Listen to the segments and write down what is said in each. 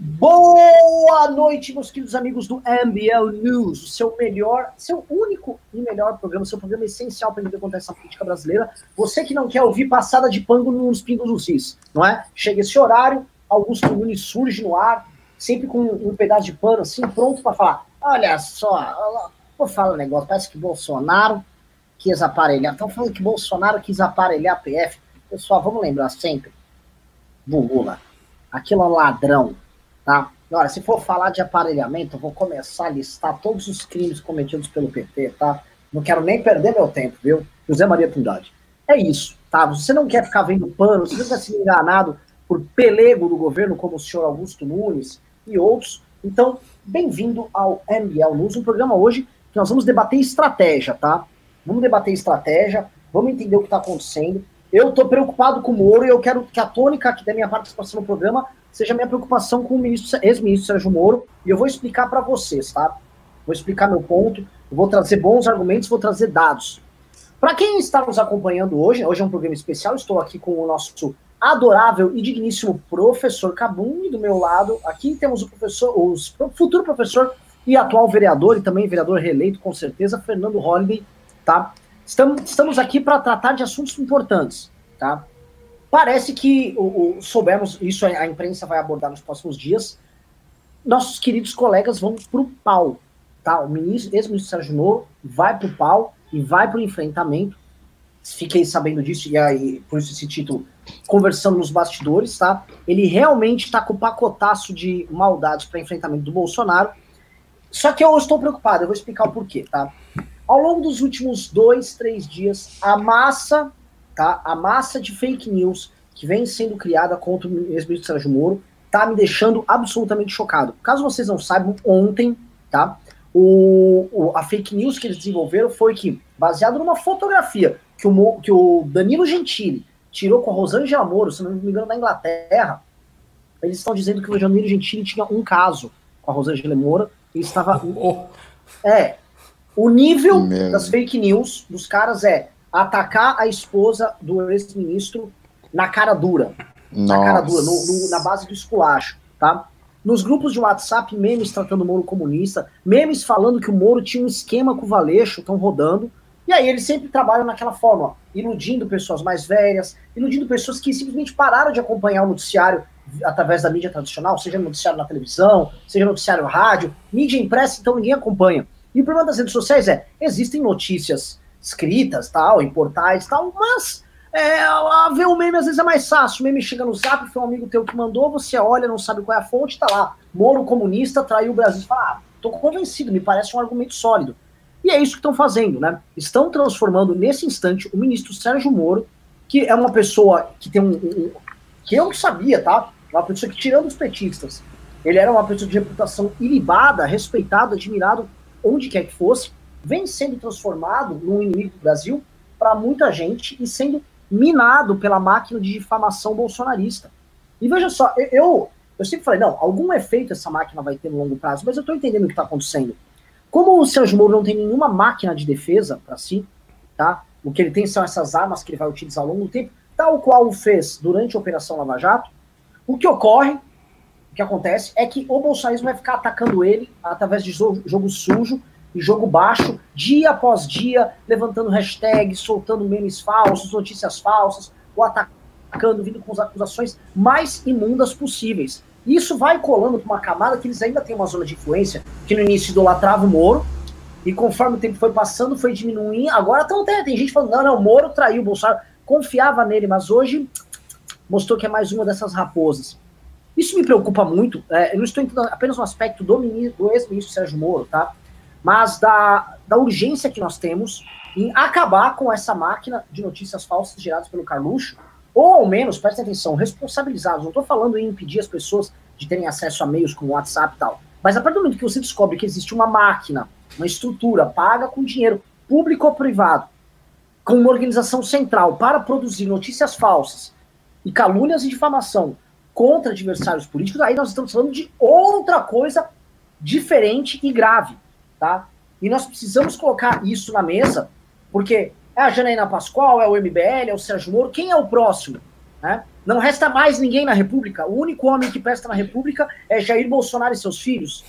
Boa noite, meus queridos amigos do MBL News, o seu melhor, seu único e melhor programa, seu programa essencial para entender o que acontece na política brasileira. Você que não quer ouvir passada de pano nos pingos dos ris, não é? Chega esse horário, Augusto Nunes surge no ar, sempre com um pedaço de pano assim, pronto para falar. Olha só, vou falar um negócio, parece que Bolsonaro quis aparelhar. Estão falando que Bolsonaro quis aparelhar a PF. Pessoal, vamos lembrar sempre do Lula. Aquilo é um ladrão Tá? Agora, se for falar de aparelhamento, eu vou começar a listar todos os crimes cometidos pelo PT, tá? Não quero nem perder meu tempo, viu? José Maria Trindade. É isso, tá? Você não quer ficar vendo pano, você não quer ser enganado por pelego do governo, como o senhor Augusto Nunes e outros. Então, bem-vindo ao MBL News, um programa hoje que nós vamos debater estratégia, tá? Vamos debater estratégia, vamos entender o que está acontecendo. Eu estou preocupado com o Moro e eu quero que a tônica aqui da minha participação no programa seja minha preocupação com o ex-ministro Sérgio Moro, e eu vou explicar para vocês, tá? Vou explicar meu ponto, vou trazer bons argumentos, vou trazer dados. Para quem está nos acompanhando hoje, hoje é um programa especial, estou aqui com o nosso adorável e digníssimo professor Cabum, e do meu lado aqui temos o professor, o futuro professor e atual vereador, e também vereador reeleito, com certeza, Fernando Holliday, tá? Estamos, estamos aqui para tratar de assuntos importantes, tá? Parece que o, o, soubemos, isso a, imprensa vai abordar nos próximos dias. Nossos queridos colegas vão para o pau. Tá? O ex-ministro Sérgio Moro vai para o pau e vai para o enfrentamento. Fiquei sabendo disso, e aí, por isso esse título, conversando nos bastidores, tá? Ele realmente está com o pacotaço de maldades para enfrentamento do Bolsonaro. Só que eu estou preocupado, eu vou explicar o porquê, tá? Ao longo dos últimos dois, três dias, a massa tá? A massa de fake news que vem sendo criada contra o ex-ministro Sérgio Moro tá me deixando absolutamente chocado. Caso vocês não saibam, ontem, tá? O, o, a fake news que eles desenvolveram foi que, baseado numa fotografia que o, que o Danilo Gentili tirou com a Rosângela Moro, se não me engano, na Inglaterra, eles estão dizendo que o Danilo Gentili tinha um caso com a Rosângela Moro e estava... Oh. É, o nível Meu. das fake news dos caras é atacar a esposa do ex-ministro na cara dura. Nossa. Na cara dura, no, no, na base do esculacho, tá? Nos grupos de WhatsApp, memes tratando o Moro comunista, memes falando que o Moro tinha um esquema com o Valeixo, estão rodando. E aí eles sempre trabalham naquela forma, ó, iludindo pessoas mais velhas, iludindo pessoas que simplesmente pararam de acompanhar o noticiário através da mídia tradicional, seja noticiário na televisão, seja noticiário rádio, mídia impressa, então ninguém acompanha. E o problema das redes sociais é, existem notícias escritas, tal, em portais, tal, mas é, a ver o meme às vezes é mais fácil. O meme chega no zap, foi um amigo teu que mandou, você olha, não sabe qual é a fonte, tá lá. Moro comunista traiu o Brasil. Você fala, ah, tô convencido, me parece um argumento sólido. E é isso que estão fazendo, né? Estão transformando nesse instante o ministro Sérgio Moro, que é uma pessoa que tem um. um que eu sabia, tá? Uma pessoa que, tirando os petistas, ele era uma pessoa de reputação ilibada, respeitado, admirado, onde quer que fosse vem sendo transformado num inimigo do Brasil para muita gente e sendo minado pela máquina de difamação bolsonarista. E veja só, eu, eu sempre falei, não, algum efeito essa máquina vai ter no longo prazo, mas eu estou entendendo o que está acontecendo. Como o Sérgio Moro não tem nenhuma máquina de defesa para si, tá? O que ele tem são essas armas que ele vai utilizar ao longo do tempo, tal qual fez durante a Operação Lava Jato. O que ocorre, o que acontece, é que o bolsonarismo vai ficar atacando ele através de jogo sujo, jogo baixo, dia após dia, levantando hashtags, soltando memes falsos, notícias falsas, ou atacando, vindo com as acusações mais imundas possíveis. Isso vai colando para uma camada que eles ainda têm uma zona de influência, que no início idolatrava o Moro, e conforme o tempo foi passando, foi diminuindo. Agora tão, tem, tem gente falando, não, não, o Moro traiu o Bolsonaro, confiava nele, mas hoje mostrou que é mais uma dessas raposas. Isso me preocupa muito. É, eu não estou entrando apenas no aspecto do, do ex-ministro Sérgio Moro, tá? Mas da, da urgência que nós temos em acabar com essa máquina de notícias falsas geradas pelo Carluxo, ou ao menos, prestem atenção, responsabilizados. Não estou falando em impedir as pessoas de terem acesso a meios como WhatsApp e tal, mas a partir do momento que você descobre que existe uma máquina, uma estrutura paga com dinheiro público ou privado, com uma organização central para produzir notícias falsas e calúnias e difamação contra adversários políticos, aí nós estamos falando de outra coisa diferente e grave tá? E nós precisamos colocar isso na mesa, porque é a Janaína Pascoal, é o MBL, é o Sérgio Moro, quem é o próximo? Né? Não resta mais ninguém na República. O único homem que presta na República é Jair Bolsonaro e seus filhos.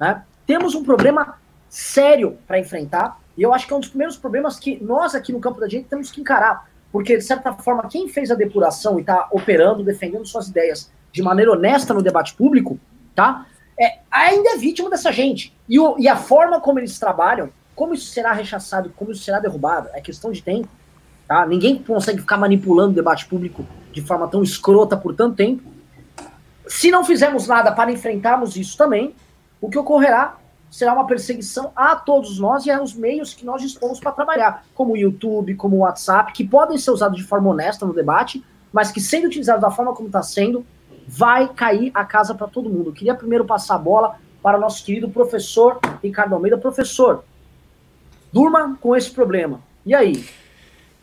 Né? Temos um problema sério para enfrentar, e eu acho que é um dos primeiros problemas que nós aqui no campo da direita temos que encarar. Porque, de certa forma, quem fez a depuração e está operando, defendendo suas ideias de maneira honesta no debate público, tá? É, ainda é vítima dessa gente. E, o, e a forma como eles trabalham, como isso será rechaçado, como isso será derrubado, é questão de tempo. Tá? Ninguém consegue ficar manipulando o debate público de forma tão escrota por tanto tempo. Se não fizermos nada para enfrentarmos isso também, o que ocorrerá será uma perseguição a todos nós e aos meios que nós dispomos para trabalhar, como o YouTube, como o WhatsApp, que podem ser usados de forma honesta no debate, mas que sendo utilizados da forma como está sendo, vai cair a casa para todo mundo. Eu queria primeiro passar a bola para o nosso querido professor Ricardo Almeida. Professor, durma com esse problema. E aí?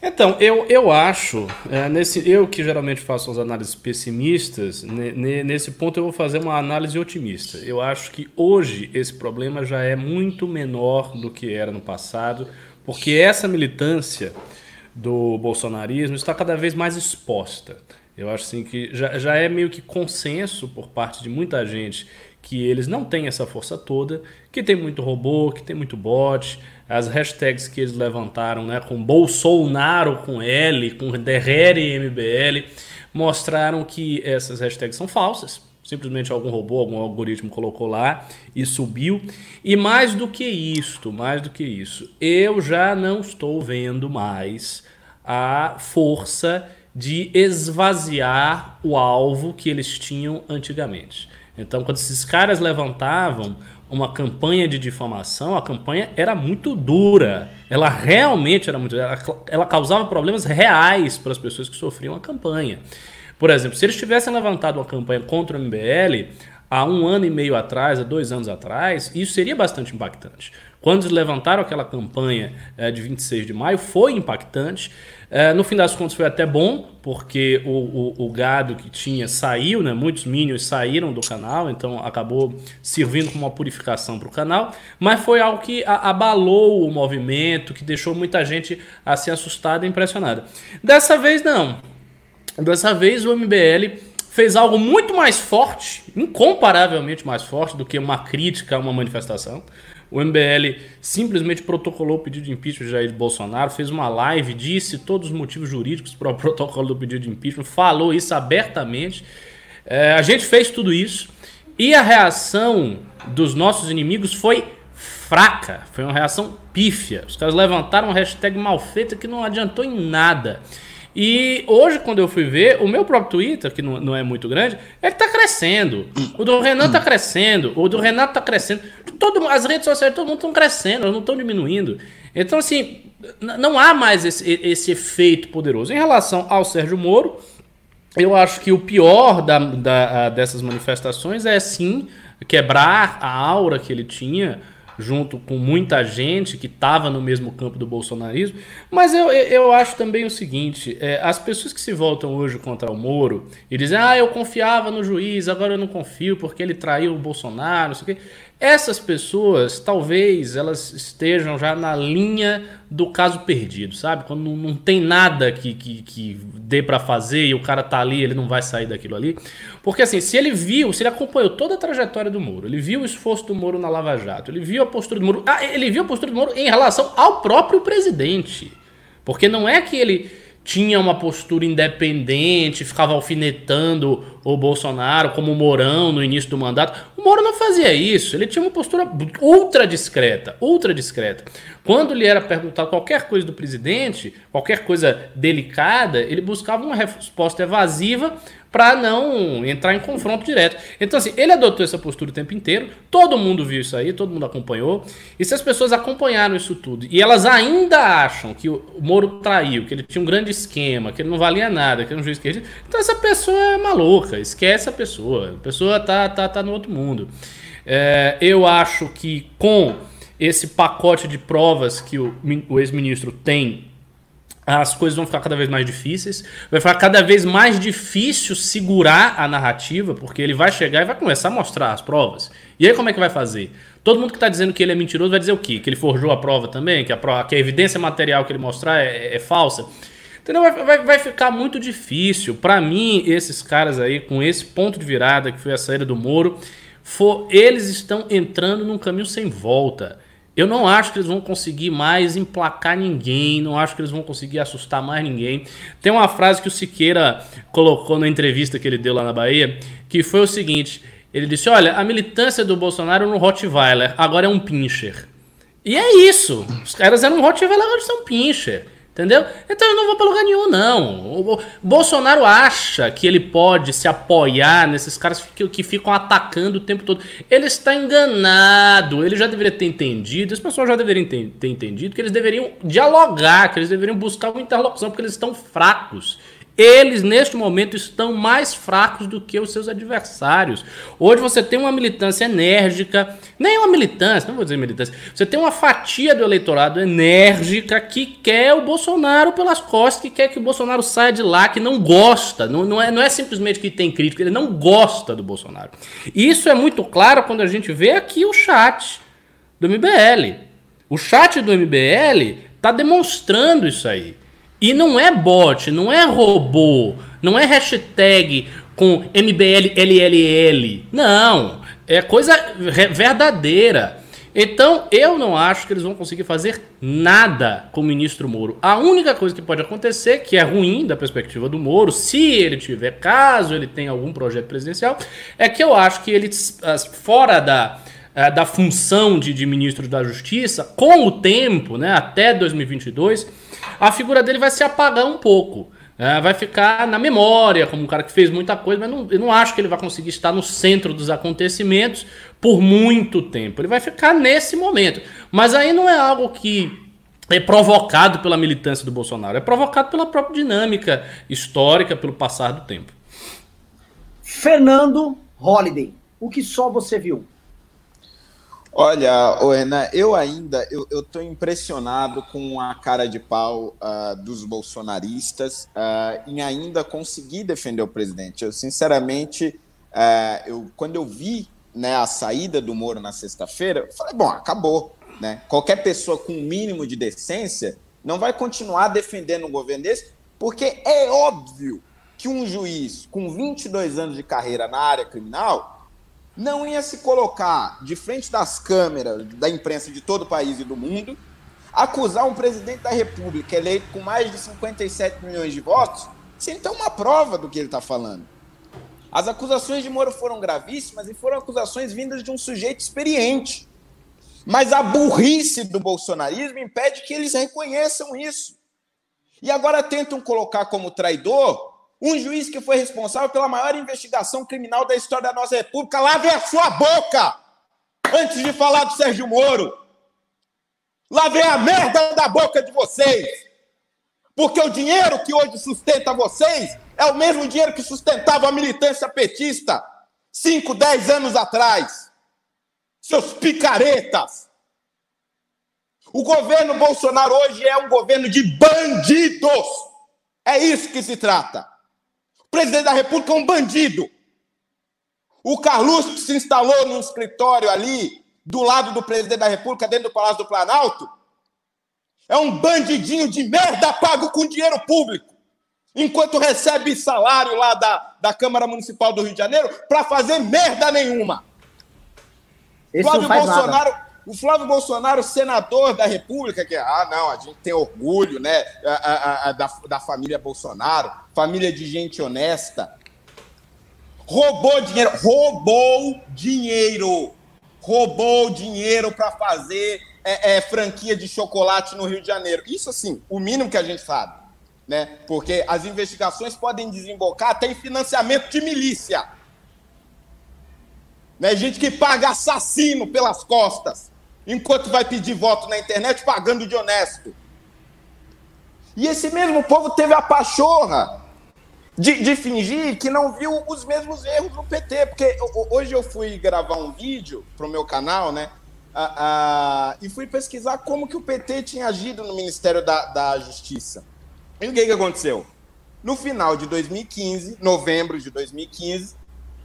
Então, eu, eu acho, é, nesse, eu que geralmente faço as análises pessimistas, ne, nesse ponto eu vou fazer uma análise otimista. Eu acho que hoje esse problema já é muito menor do que era no passado, porque essa militância do bolsonarismo está cada vez mais exposta. Eu acho assim que já, já é meio que consenso por parte de muita gente que eles não têm essa força toda, que tem muito robô, que tem muito bot, as hashtags que eles levantaram, né, com Bolsonaro com L, com Derrere MBL, mostraram que essas hashtags são falsas. Simplesmente algum robô, algum algoritmo colocou lá e subiu. E mais do que isto, mais do que isso, eu já não estou vendo mais a força de esvaziar o alvo que eles tinham antigamente. Então, quando esses caras levantavam uma campanha de difamação, a campanha era muito dura. Ela realmente era muito ela, ela causava problemas reais para as pessoas que sofriam a campanha. Por exemplo, se eles tivessem levantado uma campanha contra o MBL há um ano e meio atrás, há dois anos atrás, isso seria bastante impactante. Quando eles levantaram aquela campanha é, de 26 de maio, foi impactante. É, no fim das contas foi até bom, porque o, o, o, gado que tinha saiu, né? muitos minions saíram do canal, então acabou servindo como uma purificação para o canal, mas foi algo que a, abalou o movimento, que deixou muita gente assim assustada e impressionada. Dessa vez não. Dessa vez o MBL fez algo muito mais forte, incomparavelmente mais forte do que uma crítica a uma manifestação. O MBL simplesmente protocolou o pedido de impeachment de Jair Bolsonaro, fez uma live, disse todos os motivos jurídicos para o protocolo do pedido de impeachment, falou isso abertamente. É, a gente fez tudo isso e a reação dos nossos inimigos foi fraca, foi uma reação pífia. Os caras levantaram uma hashtag mal feita que não adiantou em nada. E hoje, quando eu fui ver, o meu próprio Twitter, que não, não é muito grande, ele tá crescendo. O do Renan tá crescendo. O do Renato tá crescendo. Todo, as redes sociais, todo mundo estão crescendo, não estão diminuindo. Então, assim, não há mais esse, esse efeito poderoso. Em relação ao Sérgio Moro, eu acho que o pior da, da, dessas manifestações é, sim, quebrar a aura que ele tinha junto com muita gente que estava no mesmo campo do bolsonarismo. Mas eu, eu acho também o seguinte: é, as pessoas que se voltam hoje contra o Moro e dizem, ah, eu confiava no juiz, agora eu não confio porque ele traiu o Bolsonaro, não sei o quê. Essas pessoas, talvez, elas estejam já na linha do caso perdido, sabe? Quando não, não tem nada que, que, que dê para fazer e o cara tá ali, ele não vai sair daquilo ali. Porque assim, se ele viu, se ele acompanhou toda a trajetória do Moro, ele viu o esforço do Moro na Lava Jato, ele viu a postura do Moro, ah, ele viu a postura do Moro em relação ao próprio presidente. Porque não é que ele tinha uma postura independente, ficava alfinetando o Bolsonaro como o Mourão no início do mandato. O Moro não fazia isso, ele tinha uma postura ultra discreta, ultra discreta. Quando lhe era perguntado qualquer coisa do presidente, qualquer coisa delicada, ele buscava uma resposta evasiva para não entrar em confronto direto. Então, assim, ele adotou essa postura o tempo inteiro, todo mundo viu isso aí, todo mundo acompanhou. E se as pessoas acompanharam isso tudo e elas ainda acham que o Moro traiu, que ele tinha um grande esquema, que ele não valia nada, que era um juiz esquerdista, então essa pessoa é maluca, esquece a pessoa. A pessoa tá, tá, tá no outro mundo. É, eu acho que com esse pacote de provas que o, o ex-ministro tem as coisas vão ficar cada vez mais difíceis, vai ficar cada vez mais difícil segurar a narrativa, porque ele vai chegar e vai começar a mostrar as provas. E aí como é que vai fazer? Todo mundo que está dizendo que ele é mentiroso vai dizer o quê? Que ele forjou a prova também? Que a, prova, que a evidência material que ele mostrar é, é, é falsa? Entendeu? Vai, vai, vai ficar muito difícil. Para mim, esses caras aí, com esse ponto de virada que foi a saída do Moro, for, eles estão entrando num caminho sem volta. Eu não acho que eles vão conseguir mais emplacar ninguém, não acho que eles vão conseguir assustar mais ninguém. Tem uma frase que o Siqueira colocou na entrevista que ele deu lá na Bahia, que foi o seguinte: ele disse: Olha, a militância do Bolsonaro no Rottweiler agora é um pincher. E é isso. Os caras eram um Rottweiler, agora são pincher. Entendeu? Então eu não vou para lugar nenhum, não. O Bolsonaro acha que ele pode se apoiar nesses caras que, que ficam atacando o tempo todo. Ele está enganado. Ele já deveria ter entendido, as pessoas já deveriam ter, ter entendido que eles deveriam dialogar, que eles deveriam buscar uma interlocução, porque eles estão fracos. Eles, neste momento, estão mais fracos do que os seus adversários. Hoje você tem uma militância enérgica, nem uma militância, não vou dizer militância, você tem uma fatia do eleitorado enérgica que quer o Bolsonaro pelas costas, que quer que o Bolsonaro saia de lá, que não gosta, não, não, é, não é simplesmente que tem crítica, ele não gosta do Bolsonaro. Isso é muito claro quando a gente vê aqui o chat do MBL. O chat do MBL está demonstrando isso aí. E não é bot, não é robô, não é hashtag com MBLLLL. Não, é coisa verdadeira. Então, eu não acho que eles vão conseguir fazer nada com o ministro Moro. A única coisa que pode acontecer, que é ruim da perspectiva do Moro, se ele tiver, caso ele tenha algum projeto presidencial, é que eu acho que ele, fora da, eh, da função de, de ministro da Justiça, com o tempo, né, até 2022 a figura dele vai se apagar um pouco. É, vai ficar na memória como um cara que fez muita coisa, mas não, eu não acho que ele vai conseguir estar no centro dos acontecimentos por muito tempo. Ele vai ficar nesse momento. Mas aí não é algo que é provocado pela militância do Bolsonaro, é provocado pela própria dinâmica histórica, pelo passar do tempo. Fernando Holliday, o que só você viu? Olha, Renan, eu ainda eu, tô impressionado com a cara de pau uh, dos bolsonaristas uh, em ainda conseguir defender o presidente. Eu, sinceramente, uh, eu, quando eu vi né, a saída do Moro na sexta-feira, falei, bom, acabou. Né? Qualquer pessoa com um mínimo de decência não vai continuar defendendo um governo desse, porque é óbvio que um juiz com 22 anos de carreira na área criminal não ia se colocar de frente das câmeras da imprensa de todo o país e do mundo, acusar um presidente da República eleito com mais de 57 milhões de votos, sem ter uma prova do que ele está falando. As acusações de Moro foram gravíssimas e foram acusações vindas de um sujeito experiente. Mas a burrice do bolsonarismo impede que eles reconheçam isso. E agora tentam colocar como traidor um juiz que foi responsável pela maior investigação criminal da história da nossa República, lave a sua boca antes de falar do Sérgio Moro. Lave a merda da boca de vocês. Porque o dinheiro que hoje sustenta vocês é o mesmo dinheiro que sustentava a militância petista 5, 10 anos atrás. Seus picaretas. O governo Bolsonaro hoje é um governo de bandidos. É isso que se trata. Presidente da República é um bandido. O Carluxo se instalou num escritório ali, do lado do presidente da República, dentro do Palácio do Planalto. É um bandidinho de merda pago com dinheiro público. Enquanto recebe salário lá da, da Câmara Municipal do Rio de Janeiro para fazer merda nenhuma. Esse Flávio Bolsonaro. Nada o Flávio Bolsonaro, senador da República, que ah, não, a gente tem orgulho, né, a, a, a, da, da família Bolsonaro, família de gente honesta. Roubou dinheiro, roubou dinheiro, roubou dinheiro para fazer é, é, franquia de chocolate no Rio de Janeiro. Isso, assim, o mínimo que a gente sabe, né? Porque as investigações podem desembocar até em financiamento de milícia. Né? Gente que paga assassino pelas costas enquanto vai pedir voto na internet pagando de honesto. E esse mesmo povo teve a pachorra de, de fingir que não viu os mesmos erros do PT. Porque hoje eu fui gravar um vídeo para o meu canal, né? Ah, ah, e fui pesquisar como que o PT tinha agido no Ministério da, da Justiça. E o que, que aconteceu? No final de 2015, novembro de 2015,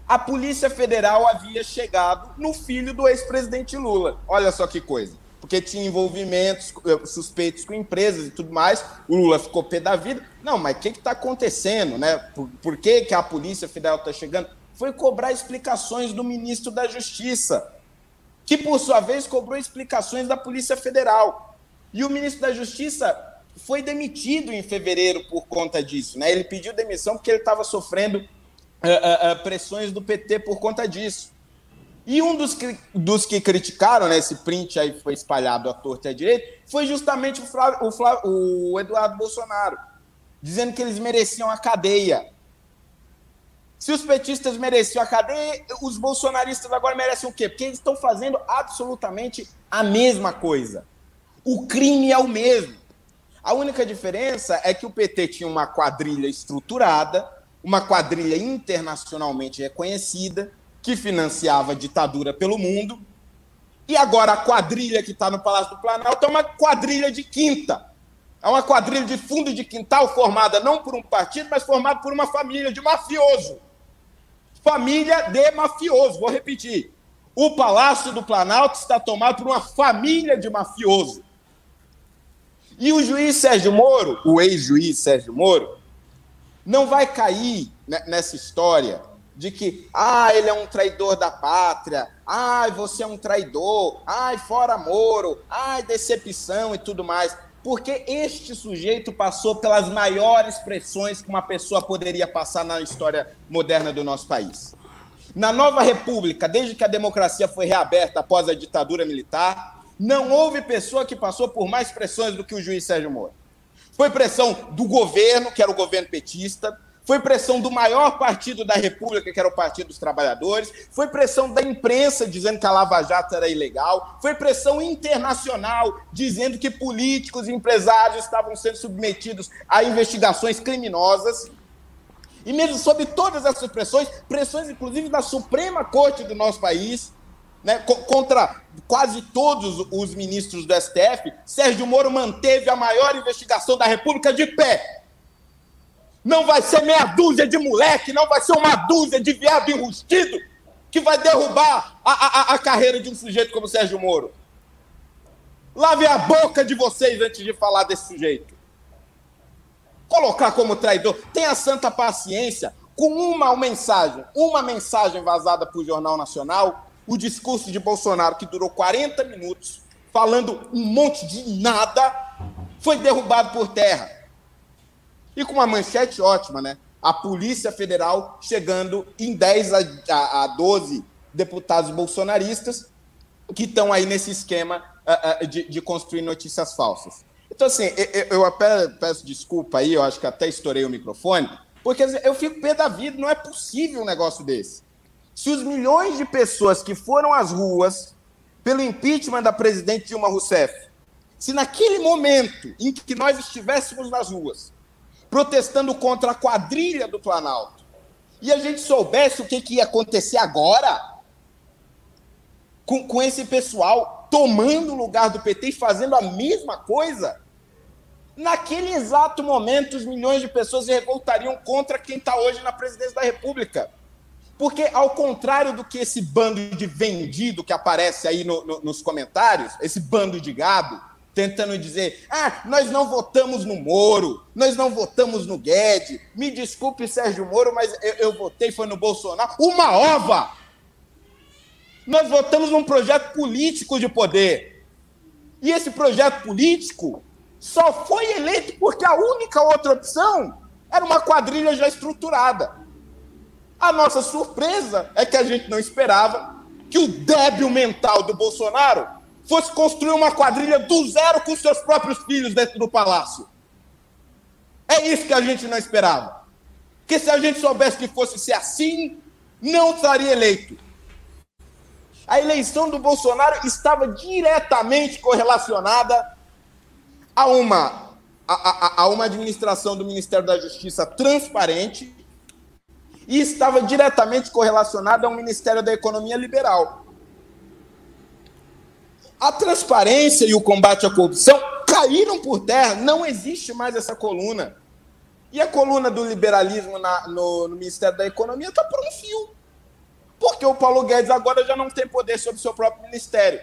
a Polícia Federal havia chegado no filho do ex-presidente Lula. Olha só que coisa. porque tinha envolvimentos eh, suspeitos com empresas e tudo mais. O Lula ficou pé da vida. Não, mas o que está acontecendo, né? Por, por, que, que a Polícia Federal está chegando? Foi cobrar explicações do ministro da Justiça, que por sua vez cobrou explicações da Polícia Federal. E o ministro da Justiça foi demitido em fevereiro por conta disso, né? Ele pediu demissão porque ele estava sofrendo uh, uh, pressões do PT por conta disso. E um dos que, dos que criticaram, né, esse print aí foi espalhado à torta e à direita, foi justamente o, o, o Eduardo Bolsonaro, dizendo que eles mereciam a cadeia. Se os petistas mereciam a cadeia, os bolsonaristas agora merecem o quê? Porque eles estão fazendo absolutamente a mesma coisa. O crime é o mesmo. A única diferença é que o PT tinha uma quadrilha estruturada, uma quadrilha internacionalmente reconhecida, que financiava a ditadura pelo mundo. E agora a quadrilha que está no Palácio do Planalto é uma quadrilha de quinta. É uma quadrilha de fundo de quintal formada não por um partido, mas formada por uma família de mafioso. Família de mafioso, vou repetir. O Palácio do Planalto está tomado por uma família de mafioso. E o juiz Sérgio Moro, o ex-juiz Sérgio Moro, não vai cair nessa história de que, ah, ele é um traidor da pátria, ai, você é um traidor, ai, fora Moro, ai, decepção e tudo mais. Porque este sujeito passou pelas maiores pressões que uma pessoa poderia passar na história moderna do nosso país. Na nova república, desde que a democracia foi reaberta após a ditadura militar, não houve pessoa que passou por mais pressões do que o juiz Sérgio Moro. Foi pressão do governo, que era o governo petista, foi pressão do maior partido da República, que era o Partido dos Trabalhadores, foi pressão da imprensa dizendo que a Lava Jato era ilegal, foi pressão internacional dizendo que políticos e empresários estavam sendo submetidos a investigações criminosas. E mesmo sob todas essas pressões, pressões inclusive da Suprema Corte do nosso país, né, contra quase todos os ministros do STF, Sérgio Moro manteve a maior investigação da República de pé. Não vai ser meia dúzia de moleque, não vai ser uma dúzia de viado enrustido que vai derrubar a, a, a carreira de um sujeito como Sérgio Moro. Lave a boca de vocês antes de falar desse sujeito. Colocar como traidor. Tenha santa paciência. Com uma mensagem, uma mensagem vazada para o Jornal Nacional, o discurso de Bolsonaro, que durou 40 minutos, falando um monte de nada, foi derrubado por terra. E com uma manchete ótima, né? A Polícia Federal chegando em 10 a, a, a 12 deputados bolsonaristas que estão aí nesse esquema uh, uh, de, de, construir notícias falsas. Então, assim, eu, eu até peço desculpa aí, eu acho que até estourei o microfone, porque eu fico pé da vida, não é possível um negócio desse. Se os milhões de pessoas que foram às ruas pelo impeachment da presidente Dilma Rousseff, se naquele momento em que nós estivéssemos nas ruas, protestando contra a quadrilha do Planalto, e a gente soubesse o que, que ia acontecer agora, com, com esse pessoal tomando o lugar do PT e fazendo a mesma coisa, naquele exato momento, os milhões de pessoas se revoltariam contra quem está hoje na presidência da República. Porque, ao contrário do que esse bando de vendido que aparece aí no, no, nos comentários, esse bando de gado, tentando dizer: ah, nós não votamos no Moro, nós não votamos no Guedes. Me desculpe, Sérgio Moro, mas eu, eu votei, foi no Bolsonaro. Uma ova! Nós votamos num projeto político de poder. E esse projeto político só foi eleito porque a única outra opção era uma quadrilha já estruturada. A nossa surpresa é que a gente não esperava que o débil mental do Bolsonaro fosse construir uma quadrilha do zero com seus próprios filhos dentro do palácio. É isso que a gente não esperava. Porque se a gente soubesse que fosse ser assim, não estaria eleito. A eleição do Bolsonaro estava diretamente correlacionada a uma, a, a, a uma administração do Ministério da Justiça transparente e estava diretamente correlacionada a um Ministério da Economia liberal. A transparência e o combate à corrupção caíram por terra, não existe mais essa coluna. E a coluna do liberalismo na, no, no, Ministério da Economia está por um fio. Porque o Paulo Guedes agora já não tem poder sobre o seu próprio ministério.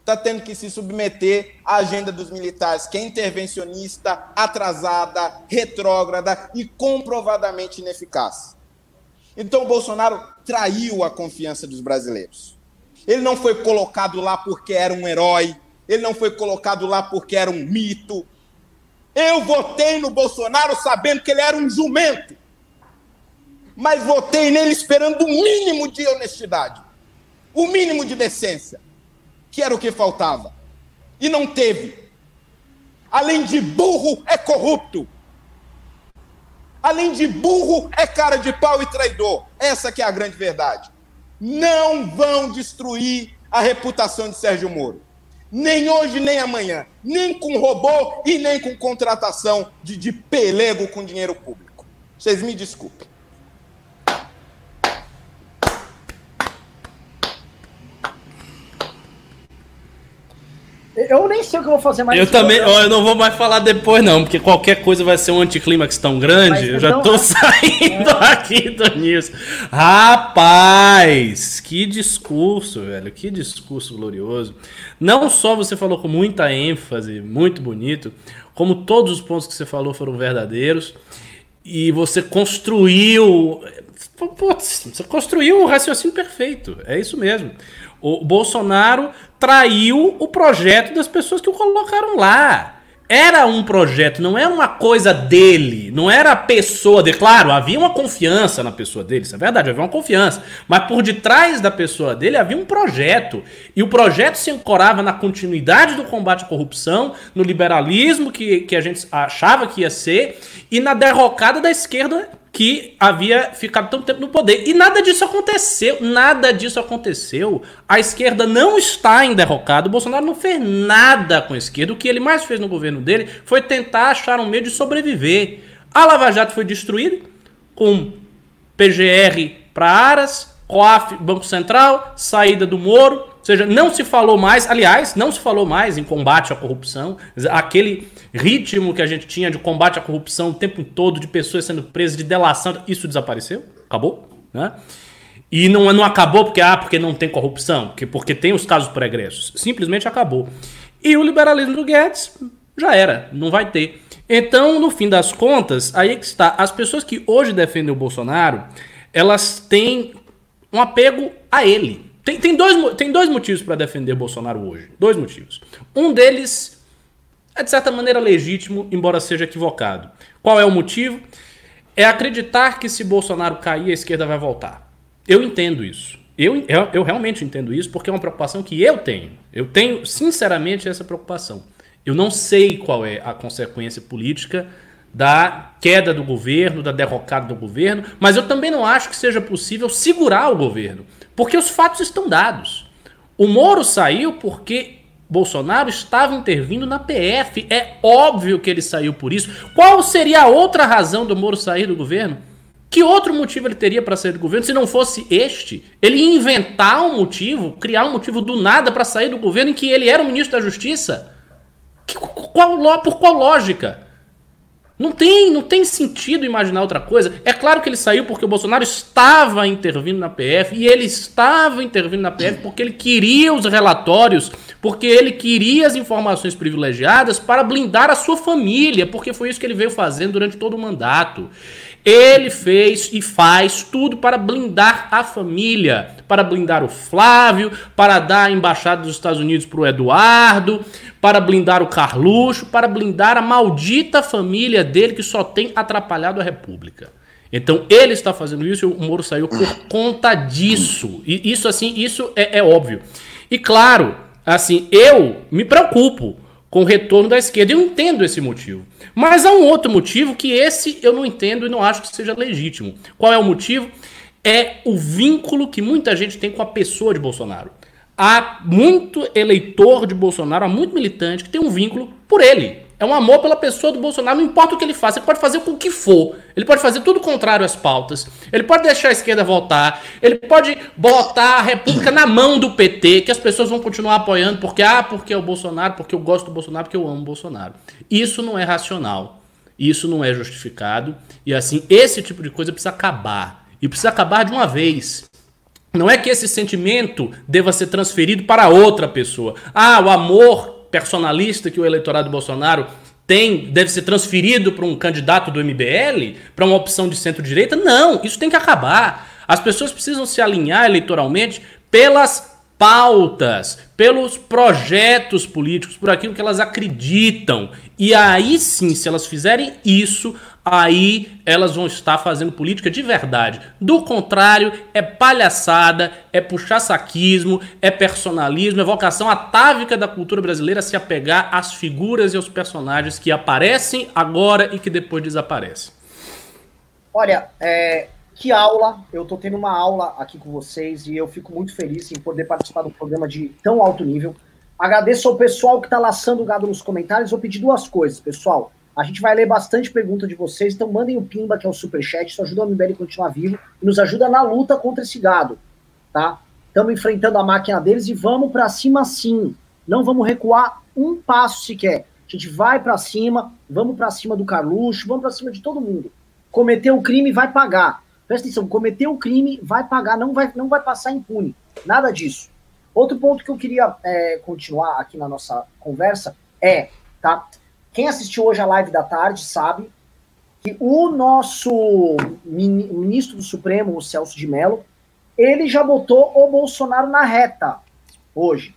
está tendo que se submeter à agenda dos militares, que é intervencionista, atrasada, retrógrada e comprovadamente ineficaz. Então o Bolsonaro traiu a confiança dos brasileiros. Ele não foi colocado lá porque era um herói, ele não foi colocado lá porque era um mito. Eu votei no Bolsonaro sabendo que ele era um jumento, mas votei nele esperando o mínimo de honestidade, o mínimo de decência que era o que faltava. E não teve. Além de burro, é corrupto. Além de burro, é cara de pau e traidor. Essa que é a grande verdade. Não vão destruir a reputação de Sérgio Moro. Nem hoje, nem amanhã. Nem com robô e nem com contratação de, de pelego com dinheiro público. Vocês me desculpem. Eu nem sei o que eu vou fazer mais. Eu também, ó, eu não vou mais falar depois, não, porque qualquer coisa vai ser um anticlímax tão grande. Mas, eu já então, tô saindo é. aqui do News. Rapaz, que discurso, velho. Que discurso glorioso. Não só você falou com muita ênfase, muito bonito, como todos os pontos que você falou foram verdadeiros. E você construiu. Putz, você construiu um raciocínio perfeito. É isso mesmo. O Bolsonaro traiu o projeto das pessoas que o colocaram lá. Era um projeto, não era uma coisa dele, não era a pessoa dele. Claro, havia uma confiança na pessoa dele, isso é verdade, havia uma confiança. Mas por detrás da pessoa dele havia um projeto. E o projeto se ancorava na continuidade do combate à corrupção, no liberalismo que, que a gente achava que ia ser, e na derrocada da esquerda que havia ficado tanto tempo no poder. E nada disso aconteceu. Nada disso aconteceu. A esquerda não está em derrocado. O Bolsonaro não fez nada com a esquerda. O que ele mais fez no governo dele foi tentar achar um meio de sobreviver. A Lava Jato foi destruída com PGR para Aras, COAF, Banco Central, saída do Moro. Ou seja, não se falou mais, aliás, não se falou mais em combate à corrupção. Aquele ritmo que a gente tinha de combate à corrupção o tempo todo, de pessoas sendo presas, de delação, isso desapareceu, acabou, né? E não, não acabou porque, ah, porque não tem corrupção, porque, porque tem os casos pregressos. Simplesmente acabou. E o liberalismo do Guedes já era, não vai ter. Então, no fim das contas, aí é que está. As pessoas que hoje defendem o Bolsonaro, elas têm um apego a ele. Tem, tem, dois, tem dois motivos para defender Bolsonaro hoje. Dois motivos. Um deles é de certa maneira legítimo, embora seja equivocado. Qual é o motivo? É acreditar que se Bolsonaro cair, a esquerda vai voltar. Eu entendo isso. Eu, eu, eu, realmente entendo isso porque é uma preocupação que eu tenho. Eu tenho, sinceramente, essa preocupação. Eu não sei qual é a consequência política da queda do governo, da derrocada do governo, mas eu também não acho que seja possível segurar o governo, porque os fatos estão dados. O Moro saiu porque Bolsonaro estava intervindo na PF. É óbvio que ele saiu por isso. Qual seria a outra razão do Moro sair do governo? Que outro motivo ele teria para sair do governo se não fosse este? Ele inventar um motivo, criar um motivo do nada para sair do governo em que ele era o ministro da Justiça? Que, qual, por qual lógica? Não tem, não tem sentido imaginar outra coisa. É claro que ele saiu porque o Bolsonaro estava intervindo na PF e ele estava intervindo na PF porque ele queria os relatórios, porque ele queria as informações privilegiadas para blindar a sua família, porque foi isso que ele veio fazendo durante todo o mandato. Ele fez e faz tudo para blindar a família, para blindar o Flávio, para dar a embaixada dos Estados Unidos para o Eduardo, para blindar o Carluxo, para blindar a maldita família dele que só tem atrapalhado a República. Então ele está fazendo isso e o Moro saiu por conta disso. E isso assim, isso é, é óbvio. E claro, assim, eu me preocupo com o retorno da esquerda. Eu entendo esse motivo. Mas há um outro motivo que esse eu não entendo e não acho que seja legítimo. Qual é o motivo? É o vínculo que muita gente tem com a pessoa de Bolsonaro há muito eleitor de Bolsonaro, há muito militante que tem um vínculo por ele. É um amor pela pessoa do Bolsonaro, não importa o que ele faça, ele pode fazer com o que for. Ele pode fazer tudo contrário às pautas. Ele pode deixar a esquerda voltar. Ele pode botar a República na mão do PT, que as pessoas vão continuar apoiando, porque, ah, porque é o Bolsonaro, porque eu gosto do Bolsonaro, porque eu amo o Bolsonaro. Isso não é racional. Isso não é justificado. E assim, esse tipo de coisa precisa acabar. E precisa acabar de uma vez. Não é que esse sentimento deva ser transferido para outra pessoa. Ah, o amor personalista que o eleitorado Bolsonaro tem deve ser transferido para um candidato do MBL, para uma opção de centro-direita? Não, isso tem que acabar. As pessoas precisam se alinhar eleitoralmente pelas pautas, pelos projetos políticos, por aquilo que elas acreditam. E aí sim, se elas fizerem isso, aí elas vão estar fazendo política de verdade. Do contrário, é palhaçada, é puxar saquismo, é personalismo, é vocação atávica da cultura brasileira se apegar às figuras e aos personagens que aparecem agora e que depois desaparecem. Olha, é, que aula! Eu tô tendo uma aula aqui com vocês e eu fico muito feliz em poder participar do programa de tão alto nível. Agradeço ao pessoal que tá laçando o gado nos comentários. Vou pedir duas coisas, pessoal. A gente vai ler bastante pergunta de vocês, então mandem o Pimba, que é o superchat, isso ajuda o MBL a continuar vivo e nos ajuda na luta contra esse gado, tá? Estamos enfrentando a máquina deles e vamos para cima sim. Não vamos recuar um passo sequer. A gente vai para cima, vamos para cima do Carluxo, vamos para cima de todo mundo. Cometeu o crime, vai pagar. Presta atenção, cometeu o crime, vai pagar, não vai, não vai passar impune. Nada disso. Outro ponto que eu queria é, continuar aqui na nossa conversa é, tá? Quem assistiu hoje a live da tarde sabe que o nosso ministro do Supremo, o Celso de Mello, ele já botou o Bolsonaro na reta hoje.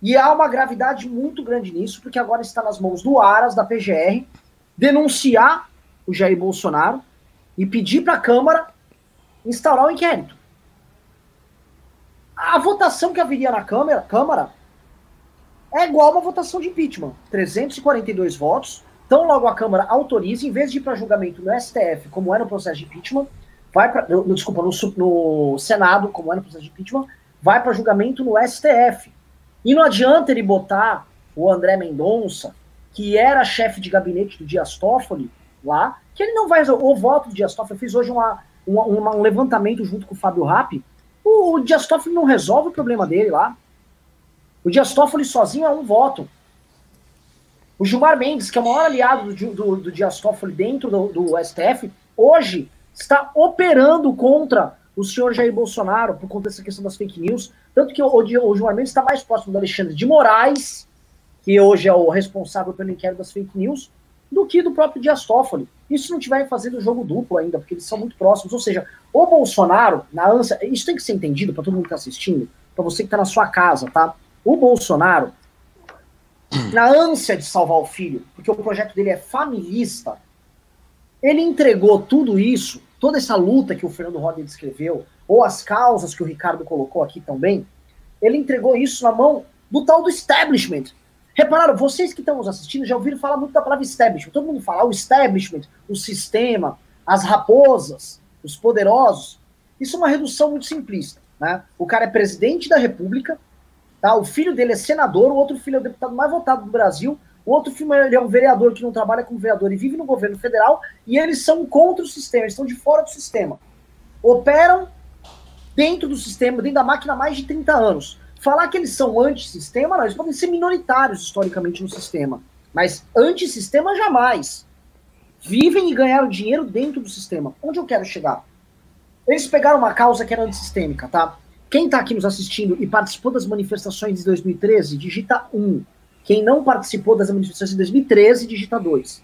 E há uma gravidade muito grande nisso, porque agora está nas mãos do Aras, da PGR, denunciar o Jair Bolsonaro e pedir para a Câmara instaurar o um inquérito. A votação que haveria na Câmara, Câmara é igual uma votação de impeachment. 342 votos. Então, logo a Câmara autoriza, em vez de ir para julgamento no STF, como era no processo de impeachment, vai para. Desculpa, no, no Senado, como era no processo de impeachment, vai para julgamento no STF. E não adianta ele botar o André Mendonça, que era chefe de gabinete do Dias Toffoli, lá, que ele não vai. O voto do Dias Toffoli, eu fiz hoje uma, um, um levantamento junto com o Fábio Rappi, o, o Dias Toffoli não resolve o problema dele lá. O Dias Toffoli sozinho é um voto. O Gilmar Mendes, que é o maior aliado do, do, do Dias Toffoli dentro do, do, STF, hoje está operando contra o senhor Jair Bolsonaro por conta dessa questão das fake news. Tanto que o, o, Gilmar Mendes está mais próximo do Alexandre de Moraes, que hoje é o responsável pelo inquérito das fake news, do que do próprio Dias Toffoli. Isso não tiver fazendo jogo duplo ainda, porque eles são muito próximos. Ou seja, o Bolsonaro, na ânsia, isso tem que ser entendido para todo mundo que está assistindo, para você que está na sua casa, tá? O Bolsonaro, na ânsia de salvar o filho, porque o projeto dele é familista, ele entregou tudo isso, toda essa luta que o Fernando Roder descreveu, ou as causas que o Ricardo colocou aqui também, ele entregou isso na mão do tal do establishment, Repararam, vocês que estão nos assistindo já ouviram falar muito da palavra establishment. Todo mundo fala o establishment, o sistema, as raposas, os poderosos. Isso é uma redução muito simplista. Né? O cara é presidente da república, tá? o filho dele é senador, o outro filho é o deputado mais votado do Brasil, o outro filho ele é um vereador que não trabalha como vereador e vive no governo federal, e eles são contra o sistema, eles estão de fora do sistema. Operam dentro do sistema, dentro da máquina há mais de 30 anos. Falar que eles são antissistema, não, eles podem ser minoritários historicamente no sistema, mas antissistema jamais. Vivem e ganharam dinheiro dentro do sistema. Onde eu quero chegar? Eles pegaram uma causa que era antissistêmica, tá? Quem está aqui nos assistindo e participou das manifestações de 2013, digita 1. Quem não participou das manifestações de 2013, digita 2.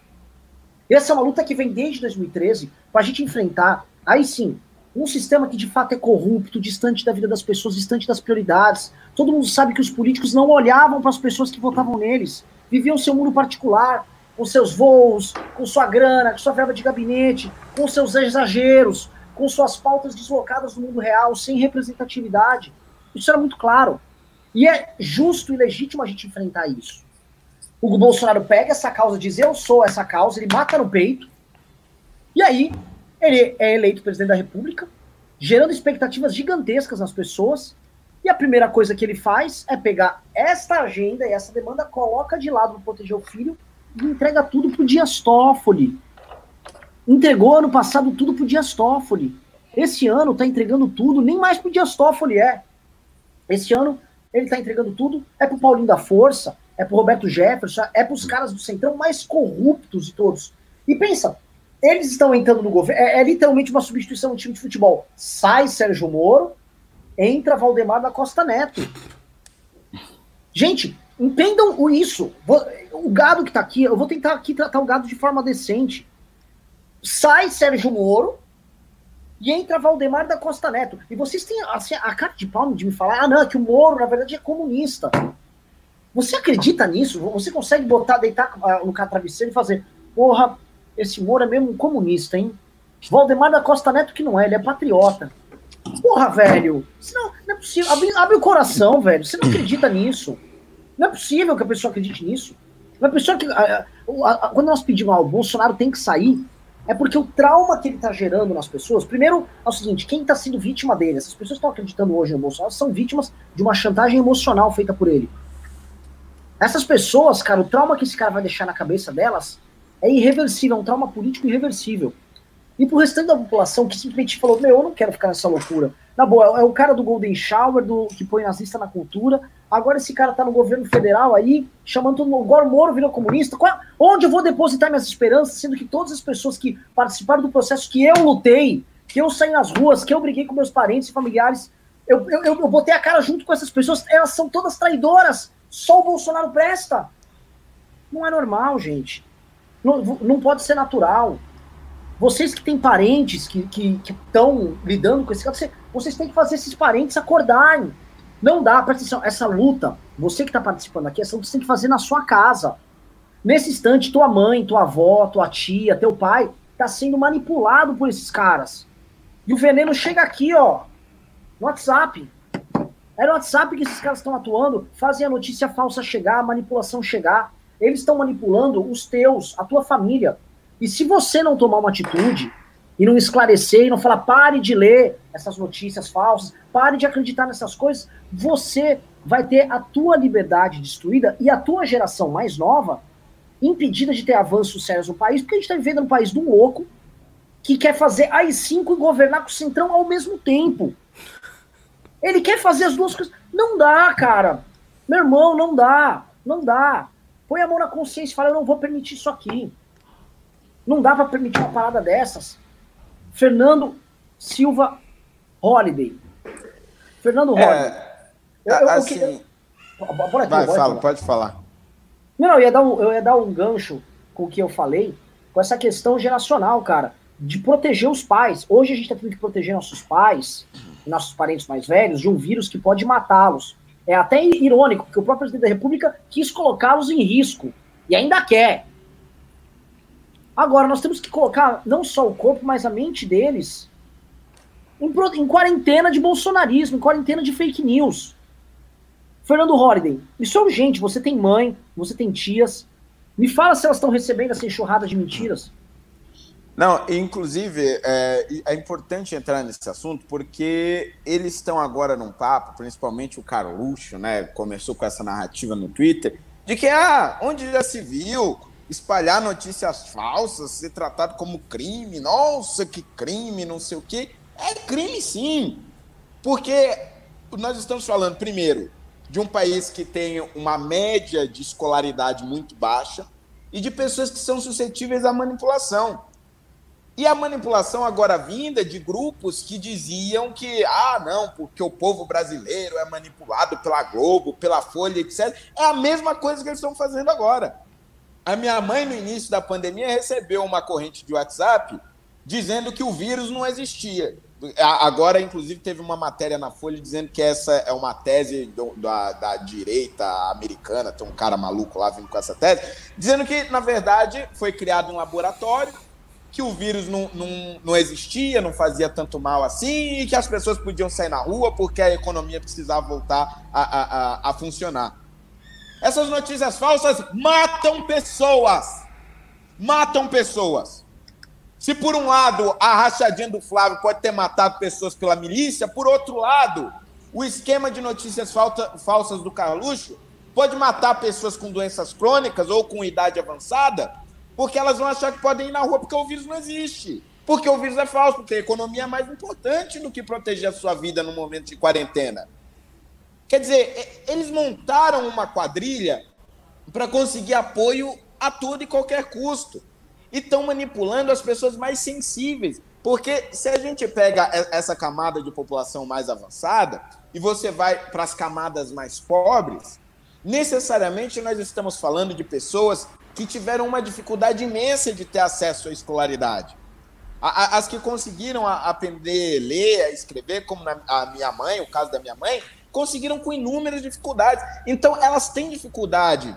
Essa é uma luta que vem desde 2013 para a gente enfrentar, aí sim, um sistema que de fato é corrupto, distante da vida das pessoas, distante das prioridades. Todo mundo sabe que os políticos não olhavam para as pessoas que votavam neles, viviam seu mundo particular, com seus voos, com sua grana, com sua verba de gabinete, com seus exageros, com suas pautas deslocadas do mundo real, sem representatividade. Isso era muito claro. E é justo e legítimo a gente enfrentar isso. O Bolsonaro pega essa causa, diz eu sou essa causa, ele mata no peito, e aí ele é eleito presidente da República, gerando expectativas gigantescas nas pessoas. E a primeira coisa que ele faz é pegar esta agenda e essa demanda, coloca de lado para proteger o filho e entrega tudo para o Dias Toffoli. Entregou ano passado tudo para o Dias Toffoli. Esse ano está entregando tudo, nem mais para o Dias Toffoli é. Esse ano ele está entregando tudo, é para o Paulinho da Força, é para o Roberto Jefferson, é para os caras do Centrão mais corruptos de todos. E pensa, eles estão entrando no governo. É, é, literalmente uma substituição do time de futebol. Sai Sérgio Moro, entra Valdemar da Costa Neto. Gente, entendam isso. O gado que tá aqui, eu vou tentar aqui tratar o gado de forma decente. Sai Sérgio Moro e entra Valdemar da Costa Neto. E vocês têm assim, a cara de palmo de me falar, ah, não, é que o Moro, na verdade, é comunista. Você acredita nisso? Você consegue botar, deitar ah, no travesseiro e fazer, porra, esse Moro é mesmo um comunista, hein? Valdemar da Costa Neto que não é, ele é patriota. Porra, velho. Não, não, é possível. Abre, abre, o coração, velho. Você não acredita nisso. Não é possível que a pessoa acredite nisso. Uma pessoa que. A, a, a, quando nós pedimos, ah, o Bolsonaro tem que sair, é porque o trauma que ele está gerando nas pessoas. Primeiro, é o seguinte: quem está sendo vítima dele, essas pessoas que estão acreditando hoje no Bolsonaro, são vítimas de uma chantagem emocional feita por ele. Essas pessoas, cara, o trauma que esse cara vai deixar na cabeça delas é irreversível, é um trauma político irreversível. E pro restante da população que simplesmente falou, meu, eu não quero ficar nessa loucura. Na boa, é o cara do Golden Shower, do, que põe nazista na cultura. Agora esse cara tá no governo federal aí, chamando todo mundo. Agora o Moro virou comunista. Qual, onde eu vou depositar minhas esperanças, sendo que todas as pessoas que participaram do processo que eu lutei, que eu saí nas ruas, que eu briguei com meus parentes e familiares, eu, eu, eu botei a cara junto com essas pessoas, elas são todas traidoras. Só o Bolsonaro presta. Não é normal, gente. Não, não pode ser natural. Vocês que têm parentes que estão lidando com esse caso, vocês têm que fazer esses parentes acordarem. Não dá, presta atenção, essa luta, você que está participando aqui, essa luta você tem que fazer na sua casa. Nesse instante, tua mãe, tua avó, tua tia, teu pai, está sendo manipulado por esses caras. E o veneno chega aqui, ó, no WhatsApp. É no WhatsApp que esses caras estão atuando, fazem a notícia falsa chegar, a manipulação chegar. Eles estão manipulando os teus, a tua família. E se você não tomar uma atitude e não esclarecer e não falar, pare de ler essas notícias falsas, pare de acreditar nessas coisas, você vai ter a tua liberdade destruída e a tua geração mais nova impedida de ter avanços sérios no país, porque a gente está vivendo um país de um louco que quer fazer AI-5 e governar com o Centrão ao mesmo tempo. Ele quer fazer as duas coisas. Não dá, cara. Meu irmão, não dá. Não dá. Põe a mão na consciência e fala, eu não vou permitir isso aqui. Não dá para permitir uma parada dessas. Fernando Silva Holiday. Fernando é, Holiday. Eu, eu, assim, eu, aqui, vai, fala, pode falar. Não, eu ia, dar um, eu ia dar um gancho com o que eu falei, com essa questão geracional, cara, de proteger os pais. Hoje a gente está tendo que proteger nossos pais, nossos parentes mais velhos, de um vírus que pode matá-los. É até irônico, porque o próprio presidente da República quis colocá-los em risco. E ainda quer. Agora, nós temos que colocar não só o corpo, mas a mente deles em, em quarentena de bolsonarismo, em quarentena de fake news. Fernando Holliday, isso é urgente. Você tem mãe, você tem tias. Me fala se elas estão recebendo essa enxurrada de mentiras. Não, inclusive, é, é, importante entrar nesse assunto porque eles estão agora num papo, principalmente o Carluxo, né? Começou com essa narrativa no Twitter, de que, ah, onde já se viu espalhar notícias falsas, ser tratado como crime, nossa, que crime, não sei o quê. É crime sim. Porque nós estamos falando, primeiro, de um país que tem uma média de escolaridade muito baixa e de pessoas que são suscetíveis à manipulação. E a manipulação agora vinda de grupos que diziam que, ah, não, porque o povo brasileiro é manipulado pela Globo, pela Folha, etc. É a mesma coisa que eles estão fazendo agora. A minha mãe, no início da pandemia, recebeu uma corrente de WhatsApp dizendo que o vírus não existia. Agora, inclusive, teve uma matéria na Folha dizendo que essa é uma tese do, da, da, direita americana, tem um cara maluco lá vindo com essa tese, dizendo que, na verdade, foi criado um laboratório, que o vírus não, não, não existia, não fazia tanto mal assim, e que as pessoas podiam sair na rua porque a economia precisava voltar a, a, a, a funcionar. Essas notícias falsas matam pessoas. Matam pessoas. Se por um lado a rachadinha do Flávio pode ter matado pessoas pela milícia, por outro lado, o esquema de notícias falsas do Carluxo pode matar pessoas com doenças crônicas ou com idade avançada, porque elas vão achar que podem ir na rua porque o vírus não existe. Porque o vírus é falso, porque a economia é mais importante do que proteger a sua vida no momento de quarentena. Quer dizer, eles montaram uma quadrilha para conseguir apoio a todo e qualquer custo. E estão manipulando as pessoas mais sensíveis Porque se a gente pega essa camada de população mais avançada e você vai para as camadas mais pobres, necessariamente nós estamos falando de pessoas que tiveram uma dificuldade imensa de ter acesso à escolaridade. As que conseguiram aprender a ler, a escrever, como a minha mãe, o caso da minha mãe, conseguiram com inúmeras dificuldades. Então, elas têm dificuldade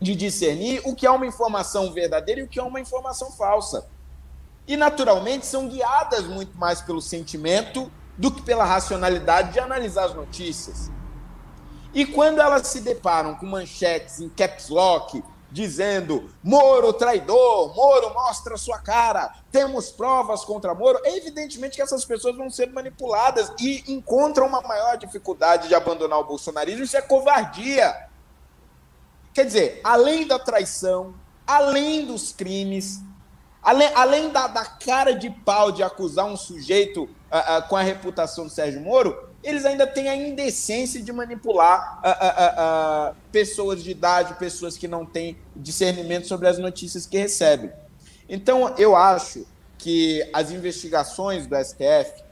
de discernir o que é uma informação verdadeira e o que é uma informação falsa e, naturalmente, são guiadas muito mais pelo sentimento do que pela racionalidade de analisar as notícias. E quando elas se deparam com manchetes em caps lock dizendo Moro traidor, Moro mostra sua cara, temos provas contra Moro, é evidentemente que essas pessoas vão ser manipuladas e encontram uma maior dificuldade de abandonar o bolsonarismo, isso é covardia. Quer dizer, além da traição, além dos crimes, Além, além da, da, cara de pau de acusar um sujeito uh, uh, com a reputação do Sérgio Moro, eles ainda têm a indecência de manipular uh, pessoas de idade, pessoas que não têm discernimento sobre as notícias que recebem. Então, eu acho que as investigações do STF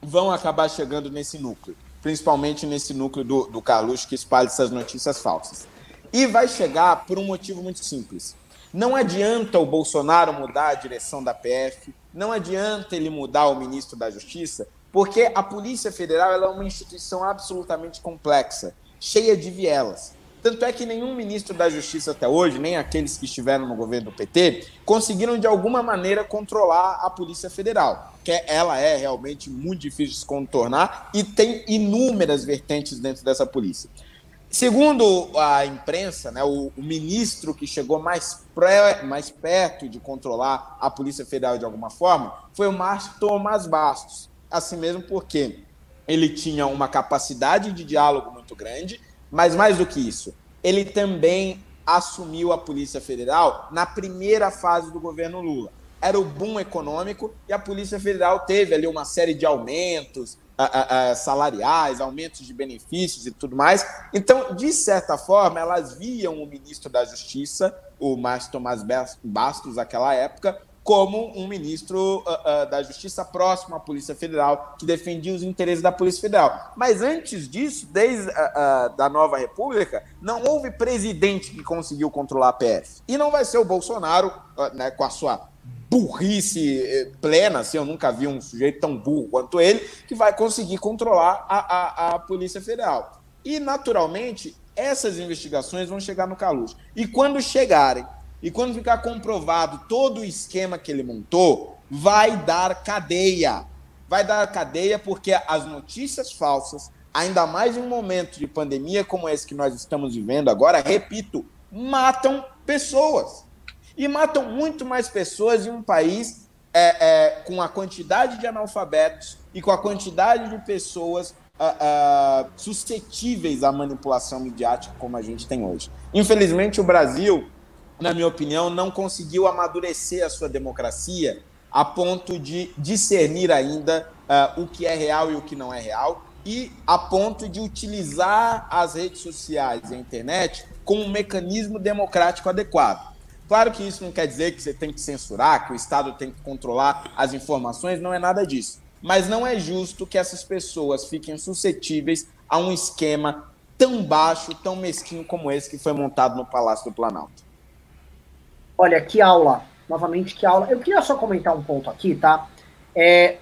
vão acabar chegando nesse núcleo, principalmente nesse núcleo do, do que espalha essas notícias falsas. E vai chegar por um motivo muito simples não adianta o Bolsonaro mudar a direção da PF, não adianta ele mudar o ministro da Justiça, porque a Polícia Federal é uma instituição absolutamente complexa, cheia de vielas. Tanto é que nenhum ministro da Justiça até hoje, nem aqueles que estiveram no governo do PT, conseguiram de alguma maneira controlar a Polícia Federal, que ela é realmente muito difícil de contornar e tem inúmeras vertentes dentro dessa polícia. Segundo a imprensa, né, o, o ministro que chegou mais, pré, mais perto de controlar a Polícia Federal de alguma forma foi o Márcio Tomás Bastos. Assim mesmo porque ele tinha uma capacidade de diálogo muito grande, mas mais do que isso, ele também assumiu a Polícia Federal na primeira fase do governo Lula. Era o boom econômico e a Polícia Federal teve ali uma série de aumentos, salariais, aumentos de benefícios e tudo mais. Então, de certa forma, elas viam o ministro da Justiça, o Márcio Tomás Bastos, naquela época, como um ministro uh, uh, da Justiça próximo à Polícia Federal, que defendia os interesses da Polícia Federal. Mas antes disso, desde uh, da nova República, não houve presidente que conseguiu controlar a PF. E não vai ser o Bolsonaro, né, com a sua burrice eh, plena, assim, eu nunca vi um sujeito tão burro quanto ele, que vai conseguir controlar a, a, a Polícia Federal. E, naturalmente, essas investigações vão chegar no Caluz. E quando chegarem, e quando ficar comprovado todo o esquema que ele montou, vai dar cadeia. Vai dar cadeia porque as notícias falsas, ainda mais em um momento de pandemia como esse que nós estamos vivendo agora, repito, matam pessoas e matam muito mais pessoas em um país é, é, com a quantidade de analfabetos e com a quantidade de pessoas uh, uh, suscetíveis à manipulação midiática como a gente tem hoje. Infelizmente, o Brasil, na minha opinião, não conseguiu amadurecer a sua democracia a ponto de discernir ainda uh, o que é real e o que não é real e a ponto de utilizar as redes sociais e a internet como um mecanismo democrático adequado. Claro que isso não quer dizer que você tem que censurar, que o Estado tem que controlar as informações, não é nada disso. Mas não é justo que essas pessoas fiquem suscetíveis a um esquema tão baixo, tão mesquinho como esse que foi montado no Palácio do Planalto. Olha, que aula. Novamente, que aula. Eu queria só comentar um ponto aqui, tá? É,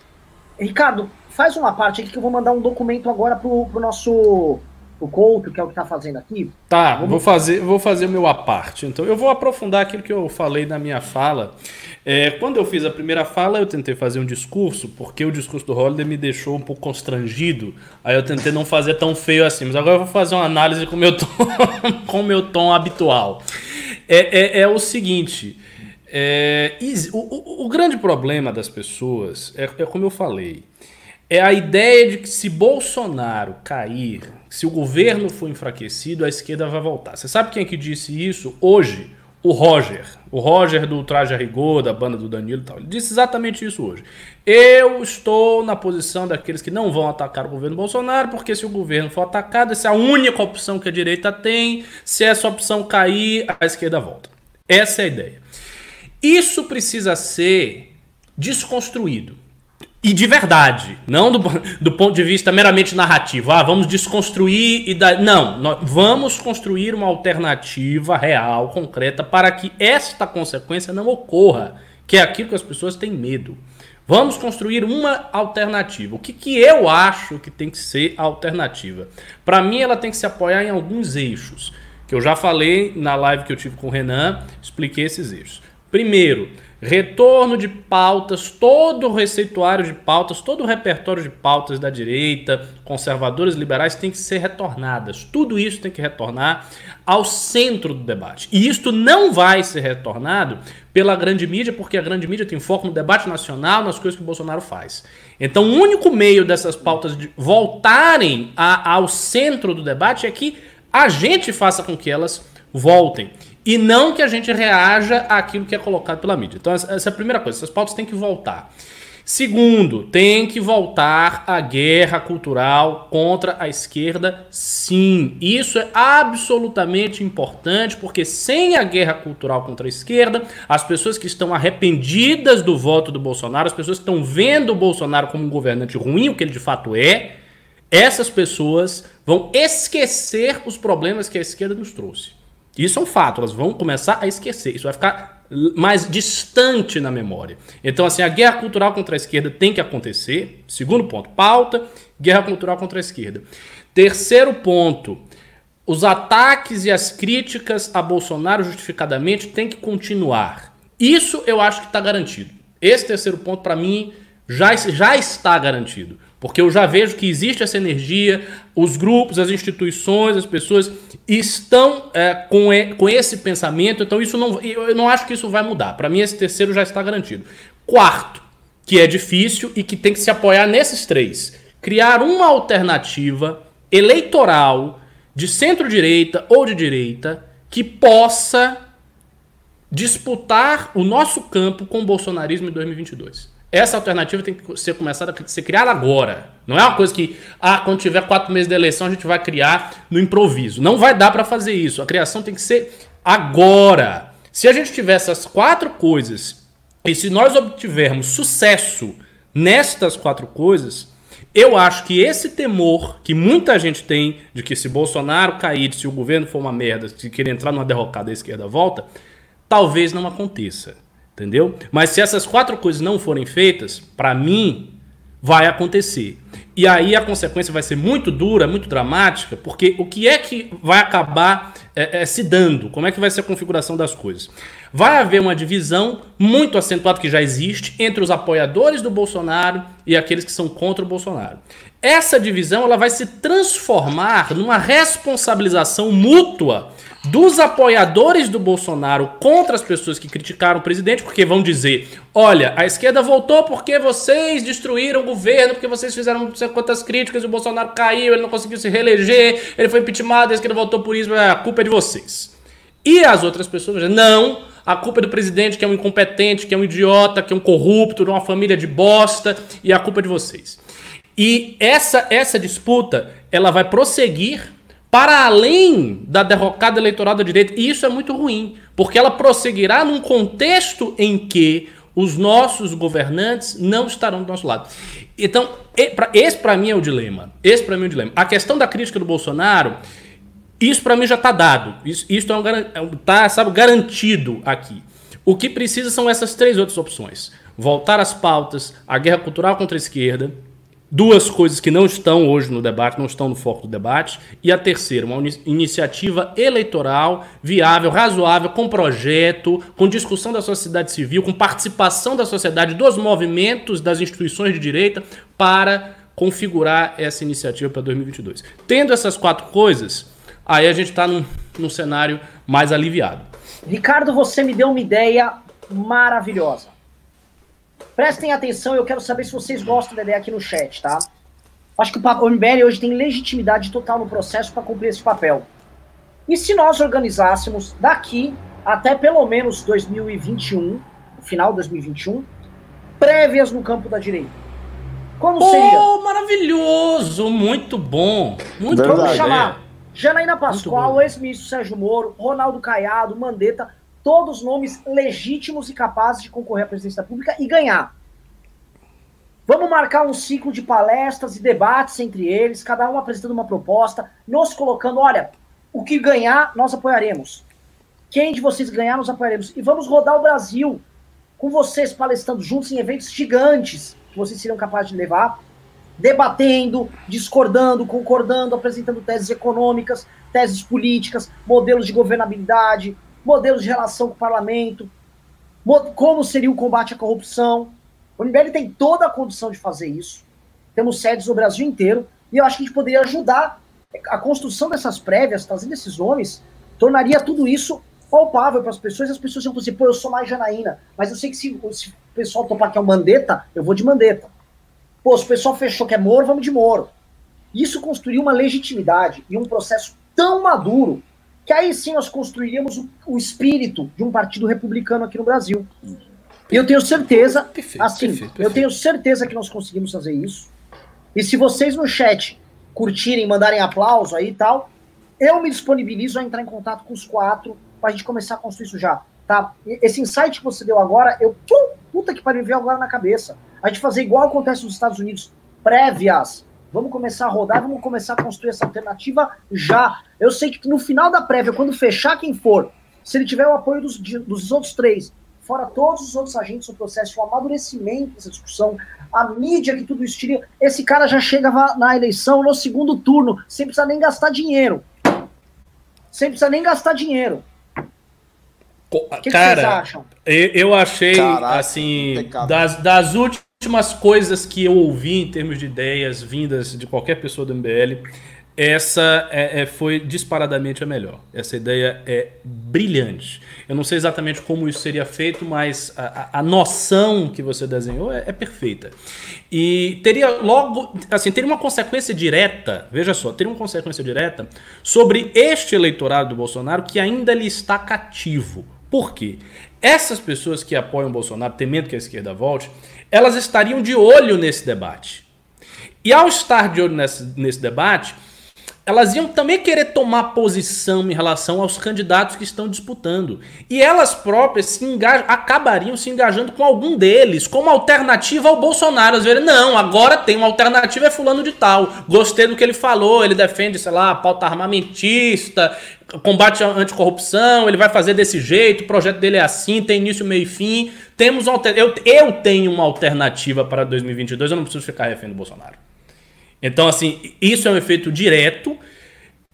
Ricardo, faz uma parte aqui que eu vou mandar um documento agora pro, pro nosso o Couto, que é o que está fazendo aqui. Tá, Vamos... vou fazer, vou fazer o meu a parte. Então, eu vou aprofundar aquilo que eu falei na minha fala. É, quando eu fiz a primeira fala, eu tentei fazer um discurso, porque o discurso do Holliday me deixou um pouco constrangido. Aí eu tentei não fazer tão feio assim. Mas agora eu vou fazer uma análise com meu tom, com o meu tom habitual. É, é, é o seguinte. É, o, o, o, grande problema das pessoas é, é como eu falei é a ideia de que se Bolsonaro cair, se o governo for enfraquecido, a esquerda vai voltar. Você sabe quem é que disse isso hoje? O Roger. O Roger do Traje a Rigor, da banda do Danilo e tal. Ele disse exatamente isso hoje. Eu estou na posição daqueles que não vão atacar o governo Bolsonaro, porque se o governo for atacado, essa é a única opção que a direita tem. Se essa opção cair, a esquerda volta. Essa é a ideia. Isso precisa ser desconstruído. E de verdade, não do, do ponto de vista meramente narrativo. Ah, vamos desconstruir e dar. Não, vamos construir uma alternativa real, concreta, para que esta consequência não ocorra, que é aquilo que as pessoas têm medo. Vamos construir uma alternativa. O que, que eu acho que tem que ser a alternativa? Para mim, ela tem que se apoiar em alguns eixos, que eu já falei na live que eu tive com o Renan, expliquei esses eixos. Primeiro, retorno de pautas, todo o receituário de pautas, todo o repertório de pautas da direita, conservadores, liberais, tem que ser retornadas. Tudo isso tem que retornar ao centro do debate. E isto não vai ser retornado pela grande mídia, porque a grande mídia tem foco no debate nacional, nas coisas que o Bolsonaro faz. Então, o único meio dessas pautas de voltarem a, ao centro do debate é que a gente faça com que elas voltem. E não que a gente reaja àquilo que é colocado pela mídia. Então, essa é a primeira coisa. Essas pautas têm que voltar. Segundo, tem que voltar a guerra cultural contra a esquerda, sim. Isso é absolutamente importante, porque sem a guerra cultural contra a esquerda, as pessoas que estão arrependidas do voto do Bolsonaro, as pessoas que estão vendo o Bolsonaro como um governante ruim, o que ele de fato é, essas pessoas vão esquecer os problemas que a esquerda nos trouxe. Isso é um fato, elas vão começar a esquecer. Isso vai ficar mais distante na memória. Então, assim, a guerra cultural contra a esquerda tem que acontecer. Segundo ponto, pauta, guerra cultural contra a esquerda. Terceiro ponto, os ataques e as críticas a Bolsonaro justificadamente têm que continuar. Isso eu acho que está garantido. Esse terceiro ponto, para mim, já, já está garantido. Porque eu já vejo que existe essa energia, os grupos, as instituições, as pessoas estão é, com, com esse pensamento, então isso não, eu não acho que isso vai mudar. Para mim, esse terceiro já está garantido. Quarto, que é difícil e que tem que se apoiar nesses três: criar uma alternativa eleitoral de centro-direita ou de direita que possa disputar o nosso campo com o bolsonarismo em 2022. Essa alternativa tem que ser começada a ser criada agora. Não é uma coisa que, ah, quando tiver quatro meses de eleição, a gente vai criar no improviso. Não vai dar para fazer isso. A criação tem que ser agora. Se a gente tiver essas quatro coisas e se nós obtivermos sucesso nestas quatro coisas, eu acho que esse temor que muita gente tem de que se Bolsonaro cair, se o governo for uma merda, se querer entrar numa derrocada da esquerda volta, talvez não aconteça. Entendeu? Mas se essas quatro coisas não forem feitas, para mim, vai acontecer. E aí a consequência vai ser muito dura, muito dramática, porque o que é que vai acabar é, é, se dando? Como é que vai ser a configuração das coisas? Vai haver uma divisão muito acentuada que já existe entre os apoiadores do Bolsonaro e aqueles que são contra o Bolsonaro. Essa divisão ela vai se transformar numa responsabilização mútua dos apoiadores do Bolsonaro contra as pessoas que criticaram o presidente, porque vão dizer: olha, a esquerda voltou porque vocês destruíram o governo, porque vocês fizeram não sei quantas críticas, o Bolsonaro caiu, ele não conseguiu se reeleger, ele foi impeachment, a esquerda voltou por isso, a culpa é de vocês. E as outras pessoas não, a culpa é do presidente, que é um incompetente, que é um idiota, que é um corrupto, de uma família de bosta, e a culpa é de vocês. E essa, essa disputa ela vai prosseguir para além da derrocada eleitoral da direita. E isso é muito ruim, porque ela prosseguirá num contexto em que os nossos governantes não estarão do nosso lado. Então, esse para mim é o dilema. Esse para mim é o dilema. A questão da crítica do Bolsonaro, isso para mim já está dado. Isso, isso é um, é tá, sabe, garantido aqui. O que precisa são essas três outras opções: voltar às pautas, a guerra cultural contra a esquerda, duas coisas que não estão hoje no debate, não estão no foco do debate, e a terceira, uma iniciativa eleitoral viável, razoável, com projeto, com discussão da sociedade civil, com participação da sociedade, dos movimentos, das instituições de direita, para configurar essa iniciativa para 2022. Tendo essas quatro coisas, aí a gente está num, num cenário mais aliviado. Ricardo, você me deu uma ideia maravilhosa. Prestem atenção, eu quero saber se vocês gostam da ideia aqui no chat, tá? Acho que o MBL hoje tem legitimidade total no processo para cumprir esse papel. E se nós organizássemos daqui até pelo menos 2021, final de 2021, prévias no campo da direita? Como oh, seria? Oh, maravilhoso! Muito bom! Muito Verdade, Vamos chamar. Janaína Pascoal, ex-ministro Sérgio Moro, Ronaldo Caiado, Mandetta, todos nomes legítimos e capazes de concorrer à presidência da República e ganhar. Vamos marcar um ciclo de palestras e debates entre eles, cada um apresentando uma proposta, nos colocando, olha, o que ganhar, nós apoiaremos. Quem de vocês ganhar, nós apoiaremos. E vamos rodar o Brasil com vocês palestrando juntos em eventos gigantes que vocês seriam capazes de levar, debatendo, discordando, concordando, apresentando teses econômicas, teses políticas, modelos de governabilidade, modelos de relação com o parlamento, como seria o combate à corrupção. O MBL tem toda a condição de fazer isso. Temos sedes no Brasil inteiro e eu acho que a gente poderia ajudar a construção dessas prévias, trazendo esses nomes, tornaria tudo isso palpável para as pessoas as pessoas iam dizer, pô, eu sou mais Janaína, mas eu sei que se, se o pessoal topar que é o Mandetta, eu vou de Mandetta. Pô, se o pessoal fechou que é Moro, vamos de Moro. Isso construiu uma legitimidade e um processo tão maduro que aí sim nós construiríamos o, o espírito de um partido republicano aqui no Brasil. E eu tenho certeza, perfeito, assim, perfeito, perfeito. eu tenho certeza que nós conseguimos fazer isso. E se vocês no chat curtirem, mandarem aplauso aí e tal, eu me disponibilizo a entrar em contato com os quatro para a gente começar a construir isso já, tá? Esse insight que você deu agora, eu, pum, puta que pariu, veio agora na cabeça. A gente fazer igual acontece nos Estados Unidos, prévias. Vamos começar a rodar, vamos começar a construir essa alternativa já. Eu sei que no final da prévia, quando fechar quem for, se ele tiver o apoio dos, dos outros três, fora todos os outros agentes do processo, o amadurecimento dessa discussão, a mídia que tudo isso tira, esse cara já chega na eleição no segundo turno, sem precisar nem gastar dinheiro. Sem precisar nem gastar dinheiro. Que cara, que eu achei, Caraca, assim, das, das últimas coisas que eu ouvi em termos de ideias vindas de qualquer pessoa do MBL, essa é, é, foi disparadamente a melhor. Essa ideia é brilhante. Eu não sei exatamente como isso seria feito, mas a, a noção que você desenhou é, é, perfeita. E teria logo, assim, teria uma consequência direta, veja só, teria uma consequência direta sobre este eleitorado do Bolsonaro que ainda lhe está cativo. Por quê? Essas pessoas que apoiam o Bolsonaro, temendo que a esquerda volte, elas estariam de olho nesse debate. E ao estar de olho nesse, nesse debate, elas iam também querer tomar posição em relação aos candidatos que estão disputando. E elas próprias se engajam, acabariam se engajando com algum deles, como alternativa ao Bolsonaro. Às vezes, não, agora tem uma alternativa, é fulano de tal. Gostei do que ele falou, ele defende, sei lá, pauta armamentista, combate à anticorrupção, ele vai fazer desse jeito, o projeto dele é assim, tem início, meio e fim. Temos eu, eu tenho uma alternativa para 2022, eu não preciso ficar refém do Bolsonaro. Então, assim, isso é um efeito direto.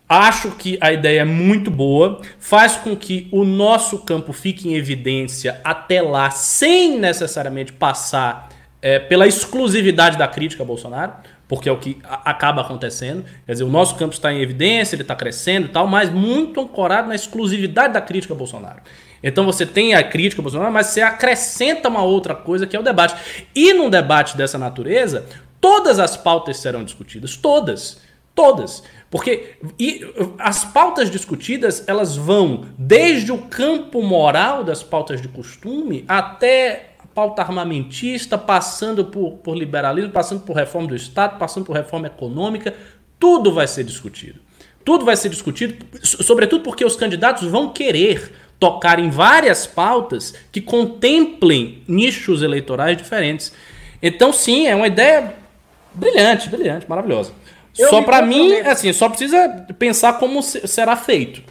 Acho que a ideia é muito boa, faz com que o nosso campo fique em evidência até lá, sem necessariamente passar é, pela exclusividade da crítica a Bolsonaro porque é o que acaba acontecendo. Quer dizer, o nosso campo está em evidência, ele está crescendo e tal, mas muito ancorado na exclusividade da crítica a Bolsonaro. Então você tem a crítica a Bolsonaro, mas você acrescenta uma outra coisa que é o debate. E num debate dessa natureza, todas as pautas serão discutidas, todas, todas. Porque e, as pautas discutidas, elas vão desde o campo moral das pautas de costume até pauta armamentista, passando por, por liberalismo, passando por reforma do Estado, passando por reforma econômica, tudo vai ser discutido. Tudo vai ser discutido, sobretudo porque os candidatos vão querer tocar em várias pautas que contemplem nichos eleitorais diferentes. Então, sim, é uma ideia brilhante, brilhante, maravilhosa. Eu só para mim, assim, só precisa pensar como será feito.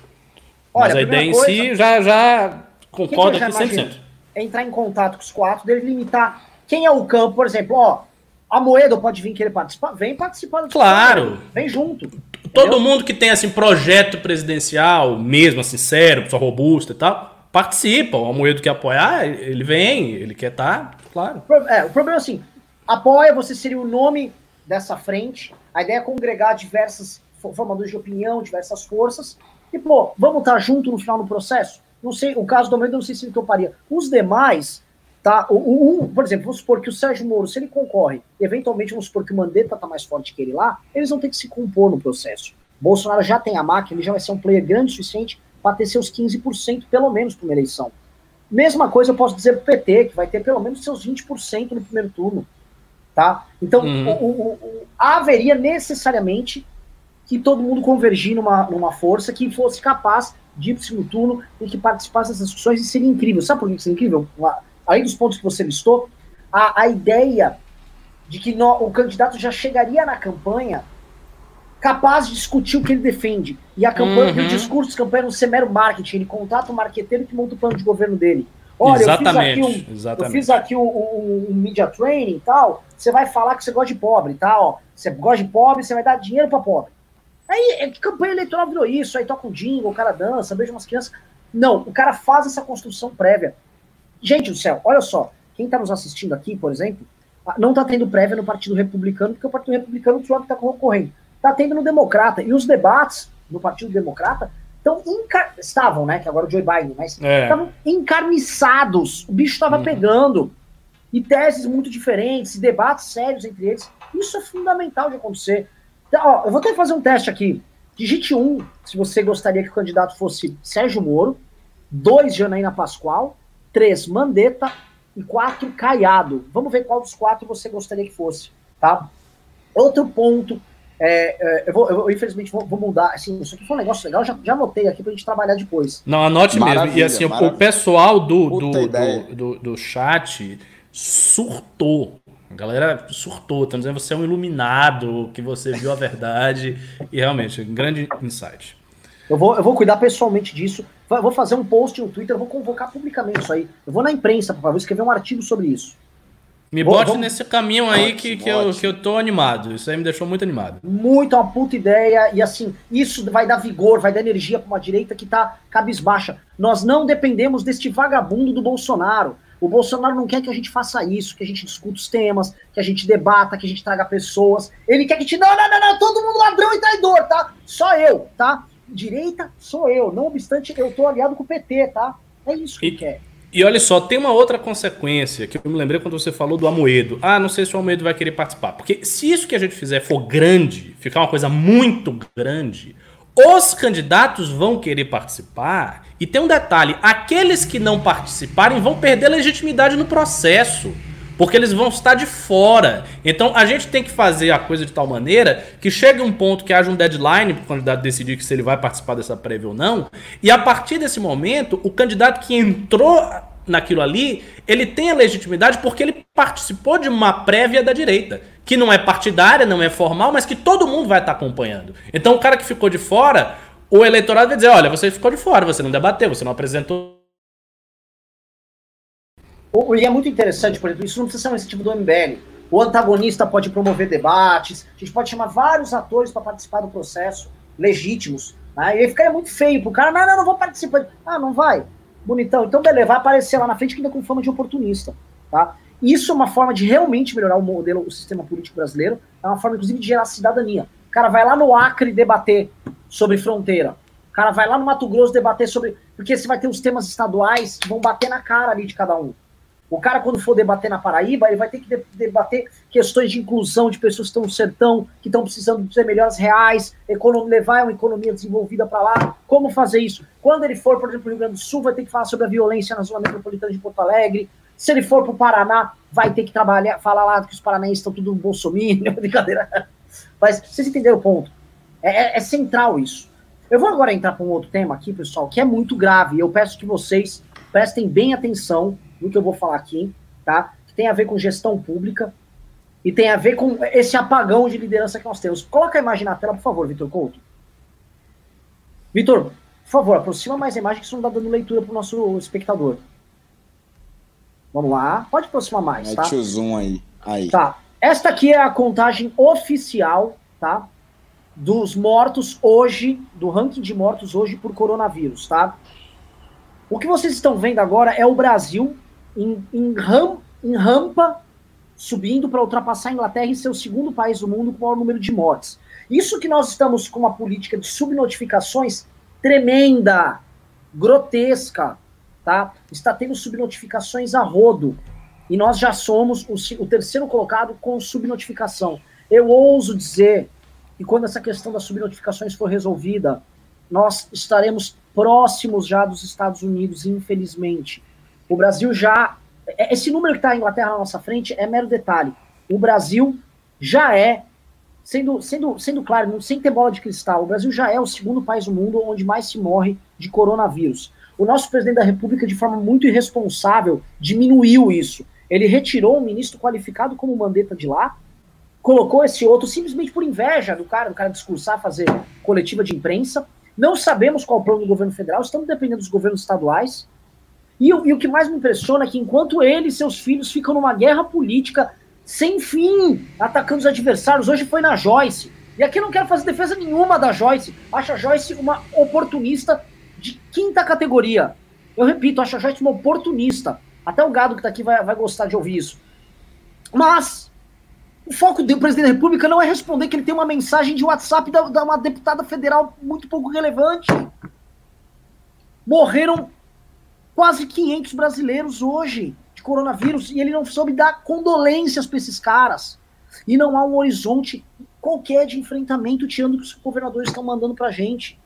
Olha, Mas a, a ideia coisa, em si já, já concordo aqui 100%. Imagino? entrar em contato com os quatro, delimitar quem é o campo, por exemplo, ó, a Moeda pode vir querer participar, vem participar do Claro. Vem junto. Todo entendeu? mundo que tem assim projeto presidencial, mesmo assim sério, pessoa robusta e tal, participa. O Amoedo quer apoiar, ele vem, ele quer estar, tá, claro. É, o problema é assim, apoia, você seria o nome dessa frente. A ideia é congregar diversas formadores de opinião, diversas forças. E, pô, vamos estar junto no final do processo? Não sei, o caso do Almeida, não sei se ele toparia. Os demais, tá? O, por exemplo, vamos supor que o Sérgio Moro, se ele concorre, eventualmente vamos supor que o Mandetta tá mais forte que ele lá, eles vão ter que se compor no processo. Bolsonaro já tem a máquina, ele já vai ser um player grande o suficiente para ter seus 15% pelo menos para uma eleição. Mesma coisa eu posso dizer para o PT, que vai ter pelo menos seus 20% no primeiro turno. Tá? Então, uhum. o, o, o, haveria necessariamente que todo mundo convergir numa, numa força que fosse capaz de ir no turno e que participasse dessas discussões, e seria incrível. Sabe por que seria incrível? Além dos pontos que você listou, a, a ideia de que no, o candidato já chegaria na campanha capaz de discutir o que ele defende. E a campanha, uhum. e o discurso de campanha não ser mero marketing, ele contrata o um marqueteiro que monta o plano de governo dele. Olha, exatamente, eu fiz aqui, um, exatamente. Eu fiz aqui um, um, um, media training e tal, você vai falar que você gosta de pobre, tá? Você gosta de pobre, você vai dar dinheiro para pobre. Aí, é que campanha eleitoral virou isso, aí toca um jingle, o cara dança, beija umas crianças. Não, o cara faz essa construção prévia. Gente do céu, olha só, quem está nos assistindo aqui, por exemplo, não está tendo prévia no Partido Republicano, porque o Partido Republicano, o Trump está concorrendo. Está tendo no Democrata. E os debates no Partido Democrata estavam, né? Que agora o Joe Biden, mas é. estavam encarniçados. O bicho estava uhum. pegando. E teses muito diferentes, e debates sérios entre eles. Isso é fundamental de acontecer. Então, ó, eu vou que fazer um teste aqui. Digite um, se você gostaria que o candidato fosse Sérgio Moro, dois, Janaína Pascoal, três, Mandetta e quatro, Caiado. Vamos ver qual dos quatro você gostaria que fosse, tá? Outro ponto é, é, eu, vou, eu, infelizmente vou, vou, mudar. Assim, isso aqui foi um negócio legal, já, já anotei aqui pra gente trabalhar depois. Não, anote maravilha, mesmo. E assim, maravilha. o pessoal do, do, do, do, do chat surtou. A galera surtou, estão dizendo que você é um iluminado, que você viu a verdade. e realmente, um grande insight. Eu vou, eu vou cuidar pessoalmente disso. Vou fazer um post no Twitter, vou convocar publicamente isso aí. Eu vou na imprensa, por favor, escrever um artigo sobre isso. Me bote vamos... nesse caminho aí que, que, eu, que eu tô animado. Isso aí me deixou muito animado. Muito, uma puta ideia. E assim, isso vai dar vigor, vai dar energia para uma direita que tá cabisbaixa. Nós não dependemos deste vagabundo do Bolsonaro. O Bolsonaro não quer que a gente faça isso, que a gente discuta os temas, que a gente debata, que a gente traga pessoas. Ele quer que a gente. Não, não, não, não, todo mundo ladrão e traidor, tá? Só eu, tá? Direita sou eu. Não obstante, eu tô aliado com o PT, tá? É isso que e... ele quer. E olha só, tem uma outra consequência que eu me lembrei quando você falou do Amoedo. Ah, não sei se o Amoedo vai querer participar. Porque se isso que a gente fizer for grande, ficar uma coisa muito grande, os candidatos vão querer participar. E tem um detalhe: aqueles que não participarem vão perder legitimidade no processo porque eles vão estar de fora. Então a gente tem que fazer a coisa de tal maneira que chegue um ponto que haja um deadline para o candidato decidir se ele vai participar dessa prévia ou não, e a partir desse momento, o candidato que entrou naquilo ali, ele tem a legitimidade porque ele participou de uma prévia da direita, que não é partidária, não é formal, mas que todo mundo vai estar acompanhando. Então o cara que ficou de fora, o eleitorado vai dizer: olha, você ficou de fora, você não debateu, você não apresentou e é muito interessante, por exemplo, isso não precisa ser um incentivo do MBL. O antagonista pode promover debates, a gente pode chamar vários atores para participar do processo, legítimos. Né? E aí ficaria muito feio pro cara, não, não, não vou participar. Ah, não vai? Bonitão. Então, beleza, vai aparecer lá na frente ainda com fama de oportunista. Tá? Isso é uma forma de realmente melhorar o modelo, o sistema político brasileiro. É uma forma, inclusive, de gerar cidadania. O cara vai lá no Acre debater sobre fronteira. O cara vai lá no Mato Grosso debater sobre. Porque você vai ter os temas estaduais que vão bater na cara ali de cada um. O cara, quando for debater na Paraíba, ele vai ter que debater questões de inclusão de pessoas que estão no sertão, que estão precisando ser melhores reais, levar uma economia desenvolvida para lá. Como fazer isso? Quando ele for, por exemplo, para o Rio Grande do Sul, vai ter que falar sobre a violência na zona metropolitana de Porto Alegre. Se ele for para o Paraná, vai ter que trabalhar, falar lá que os paranaenses estão tudo bolsominion, brincadeira. Mas vocês entenderam o ponto? É, é, é central isso. Eu vou agora entrar para um outro tema aqui, pessoal, que é muito grave. Eu peço que vocês prestem bem atenção no que eu vou falar aqui, tá? Que tem a ver com gestão pública e tem a ver com esse apagão de liderança que nós temos. Coloca a imagem na tela, por favor, Vitor Couto. Vitor, por favor, aproxima mais a imagem que isso não está dando leitura para o nosso espectador. Vamos lá. Pode aproximar mais, tá? Mete o zoom aí. aí. Tá. Esta aqui é a contagem oficial, tá? Dos mortos hoje, do ranking de mortos hoje por coronavírus, tá? O que vocês estão vendo agora é o Brasil em, em, ram, em rampa, subindo para ultrapassar a Inglaterra e ser o segundo país do mundo com o maior número de mortes. Isso que nós estamos com uma política de subnotificações tremenda, grotesca, tá? Está tendo subnotificações a rodo. E nós já somos o, o terceiro colocado com subnotificação. Eu ouso dizer que quando essa questão das subnotificações for resolvida, nós estaremos próximos já dos Estados Unidos, infelizmente. O Brasil já. É, esse número que está a Inglaterra na nossa frente é mero detalhe. O Brasil já é, sendo, sendo, sendo claro, sem ter bola de cristal, o Brasil já é o segundo país do mundo onde mais se morre de coronavírus. O nosso presidente da República, de forma muito irresponsável, diminuiu isso. Ele retirou um ministro qualificado como Mandetta de lá, colocou esse outro simplesmente por inveja do cara, do cara discursar, fazer coletiva de imprensa. Não sabemos qual é o plano do governo federal, estamos dependendo dos governos estaduais. E, e o que mais me impressiona é que enquanto ele e seus filhos ficam numa guerra política sem fim, atacando os adversários, hoje foi na Joyce. E aqui eu não quero fazer defesa nenhuma da Joyce. Acho a Joyce uma oportunista de quinta categoria. Eu repito, acho a Joyce uma oportunista. Até o gado que está aqui vai, vai gostar de ouvir isso. Mas o foco do presidente da República não é responder que ele tem uma mensagem de WhatsApp da, da uma deputada federal muito pouco relevante. Morreram quase 500 brasileiros hoje de coronavírus e ele não soube dar condolências para esses caras. E não há um horizonte qualquer de enfrentamento tirando o que os governadores estão mandando para gente.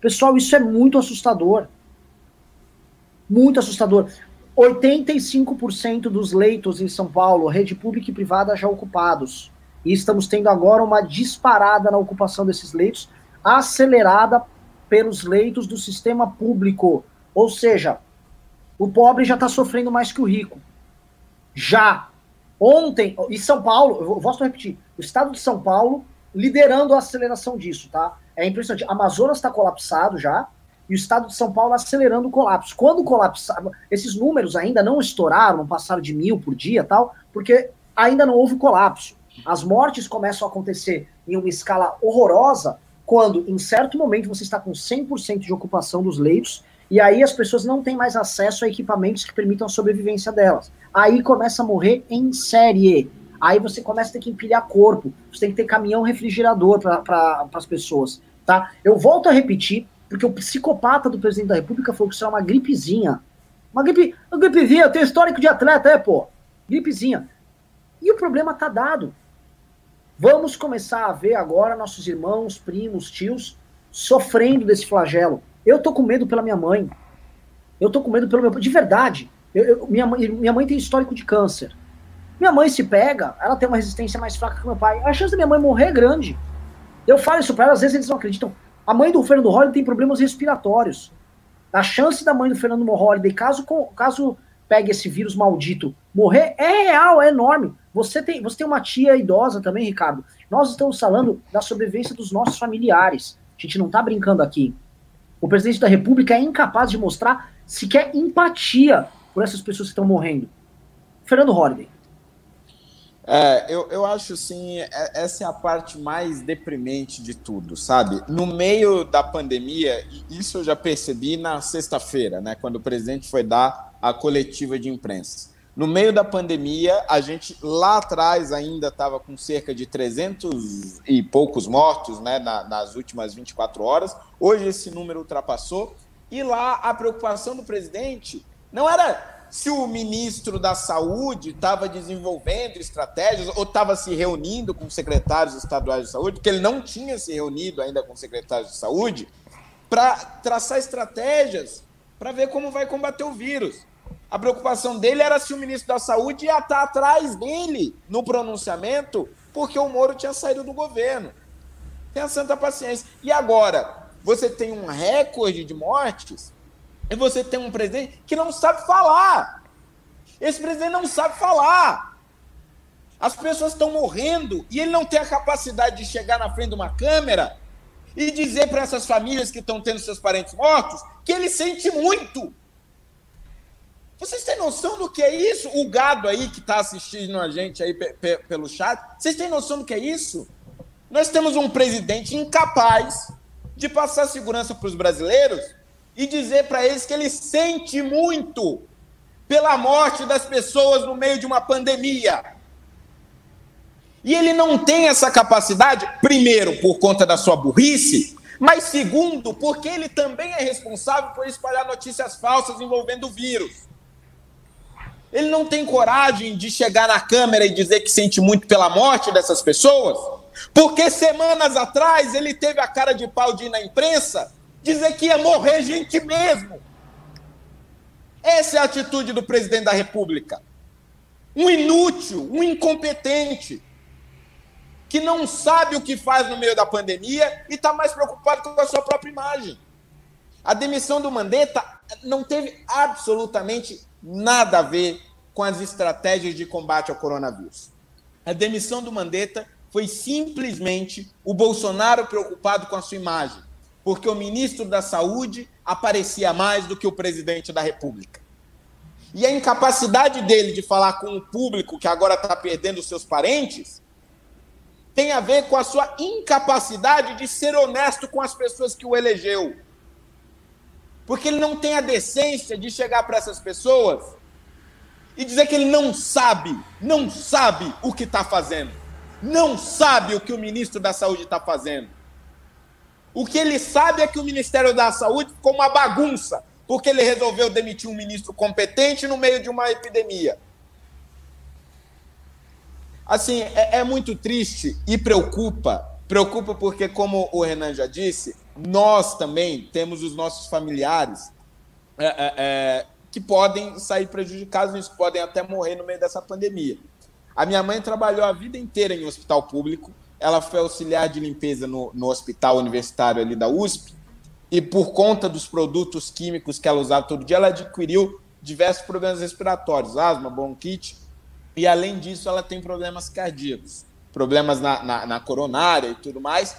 Pessoal, isso é muito assustador. Muito assustador. 85% dos leitos em São Paulo, rede pública e privada já ocupados. E estamos tendo agora uma disparada na ocupação desses leitos, acelerada pelos leitos do sistema público. Ou seja, o pobre já está sofrendo mais que o rico. Já. Ontem, e São Paulo, eu só repetir, o estado de São Paulo liderando a aceleração disso, tá? É impressionante. Amazonas está colapsado já, e o estado de São Paulo acelerando o colapso. Quando colapsava, esses números ainda não estouraram, não passaram de mil por dia tal, porque ainda não houve colapso. As mortes começam a acontecer em uma escala horrorosa quando, em certo momento, você está com 100% de ocupação dos leitos e aí as pessoas não têm mais acesso a equipamentos que permitam a sobrevivência delas. Aí começa a morrer em série. Aí você começa a ter que empilhar corpo. Você tem que ter caminhão refrigerador para pra, as pessoas. Tá? Eu volto a repetir, porque o psicopata do presidente da República falou que isso é uma gripezinha. Uma gripe, uma gripezinha, tem histórico de atleta, é, pô. Gripezinha. E o problema tá dado. Vamos começar a ver agora nossos irmãos, primos, tios sofrendo desse flagelo. Eu tô com medo pela minha mãe. Eu tô com medo pelo meu. De verdade. Eu, eu, minha, mãe, minha mãe tem histórico de câncer. Minha mãe se pega, ela tem uma resistência mais fraca que meu pai. A chance da minha mãe morrer é grande. Eu falo isso pra ela, às vezes eles não acreditam. A mãe do Fernando Holliday tem problemas respiratórios. A chance da mãe do Fernando Holliday, caso, caso pegue esse vírus maldito, morrer, é real, é enorme. Você tem, você tem uma tia idosa também, Ricardo. Nós estamos falando da sobrevivência dos nossos familiares. A gente não tá brincando aqui. O presidente da República é incapaz de mostrar sequer empatia por essas pessoas que estão morrendo. Fernando Holliday. É, eu, eu acho assim, é, essa é a parte mais deprimente de tudo, sabe? No meio da pandemia, isso eu já percebi na sexta-feira, né, quando o presidente foi dar a coletiva de imprensa. No meio da pandemia, a gente lá atrás ainda estava com cerca de 300 e poucos mortos né, na, nas últimas 24 horas. Hoje esse número ultrapassou. E lá a preocupação do presidente não era se o ministro da Saúde estava desenvolvendo estratégias ou estava se reunindo com secretários estaduais de saúde, porque ele não tinha se reunido ainda com secretários de saúde, para traçar estratégias para ver como vai combater o vírus. A preocupação dele era se o ministro da Saúde ia estar atrás dele no pronunciamento, porque o Moro tinha saído do governo. Tenha santa paciência. E agora, você tem um recorde de mortes e você tem um presidente que não sabe falar. Esse presidente não sabe falar. As pessoas estão morrendo e ele não tem a capacidade de chegar na frente de uma câmera e dizer para essas famílias que estão tendo seus parentes mortos que ele sente muito. Vocês têm noção do que é isso? O gado aí que está assistindo a gente aí pelo chat, vocês têm noção do que é isso? Nós temos um presidente incapaz de passar segurança para os brasileiros e dizer para eles que ele sente muito pela morte das pessoas no meio de uma pandemia. E ele não tem essa capacidade, primeiro, por conta da sua burrice, mas segundo, porque ele também é responsável por espalhar notícias falsas envolvendo o vírus. Ele não tem coragem de chegar na câmera e dizer que sente muito pela morte dessas pessoas, porque semanas atrás ele teve a cara de pau de ir na imprensa dizer que ia morrer gente mesmo. Essa é a atitude do presidente da República. Um inútil, um incompetente, que não sabe o que faz no meio da pandemia e está mais preocupado com a sua própria imagem. A demissão do Mandetta não teve absolutamente nada a ver com as estratégias de combate ao coronavírus. A demissão do Mandetta foi simplesmente o Bolsonaro preocupado com a sua imagem, porque o ministro da Saúde aparecia mais do que o presidente da República. E a incapacidade dele de falar com o público que agora está perdendo seus parentes tem a ver com a sua incapacidade de ser honesto com as pessoas que o elegeu. Porque ele não tem a decência de chegar para essas pessoas e dizer que ele não sabe, não sabe o que está fazendo, não sabe o que o ministro da Saúde está fazendo. O que ele sabe é que o Ministério da Saúde ficou uma bagunça, porque ele resolveu demitir um ministro competente no meio de uma epidemia. Assim, é, é muito triste e preocupa. Preocupa porque, como o Renan já disse, nós também temos os nossos familiares é, é, é que podem sair prejudicados, que podem até morrer no meio dessa pandemia. A minha mãe trabalhou a vida inteira em hospital público, ela foi auxiliar de limpeza no, no hospital universitário ali da USP, e por conta dos produtos químicos que ela usava todo dia, ela adquiriu diversos problemas respiratórios, asma, bronquite, e além disso, ela tem problemas cardíacos, problemas na, na, na coronária e tudo mais.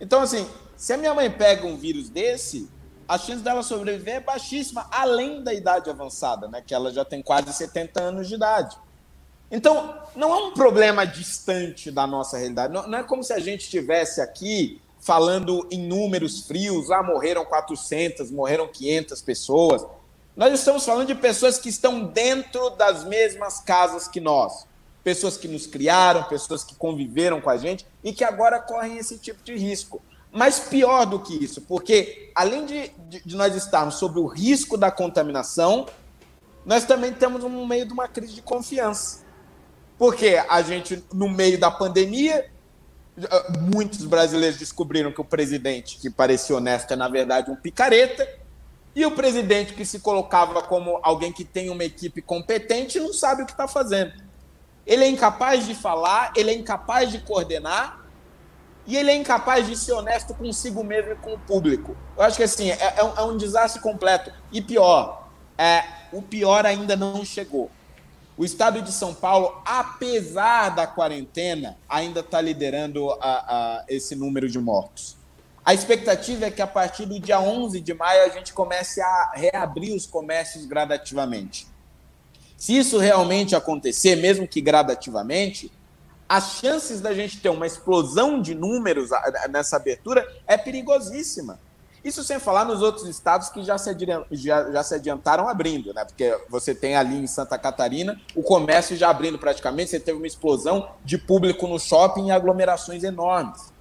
Então, assim, se a minha mãe pega um vírus desse, a chance dela sobreviver é baixíssima, além da idade avançada, né? Que ela já tem quase 70 anos de idade. Então, não é um problema distante da nossa realidade. Não, não é como se a gente estivesse aqui falando em números frios, ah, morreram 400, morreram 500 pessoas. Nós estamos falando de pessoas que estão dentro das mesmas casas que nós. Pessoas que nos criaram, pessoas que conviveram com a gente e que agora correm esse tipo de risco. Mas pior do que isso, porque além de, de, de nós estarmos sob o risco da contaminação, nós também estamos no meio de uma crise de confiança. Porque a gente, no meio da pandemia, muitos brasileiros descobriram que o presidente, que parecia honesto, é na verdade um picareta, e o presidente, que se colocava como alguém que tem uma equipe competente, não sabe o que está fazendo. Ele é incapaz de falar, ele é incapaz de coordenar, e ele é incapaz de ser honesto consigo mesmo e com o público. Eu acho que assim, é, é, um, é um, desastre completo. E pior, é, o pior ainda não chegou. O estado de São Paulo, apesar da quarentena, ainda está liderando a, a, esse número de mortos. A expectativa é que a partir do dia 11 de maio a gente comece a reabrir os comércios gradativamente. Se isso realmente acontecer, mesmo que gradativamente, as chances da gente ter uma explosão de números nessa abertura é perigosíssima. Isso sem falar nos outros estados que já se, já, já se adiantaram abrindo, né? Porque você tem ali em Santa Catarina o comércio já abrindo praticamente, você teve uma explosão de público no shopping e aglomerações enormes.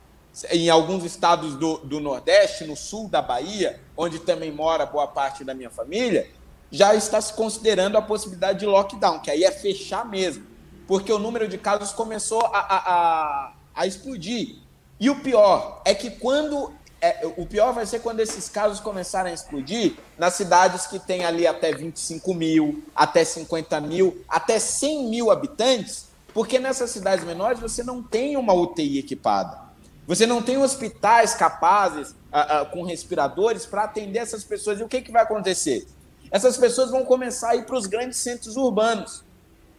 Em alguns estados do, do Nordeste, no sul da Bahia, onde também mora boa parte da minha família, já está se considerando a possibilidade de lockdown, que aí é fechar mesmo porque o número de casos começou a, a, a, a explodir. E o pior é que quando. É, o pior vai ser quando esses casos começarem a explodir nas cidades que têm ali até 25 mil, até 50 mil, até 100 mil habitantes, porque nessas cidades menores você não tem uma UTI equipada. Você não tem hospitais capazes, com respiradores, para atender essas pessoas. E o que, que vai acontecer? Essas pessoas vão começar a ir para os grandes centros urbanos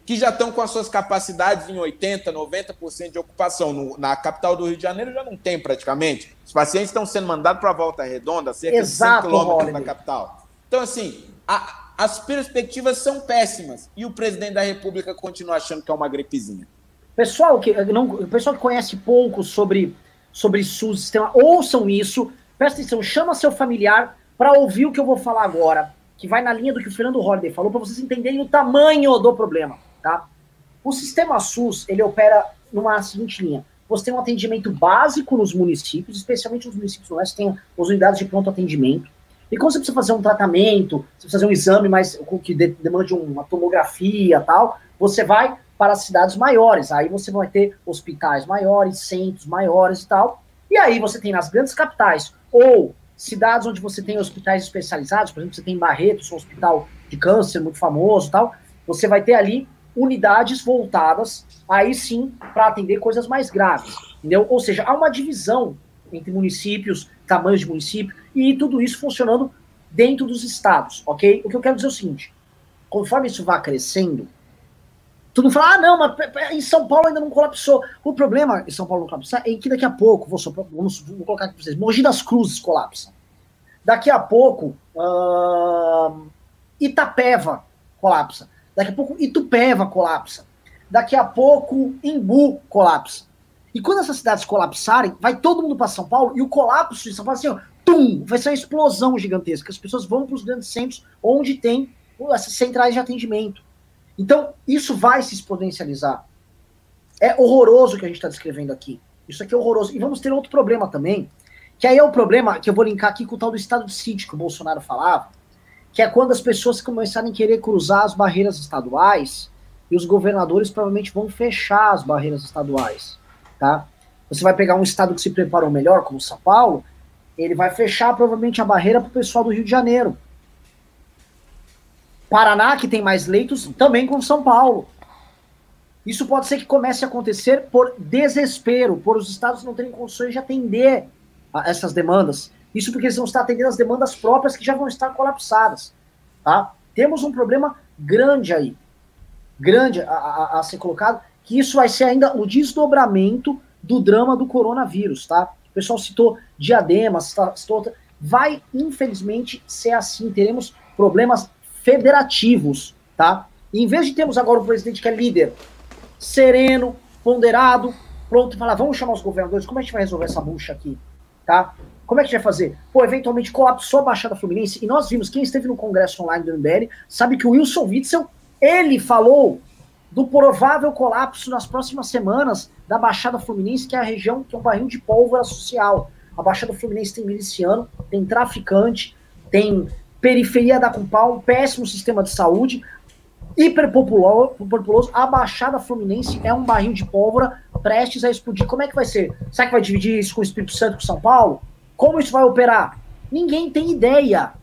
que já estão com as suas capacidades em 80%, 90% de ocupação. No, na capital do Rio de Janeiro já não tem praticamente. Os pacientes estão sendo mandados para a Volta Redonda, cerca Exato, de 100 quilômetros da capital. Então, assim, a, as perspectivas são péssimas e o presidente da República continua achando que é uma gripezinha. Pessoal que, não, pessoal que conhece pouco sobre, sobre SUS, sistema, ouçam isso, presta atenção, chama seu familiar para ouvir o que eu vou falar agora, que vai na linha do que o Fernando Holliday falou, para vocês entenderem o tamanho do problema. Tá? O sistema SUS, ele opera numa seguinte linha. Você tem um atendimento básico nos municípios, especialmente nos municípios Oeste, tem as unidades de pronto atendimento. E quando você precisa fazer um tratamento, você precisa fazer um exame mais que demande uma tomografia tal, você vai para as cidades maiores. Aí você vai ter hospitais maiores, centros maiores e tal. E aí você tem nas grandes capitais ou cidades onde você tem hospitais especializados, por exemplo, você tem Barretos, um hospital de câncer muito famoso tal, você vai ter ali unidades voltadas aí sim para atender coisas mais graves, entendeu? Ou seja, há uma divisão entre municípios, tamanhos de município e tudo isso funcionando dentro dos estados, ok? O que eu quero dizer é o seguinte: conforme isso vai crescendo, todo mundo fala, ah, não, mas em São Paulo ainda não colapsou. O problema em São Paulo não colapsar é que daqui a pouco, vou, vamos, vou colocar aqui para vocês, Mogi das Cruzes colapsa. Daqui a pouco, uh, Itapeva colapsa. Daqui a pouco, Itupeva colapsa. Daqui a pouco, Imbu colapsa. E quando essas cidades colapsarem, vai todo mundo para São Paulo e o colapso de São Paulo assim, ó, tum, vai ser uma explosão gigantesca. As pessoas vão para os grandes centros onde tem essas centrais de atendimento. Então, isso vai se exponencializar. É horroroso o que a gente está descrevendo aqui. Isso aqui é horroroso. E vamos ter outro problema também, que aí é o problema que eu vou linkar aqui com o tal do estado de sítio que o Bolsonaro falava, que é quando as pessoas começarem a querer cruzar as barreiras estaduais e os governadores provavelmente vão fechar as barreiras estaduais, tá? Você vai pegar um estado que se preparou melhor, como São Paulo, ele vai fechar provavelmente a barreira para o pessoal do Rio de Janeiro. Paraná, que tem mais leitos, também com São Paulo. Isso pode ser que comece a acontecer por desespero, por os estados não terem condições de atender a essas demandas. Isso porque eles vão estar atendendo as demandas próprias que já vão estar colapsadas. Tá? Temos um problema grande aí, grande a, a, a ser colocado, que isso vai ser ainda o desdobramento do drama do coronavírus, tá? O pessoal citou diadema, citou, vai infelizmente ser assim, teremos problemas federativos, tá? E em vez de termos agora um presidente que é líder, sereno, ponderado, pronto, falar, vamos chamar os governadores, como a gente vai resolver essa bucha aqui, tá? Como é que a gente vai fazer? Pô, eventualmente colapsou a Baixada Fluminense, e nós vimos, quem esteve no congresso online do MBL, sabe que o Wilson Witzel, ele falou do provável colapso nas próximas semanas da Baixada Fluminense, que é a região que é um barril de pólvora social. A Baixada Fluminense tem miliciano, tem traficante, tem periferia da Compal, um péssimo sistema de saúde, hiperpopuloso, a Baixada Fluminense é um barril de pólvora prestes a explodir. Como é que vai ser? Será que vai dividir isso com o Espírito Santo com São Paulo? Como isso vai operar? Ninguém tem ideia.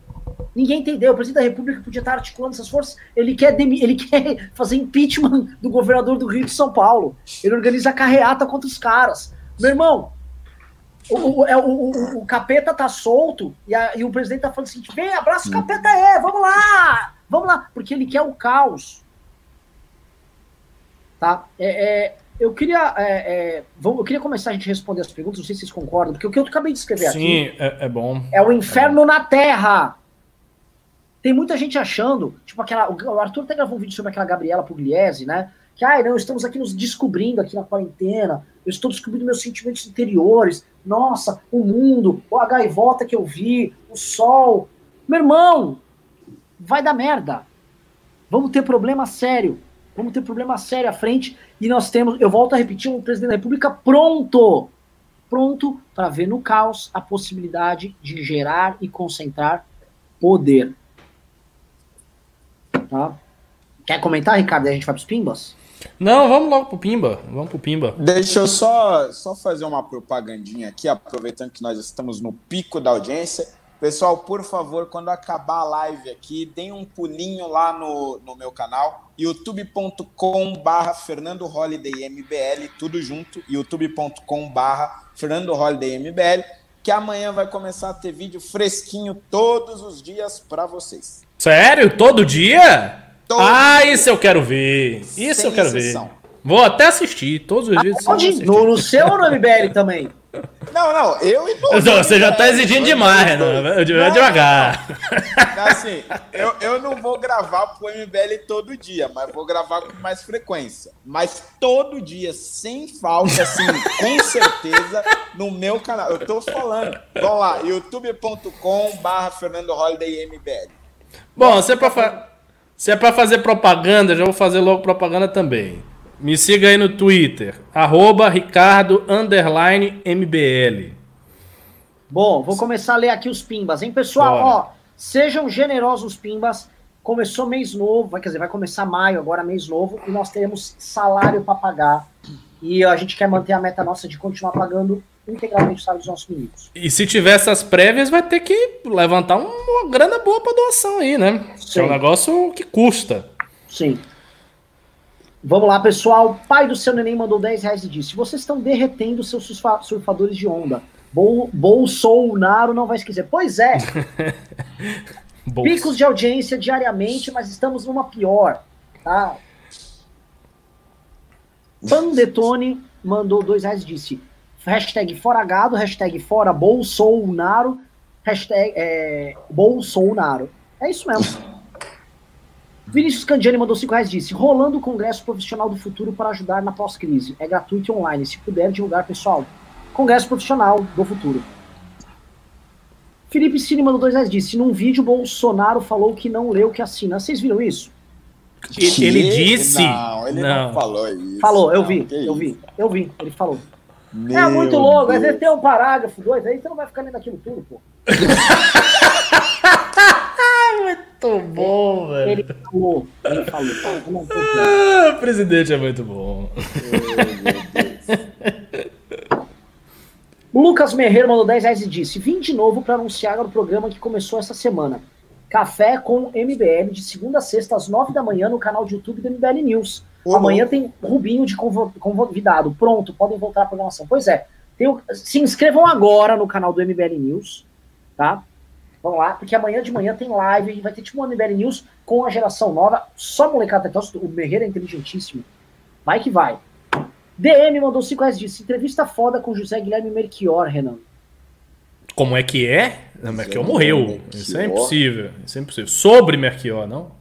Ninguém tem ideia. O presidente da República podia estar articulando essas forças. Ele quer, ele quer fazer impeachment do governador do Rio de São Paulo. Ele organiza carreata contra os caras. Meu irmão, o, o, é, o, o, o, capeta tá solto e, a, e, o presidente tá falando assim: vem, abraça o capeta, é, vamos lá, vamos lá, porque ele quer o caos. Tá? É, é eu queria, é, é eu queria começar a gente responder as perguntas, não sei se vocês concordam, porque o que eu acabei de escrever Sim, aqui. É, é, bom. É o inferno na Terra. Tem muita gente achando, tipo aquela. O Arthur até gravou um vídeo sobre aquela Gabriela Pugliese, né? Que, ai, não, estamos aqui nos descobrindo aqui na quarentena, eu estou descobrindo meus sentimentos interiores, nossa, o mundo, a gaivota que eu vi, o sol. Meu irmão, vai dar merda. Vamos ter problema sério. Vamos ter problema sério à frente. E nós temos, eu volto a repetir, um presidente da República pronto. Pronto para ver no caos a possibilidade de gerar e concentrar poder. Tá? Quer comentar, Ricardo? E a gente vai para os pimbas? Não, vamos logo pro Pimba. Vamos pro Pimba. Deixa eu só, só fazer uma propagandinha aqui, aproveitando que nós estamos no pico da audiência. Pessoal, por favor, quando acabar a live aqui, deem um pulinho lá no, no meu canal, youtube.com barra Fernando Holiday MBL, tudo junto, youtube.com barra Fernando Holiday MBL, que amanhã vai começar a ter vídeo fresquinho todos os dias para vocês. Sério? Todo dia? Todo ah, dia. isso eu quero ver. Isso Sem eu quero exceção. ver. Vou até assistir todos os dias. Ah, no, no seu ou no MBL também? Não, não, eu e Você já tá exigindo demais, Renan. Devagar. Não, assim, eu, eu não vou gravar pro MBL todo dia, mas vou gravar com mais frequência. Mas todo dia, sem falta, assim, com certeza, no meu canal. Eu tô falando. Vamos lá, youtube.com/barra Fernando Holiday MBL. Bom, se é, pra se é pra fazer propaganda, já vou fazer logo propaganda também. Me siga aí no Twitter, arroba Ricardo MBL. Bom, vou começar a ler aqui os pimbas, hein, pessoal? Bora. Ó, sejam generosos, pimbas. Começou mês novo, vai, quer dizer, vai começar maio, agora mês novo, e nós teremos salário para pagar. E a gente quer manter a meta nossa de continuar pagando integralmente o salário dos nossos meninos. E se tiver essas prévias, vai ter que levantar uma grana boa para doação aí, né? Sim. É um negócio que custa. Sim. Vamos lá, pessoal. Pai do seu neném mandou 10 reais e disse: Vocês estão derretendo seus surfadores de onda. Bol Bolsonaro não vai esquecer. Pois é. Picos de audiência diariamente, mas estamos numa pior. Tá? Pandetone mandou dois reais e disse: hashtag fora gado, hashtag fora Bolsonaro, hashtag é, Bolsonaro. É isso mesmo. Vinícius Candiani mandou 5 reais e disse: rolando o Congresso Profissional do Futuro para ajudar na pós-crise. É gratuito e online. Se puder divulgar, pessoal. Congresso Profissional do Futuro. Felipe Cine mandou 2 reais e disse: num vídeo, Bolsonaro falou que não leu que assina. Vocês viram isso? Ele, ele disse. Não, ele não, não falou isso. Falou, eu vi, eu isso? vi, eu vi, ele falou. Meu é muito louco, às vezes tem um parágrafo, dois, aí você não vai ficar lendo aquilo tudo, pô. muito bom, velho. Ele falou, ele falou. Ah, o presidente é muito bom. Lucas Merreiro mandou 10 reais e disse: Vim de novo para anunciar o programa que começou essa semana. Café com MBL, de segunda a sexta, às 9 da manhã, no canal de YouTube do MBL News. Uhum. Amanhã tem Rubinho de convidado. Pronto, podem voltar à programação. Pois é, tem, se inscrevam agora no canal do MBL News, tá? Vão lá, porque amanhã de manhã tem live e vai ter tipo um MBL News com a geração nova. Só molecada, então, o Merreira é inteligentíssimo. Vai que vai. DM mandou 5 reais disse: entrevista foda com José Guilherme Merchior, Renan. Como é que é? Merchior morreu. Merchior. Isso é impossível. Isso é impossível. Sobre Merchior, não?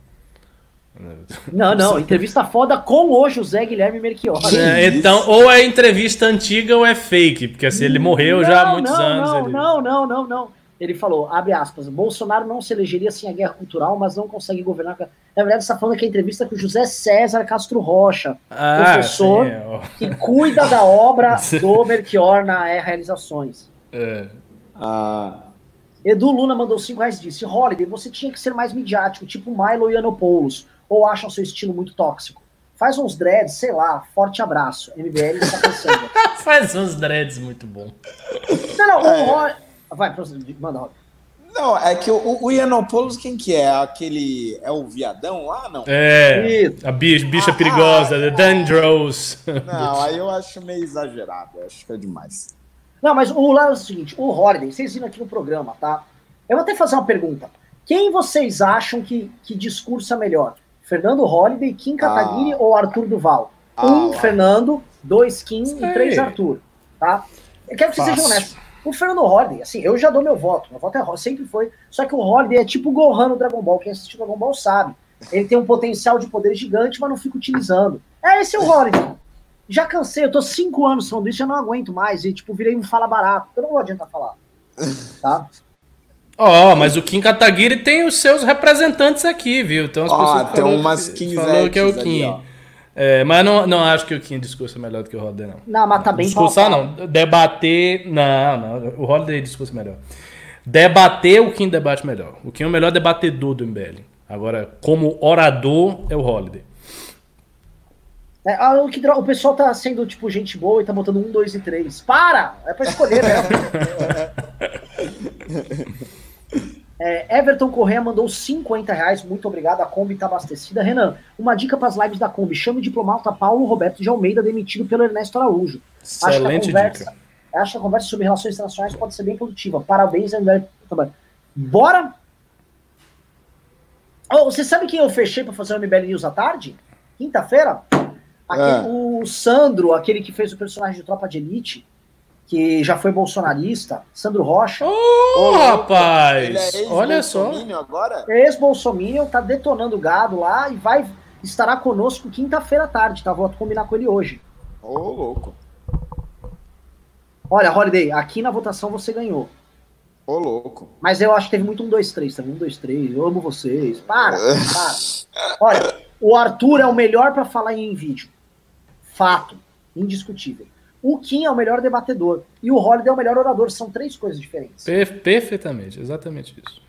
Não, não, entrevista foda com o José Guilherme Merchior. É, então, ou é entrevista antiga ou é fake, porque assim, ele morreu não, já há muitos não, anos. Não, ele... não, não, não, não. Ele falou, abre aspas, Bolsonaro não se elegeria sem a guerra cultural, mas não consegue governar. Na verdade, você está falando aqui a entrevista com José César Castro Rocha, ah, professor sim, que cuida da obra do Merchior na e Realizações. É. Ah. Edu Luna mandou 5 reais e disse: Holiday, você tinha que ser mais midiático, tipo Milo e Anopoulos ou acham seu estilo muito tóxico? Faz uns dreads, sei lá, forte abraço. MBL está pensando. Faz uns dreads, muito bom. Não, não, é. Vai, manda, Rob. Não, é que o, o Ianopoulos, quem que é? Aquele. É o viadão lá, não? É. Isso. A bicha, bicha ah, perigosa, ah, The Dandros. Não, aí eu acho meio exagerado. acho que é demais. Não, mas o lado é o seguinte: o Holiday, vocês viram aqui no programa, tá? Eu vou até fazer uma pergunta. Quem vocês acham que, que discursa melhor? Fernando Holliday, Kim Kataguiri ah. ou Arthur Duval? Ah, um Fernando, dois Kim Sei. e três Arthur, tá? Eu quero que vocês sejam honestos. O Fernando Holliday, assim, eu já dou meu voto. Meu voto é sempre foi. Só que o Holliday é tipo o Gohan no Dragon Ball. Quem assistiu Dragon Ball sabe. Ele tem um potencial de poder gigante, mas não fica utilizando. É esse é o Holliday. Já cansei, eu tô cinco anos falando isso, já não aguento mais. E, tipo, virei um fala barato. Eu não vou adiantar falar. Tá? Ó, oh, mas o Kim Kataguiri tem os seus representantes aqui, viu? Então as oh, pessoas tem umas que, falou que é o Kim. Ali, é, mas não, não acho que o Kim discurso é melhor do que o Holiday, não. Não, mas tá bem Discursar não. Debater. Não, não. O Holiday discurso melhor. Debater, o Kim debate melhor. O Kim é o melhor debatedor do MBL. Agora, como orador, é o Holiday. É, ah, o, que, o pessoal tá sendo, tipo, gente boa e tá botando um, dois e três. Para! É pra escolher, né? É, Everton Correa mandou 50 reais, muito obrigado. A Kombi está abastecida. Renan, uma dica para as lives da Kombi: chame o diplomata Paulo Roberto de Almeida, demitido pelo Ernesto Araújo. Excelente conversa, dica. Acho que a conversa sobre relações internacionais pode ser bem produtiva. Parabéns, André. Bora? Oh, você sabe quem eu fechei para fazer o MBL News à tarde? Quinta-feira? É. O Sandro, aquele que fez o personagem de Tropa de Elite que já foi bolsonarista, Sandro Rocha. Oh, oh rapaz! É Olha só. Agora? Ex-Bolsominion, tá detonando gado lá e vai estará conosco quinta-feira à tarde, tá? Vou combinar com ele hoje. Ô, oh, louco. Olha, Holiday, aqui na votação você ganhou. Ô, oh, louco. Mas eu acho que teve muito um, dois, três também. Um, dois, três. Eu amo vocês. Para, para. Olha, o Arthur é o melhor para falar em vídeo. Fato. Indiscutível. O Kim é o melhor debatedor e o Holiday é o melhor orador. São três coisas diferentes. perfeitamente, exatamente isso.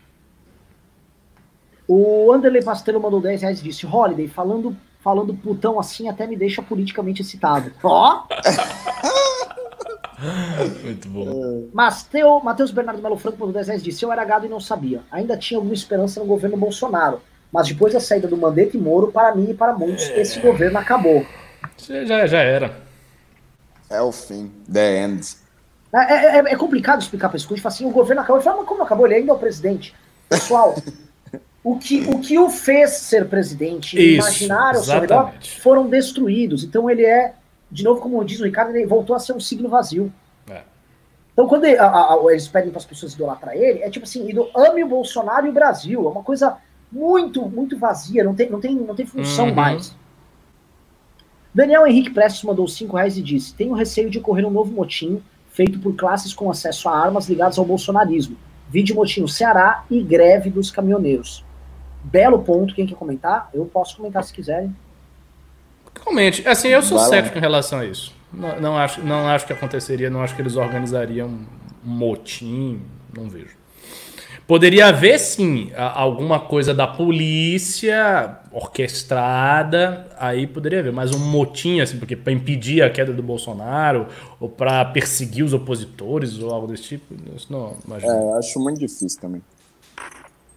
O Anderley Pastelo mandou 10 reais e disse: Holiday, falando, falando putão assim até me deixa politicamente excitado. Ó! Muito bom. Matheus Bernardo Melo Franco mandou 10 reais e disse: Eu era gado e não sabia. Ainda tinha alguma esperança no governo Bolsonaro. Mas depois da saída do Mandetta e Moro, para mim e para muitos, é... esse governo acabou. Já, já era. É o fim. The end. É, é, é, é complicado explicar para esse gente assim, o governo acabou. Ele fala, mas como acabou? Ele ainda é o presidente. Pessoal, o, que, o que o fez ser presidente, Isso, imaginar o seu redor, foram destruídos. Então ele é de novo, como diz o Ricardo, ele voltou a ser um signo vazio. É. Então, quando ele, a, a, eles pedem para as pessoas idolatrar ele, é tipo assim, ame o Bolsonaro e o Brasil. É uma coisa muito, muito vazia, não tem, não tem, não tem função uhum. mais. Daniel Henrique Prestes mandou 5 reais e disse: Tenho receio de ocorrer um novo motim feito por classes com acesso a armas ligadas ao bolsonarismo. Vídeo motim no Ceará e greve dos caminhoneiros. Belo ponto, quem quer comentar? Eu posso comentar se quiserem. Comente. Assim, eu sou Vai cético lá. em relação a isso. Não, não, acho, não acho que aconteceria, não acho que eles organizariam um motim, não vejo. Poderia haver, sim, alguma coisa da polícia orquestrada, aí poderia haver, mas um motim, assim, porque para impedir a queda do Bolsonaro, ou para perseguir os opositores, ou algo desse tipo, isso não imagino. É, acho muito difícil também.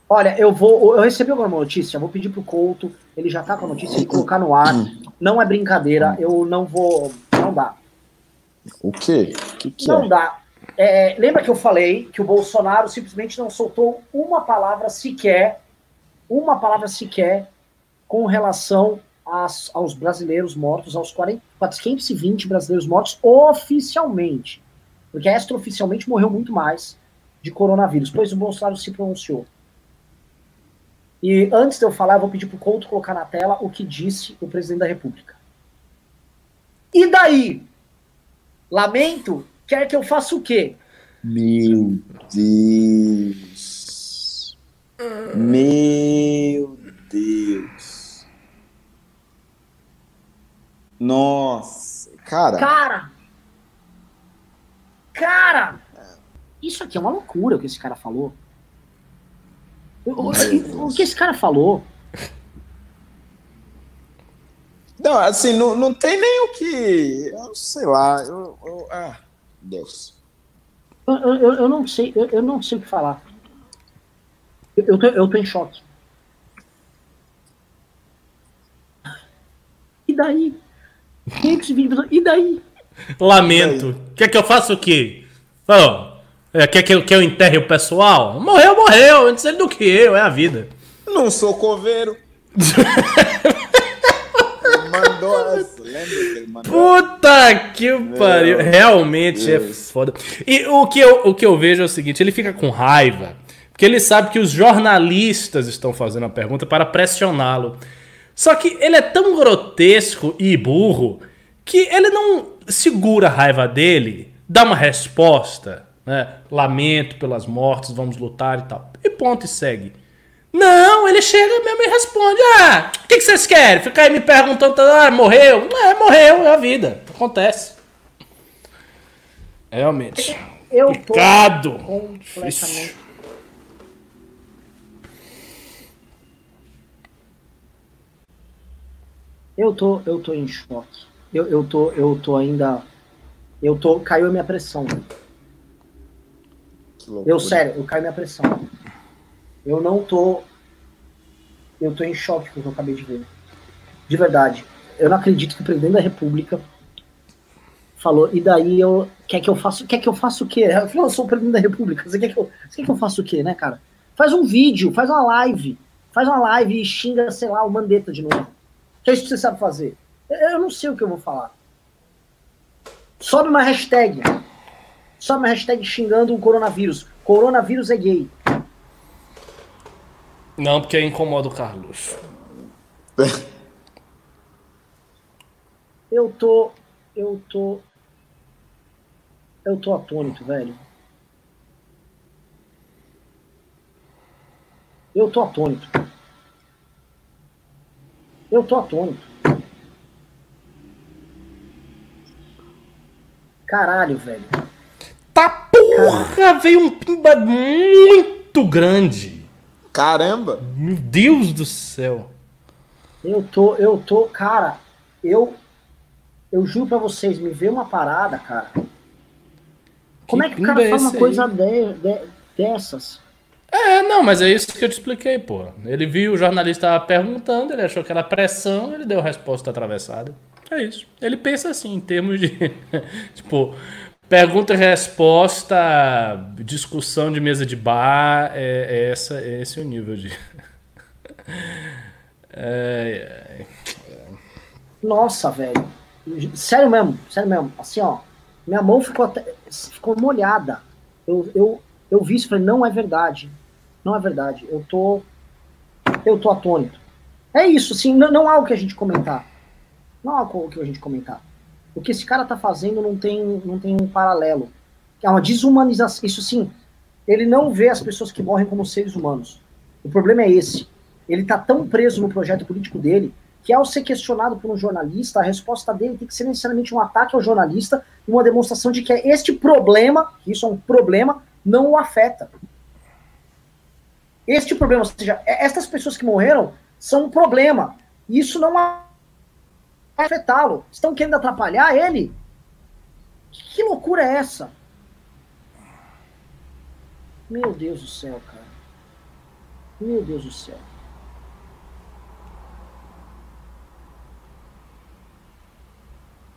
Olha, eu vou. Eu recebi alguma notícia, vou pedir pro Couto, ele já tá com a notícia, ele colocar no ar. Não é brincadeira, eu não vou. Não dá. O quê? O que, que não é? dá. É, lembra que eu falei que o Bolsonaro simplesmente não soltou uma palavra sequer, uma palavra sequer, com relação às, aos brasileiros mortos, aos 40, 420 brasileiros mortos oficialmente. Porque extraoficialmente morreu muito mais de coronavírus, pois o Bolsonaro se pronunciou. E antes de eu falar, eu vou pedir para o Couto colocar na tela o que disse o presidente da República. E daí? Lamento, quer que eu faça o quê? Meu Deus. Meu Deus. Nossa, cara. Cara. Cara. Isso aqui é uma loucura o que esse cara falou. O, o, que esse cara falou? Não, assim, não, não tem nem o que. Eu sei lá. Eu, eu, ah, Deus. Eu, eu, eu não sei, eu, eu, não sei o que falar. Eu, eu, tô, eu tô em choque. E daí? E daí? Lamento. Quer que eu faça o quê? Oh, é, quer que eu, que eu enterre o pessoal? Morreu, morreu. Antes ele do que eu, é a vida. Não sou coveiro. mandou essa. Lembra? Puta que pariu. Realmente Deus. é foda. E o que, eu, o que eu vejo é o seguinte: ele fica com raiva. Porque ele sabe que os jornalistas estão fazendo a pergunta para pressioná-lo. Só que ele é tão grotesco e burro que ele não segura a raiva dele, dá uma resposta né? Lamento pelas mortes, vamos lutar e tal. E ponto e segue. Não, ele chega mesmo e responde: Ah, o que, que, vocês querem? Ficar aí me perguntando, ah, morreu? Não, é, morreu, é a vida. Acontece. Realmente. Eu Picado. completamente. Eu tô, eu tô em choque. Eu, eu, tô, eu tô ainda. Eu tô. Caiu a minha pressão. Eu, sério, eu caio minha pressão. Eu não tô. Eu tô em choque com o que eu acabei de ver. De verdade. Eu não acredito que o presidente da República falou, e daí eu. Quer que eu faça. Quer que eu faça o quê? Eu falei, eu sou o presidente da República. Você quer que eu, você quer que eu faça o quê, né, cara? Faz um vídeo, faz uma live. Faz uma live e xinga, sei lá, o Mandetta de novo. Que é isso que você sabe fazer. Eu não sei o que eu vou falar. Sobe uma hashtag. Só uma hashtag xingando o coronavírus. Coronavírus é gay. Não, porque incomoda o Carlos. eu tô. Eu tô. Eu tô atônito, velho. Eu tô atônito. Eu tô atônito. Caralho, velho. Tá porra, veio um pimba muito grande. Caramba! Meu Deus do céu. Eu tô, eu tô, cara, eu eu juro pra vocês, me vê uma parada, cara. Como que é que o cara é faz uma coisa de, de, dessas? É, não, mas é isso que eu te expliquei, pô. Ele viu o jornalista perguntando, ele achou que era pressão, ele deu a resposta atravessada. É isso. Ele pensa assim, em termos de. tipo, Pergunta e resposta, discussão de mesa de bar, é, é essa, é esse o nível de. é. Nossa, velho. Sério mesmo, sério mesmo. Assim, ó, minha mão ficou, até, ficou molhada. Eu, eu, eu vi isso e falei, não é verdade. Não é verdade. Eu tô. Eu tô atônito. É isso, assim, não, não há o que a gente comentar. Não há o que a gente comentar. O que esse cara tá fazendo não tem, não tem um paralelo. É uma desumanização. Isso sim, ele não vê as pessoas que morrem como seres humanos. O problema é esse. Ele tá tão preso no projeto político dele que ao ser questionado por um jornalista, a resposta dele tem que ser necessariamente um ataque ao jornalista uma demonstração de que este problema, isso é um problema, não o afeta. Este problema, ou seja, é, estas pessoas que morreram são um problema. Isso não afetá-lo. Estão querendo atrapalhar ele? Que loucura é essa? Meu Deus do céu, cara. Meu Deus do céu.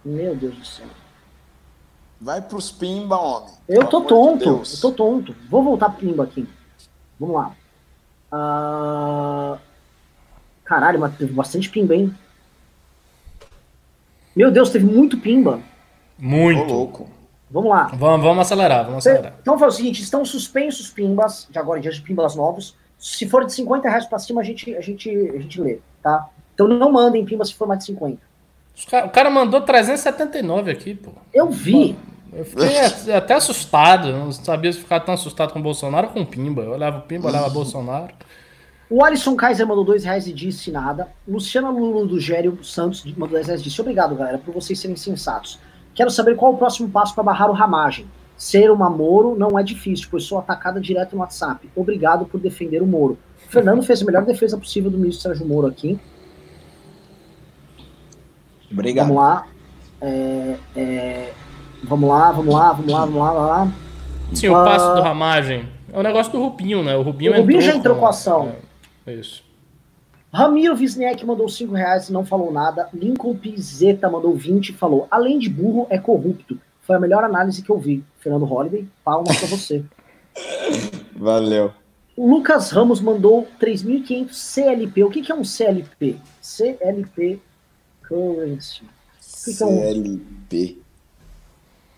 Meu Deus do céu. Vai pros pimba, homem. Eu tô tonto. De eu tô tonto. Vou voltar pro pimba aqui. Vamos lá. Uh... Caralho, mas teve bastante pimba, hein? Meu Deus, teve muito pimba. Muito. Tô louco. Vamos lá. Vamos, vamos acelerar, vamos acelerar. Então faz o seguinte: estão suspensos pimbas, de agora em diante, pimbas novos. Se for de 50 reais pra cima, a gente, a gente, a gente lê, tá? Então não mandem pimbas se for mais de 50. O cara mandou 379 aqui, pô. Eu vi. Eu fiquei até assustado. Não sabia se ficar tão assustado com o Bolsonaro ou com o Pimba. Eu olhava o Pimba, olhava o Bolsonaro. O Alisson Kaiser mandou dois reais e disse nada. Luciana Lulu do Gério Santos mandou dois reais e disse: Obrigado, galera, por vocês serem sensatos. Quero saber qual o próximo passo para barrar o Ramagem. Ser uma Moro não é difícil, pois sou atacada direto no WhatsApp. Obrigado por defender o Moro. O Fernando fez a melhor defesa possível do ministro Sérgio Moro aqui. Obrigado. Vamos lá. É, é, vamos lá, vamos lá, vamos lá, vamos lá, vamos lá. Sim, o passo do Ramagem. É o negócio do Rubinho, né? O Rubinho, o Rubinho entrou já entrou com, com a ação. É, isso. Ramiro Wisniek mandou 5 reais e não falou nada. Lincoln Pizeta mandou 20 e falou: além de burro, é corrupto. Foi a melhor análise que eu vi. Fernando Holliday, palmas pra você. Valeu. O Lucas Ramos mandou 3.500 CLP. O que, que é um CLP? CLP Currency. CLP.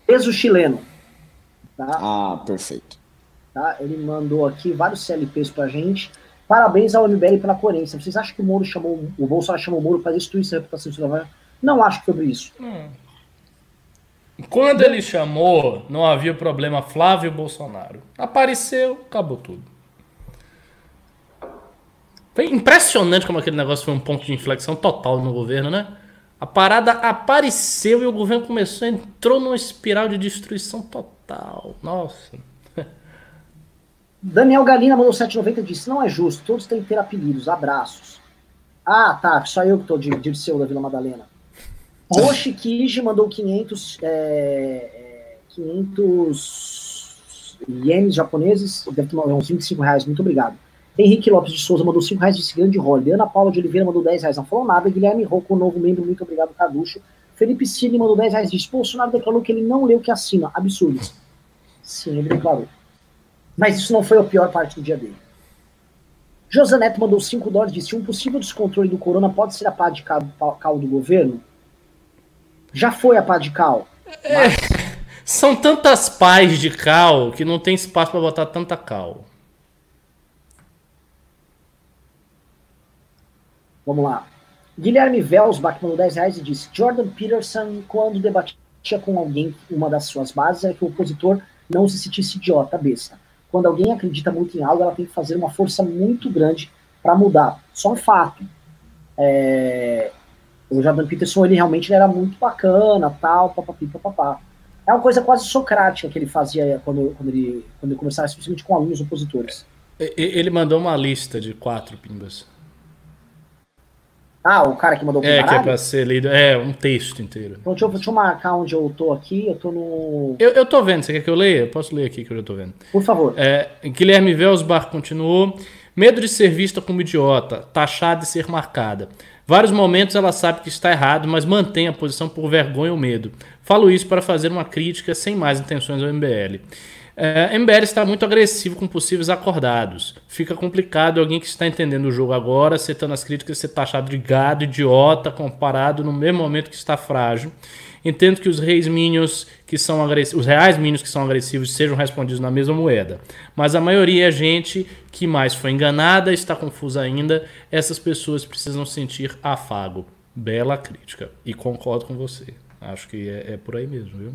Peso chileno. Tá? Ah, perfeito. Tá? Ele mandou aqui vários CLPs pra gente. Parabéns ao MBL pela coerência. Vocês acham que o Moro chamou, o Bolsonaro chamou o Moro para destruir sua reputação Não acho que sobre isso. Hum. Quando ele chamou, não havia problema Flávio Bolsonaro. Apareceu, acabou tudo. Foi impressionante como aquele negócio foi um ponto de inflexão total no governo, né? A parada apareceu e o governo começou, entrou numa espiral de destruição total. Nossa. Daniel Galina mandou 790 e disse: Não é justo, todos têm que ter apelidos, abraços. Ah, tá, só eu que tô de Dirceu da Vila Madalena. Roshi Kiji mandou 500, é, 500 ienes japoneses, deve ter uns 25 reais, muito obrigado. Henrique Lopes de Souza mandou 5 reais, disse grande role. Ana Paula de Oliveira mandou 10 reais, não falou nada. Guilherme Rocco, novo membro, muito obrigado, Caducho. Felipe Cine mandou 10 reais, disse Bolsonaro declarou que ele não leu o que assina. Absurdo. Sim, ele declarou. Mas isso não foi a pior parte do dia dele. José Neto mandou 5 dólares e disse: um possível descontrole do corona pode ser a pá de cal, cal do governo? Já foi a pá de cal. É, são tantas pás de cal que não tem espaço para botar tanta cal. Vamos lá. Guilherme Velsbach mandou 10 reais e disse: Jordan Peterson, quando debatia com alguém uma das suas bases, é que o opositor não se sentisse idiota, besta quando alguém acredita muito em algo, ela tem que fazer uma força muito grande para mudar. Só um fato. É, o Jordan Peterson, ele realmente ele era muito bacana, tal, papapi, papapá. É uma coisa quase socrática que ele fazia quando, quando, ele, quando ele conversava especialmente com alunos opositores. Ele mandou uma lista de quatro pimbas. Ah, o cara que mandou o É, que é pra ser lido. É, um texto inteiro. Então, deixa eu, deixa eu marcar onde eu tô aqui. Eu tô no. Eu, eu tô vendo. Você quer que eu leia? Eu posso ler aqui que eu já tô vendo. Por favor. É, Guilherme Velsbar continuou. Medo de ser vista como idiota, taxada e ser marcada. Vários momentos ela sabe que está errado, mas mantém a posição por vergonha ou medo. Falo isso para fazer uma crítica sem mais intenções ao MBL. É, MBL está muito agressivo com possíveis acordados. Fica complicado alguém que está entendendo o jogo agora, acertando as críticas, ser taxado de gado, idiota, comparado no mesmo momento que está frágil. Entendo que os reis minions que são agressivos, os reais minions que são agressivos sejam respondidos na mesma moeda. Mas a maioria é gente que mais foi enganada, está confusa ainda. Essas pessoas precisam sentir afago. Bela crítica. E concordo com você. Acho que é, é por aí mesmo, viu?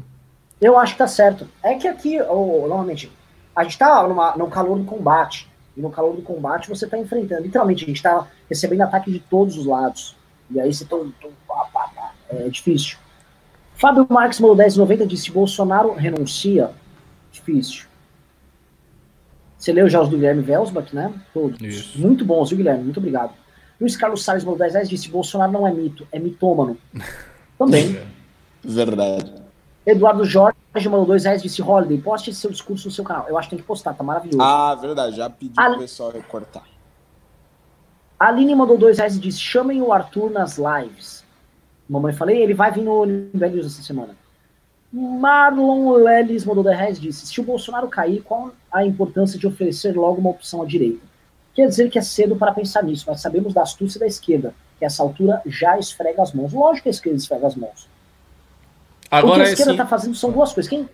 Eu acho que tá certo. É que aqui, oh, normalmente, a gente tá numa, no calor do combate. E no calor do combate você tá enfrentando. Literalmente, a gente tá recebendo ataque de todos os lados. E aí você tá. É difícil. Fábio Marques mandou 1090 disse: Bolsonaro renuncia. Difícil. Você leu já os do Guilherme Velsbach, né? Todos. Isso. Muito bons, viu, Guilherme? Muito obrigado. Luiz Carlos Salles mandou 10 disse: Bolsonaro não é mito, é mitômano. Também. Verdade. Eduardo Jorge mandou dois reais disse: Holiday, poste seu discurso no seu canal. Eu acho que tem que postar, tá maravilhoso. Ah, verdade, já pedi A... pro pessoal recortar. A Aline mandou dois reais e disse: chamem o Arthur nas lives. Mamãe falei, ele vai vir no Velhos essa semana. Marlon Lelis mandou 10 reais disse: se o Bolsonaro cair, qual a importância de oferecer logo uma opção à direita? Quer dizer que é cedo para pensar nisso, mas sabemos da astúcia da esquerda, que a essa altura já esfrega as mãos. Lógico que a esquerda esfrega as mãos. Agora, o que a esquerda está esse... fazendo são duas coisas. Quem...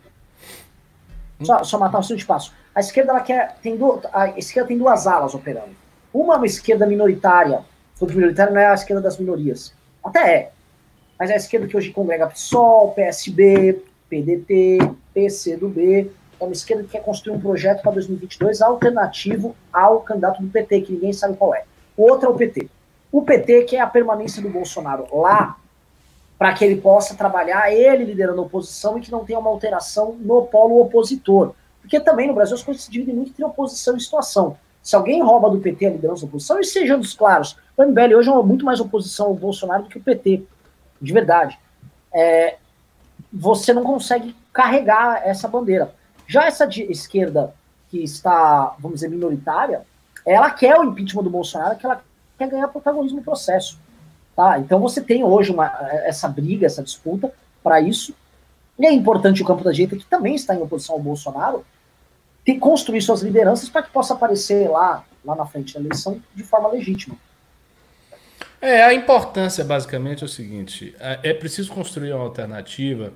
Só, só matar o seu espaço. A esquerda ela quer. Tem du... A esquerda tem duas alas operando. Uma é uma esquerda minoritária. Se minoritária, não é a esquerda das minorias. Até é. Mas é a esquerda que hoje congrega PSOL, PSB, PDT, PCdoB. É uma esquerda que quer construir um projeto para 2022 alternativo ao candidato do PT, que ninguém sabe qual é. O outro é o PT. O PT, que é a permanência do Bolsonaro lá para que ele possa trabalhar ele liderando a oposição e que não tenha uma alteração no polo opositor. Porque também no Brasil as coisas se dividem muito entre oposição e situação. Se alguém rouba do PT a liderança da oposição, e sejamos claros, o MBL hoje é muito mais oposição ao Bolsonaro do que o PT, de verdade. É, você não consegue carregar essa bandeira. Já essa esquerda que está, vamos dizer, minoritária, ela quer o impeachment do Bolsonaro, que ela quer ganhar protagonismo no processo. Tá? Então você tem hoje uma, essa briga, essa disputa para isso. E é importante o campo da direita, que também está em oposição ao Bolsonaro, ter, construir suas lideranças para que possa aparecer lá, lá na frente da eleição de forma legítima. É, a importância basicamente é o seguinte: é, é preciso construir uma alternativa,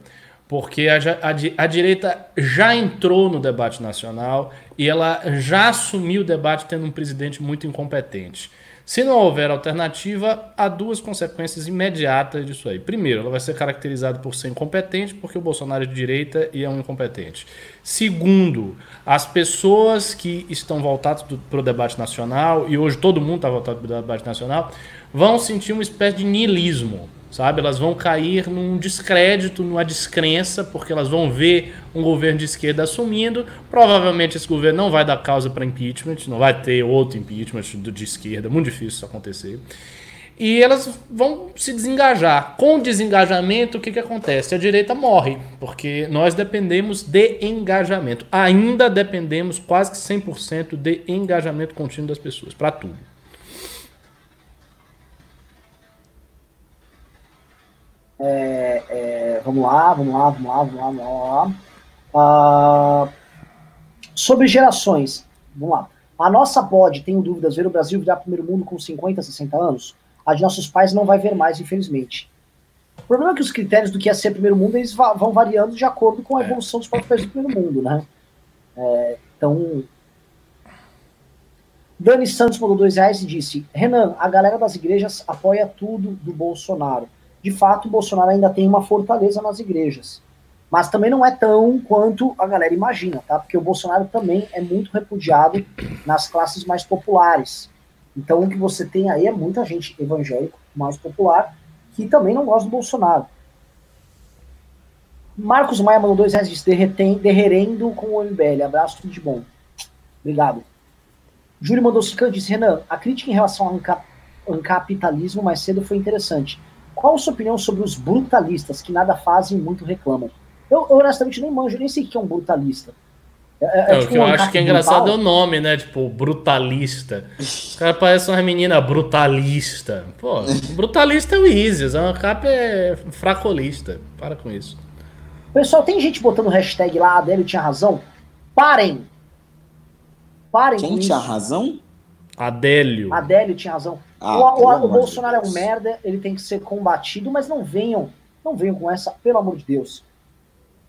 porque a, a, a, direita já entrou no debate nacional e ela já assumiu o debate tendo um presidente muito incompetente. Se não houver alternativa, há duas consequências imediatas disso aí. Primeiro, ela vai ser caracterizada por ser incompetente, porque o Bolsonaro é de direita e é um incompetente. Segundo, as pessoas que estão voltadas para o debate nacional, e hoje todo mundo está voltado para o debate nacional, vão sentir uma espécie de niilismo sabe? Elas vão cair num descrédito, numa descrença, porque elas vão ver um governo de esquerda assumindo. Provavelmente esse governo não vai dar causa para impeachment, não vai ter outro impeachment de esquerda, muito difícil isso acontecer. E elas vão se desengajar. Com o desengajamento, o que, que acontece? A direita morre, porque nós dependemos de engajamento. Ainda dependemos quase que 100% de engajamento contínuo das pessoas, para tudo. É, é, vamos lá, vamos lá, vamos lá, vamos lá, vamos lá. Uh, sobre gerações, vamos lá. A nossa pode, tenho dúvidas, ver o Brasil virar primeiro mundo com 50, 60 anos? A de nossos pais não vai ver mais, infelizmente. O problema é que os critérios do que é ser primeiro mundo eles vão variando de acordo com a é. evolução dos próprios países do primeiro mundo, né? É, então. Dani Santos mandou dois reais e disse: Renan, a galera das igrejas apoia tudo do Bolsonaro de fato, Bolsonaro ainda tem uma fortaleza nas igrejas. Mas também não é tão quanto a galera imagina, tá? Porque o Bolsonaro também é muito repudiado nas classes mais populares. Então, o que você tem aí é muita gente evangélica, mais popular, que também não gosta do Bolsonaro. Marcos Maia mandou dois reais disse, derretendo com o MBL. Abraço, tudo de bom. Obrigado. Júlio mandou cinco disse, Renan, a crítica em relação ao capitalismo mais cedo foi interessante. Qual a sua opinião sobre os brutalistas que nada fazem e muito reclamam? Eu, eu honestamente nem manjo, nem sei o que é um brutalista. É, é, é tipo o que eu um acho que é engraçado brutal. é o nome, né? Tipo, brutalista. Os caras parecem uma menina brutalista. Pô, brutalista é o Isis, a capa é fracolista. Para com isso. Pessoal, tem gente botando hashtag lá, a Adélio tinha razão. Parem. Parem Quem com tinha isso. razão? Adélio. Adélio tinha razão. Ah, o, o- o Bolsonaro é um Deus. merda, ele tem que ser combatido, mas não venham, não venham com essa, pelo amor de Deus.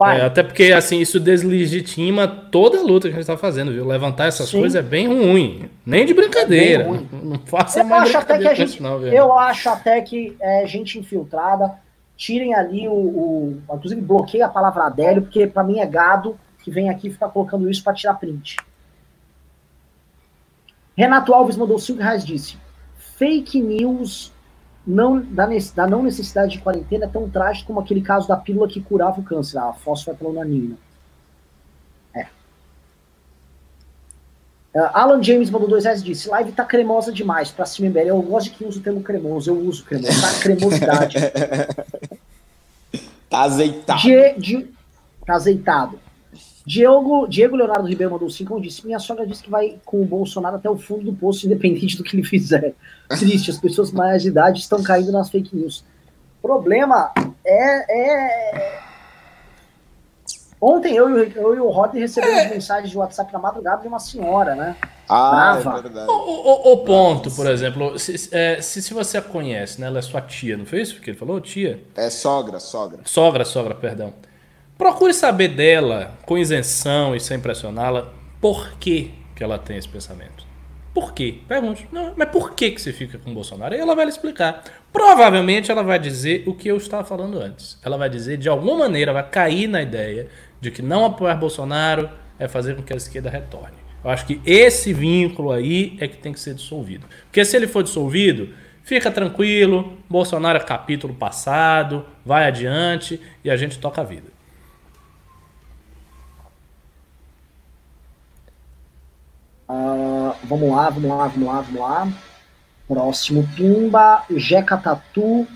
É, até porque, assim, isso deslegitima toda a luta que a gente tá fazendo, viu? Levantar essas Sim. coisas é bem ruim. Nem de brincadeira. É. Não faça Eu mais acho até que a gente, isso, não, viu? eu acho até que é gente infiltrada, tirem ali o, o inclusive bloqueia a palavra Adélio, porque pra mim é gado que vem aqui e fica colocando isso pra tirar print. Renato Alves mandou 5 reais disse: fake news não, da, da não necessidade de quarentena é tão trágico como aquele caso da pílula que curava o câncer, a fosfetronanina. É. Uh, Alan James mandou 2 reais e disse: live tá cremosa demais pra cima MBL. Eu gosto de quem usa o termo cremoso, eu uso cremoso, tá cremosidade. Tá azeitado. Die, Die- tá azeitado. Diego, Diego Leonardo Ribeiro mandou 5 e disse: Minha sogra disse que vai com o Bolsonaro até o fundo do poço, independente do que ele fizer. Triste, as pessoas mais de idade estão caindo nas fake news. Problema é. é... Ontem eu, e o- eu e o Rod recebemos mensagens de WhatsApp na madrugada de uma senhora, né? Ah, Brava. é verdade. O, o- o ponto, por exemplo, se, é, se, se você a conhece, né? Ela é sua tia, não foi isso que ele falou? Tia? É sogra, sogra. Sogra, sogra, perdão. Procure saber dela, com isenção e sem pressioná-la, por que, que ela tem esse pensamento. Por quê? Pergunte. Não, mas por que, que você fica com o Bolsonaro? Aí ela vai lhe explicar. Provavelmente ela vai dizer o que eu estava falando antes. Ela vai dizer, de alguma maneira, vai cair na ideia de que não apoiar Bolsonaro é fazer com que a esquerda retorne. Eu acho que esse vínculo aí é que tem que ser dissolvido. Porque se ele for dissolvido, fica tranquilo, Bolsonaro é capítulo passado, vai adiante e a gente toca a vida. Ah, vamos lá, vamos lá, vamos lá, vamos lá. Próximo Pimba, Jeca Tatu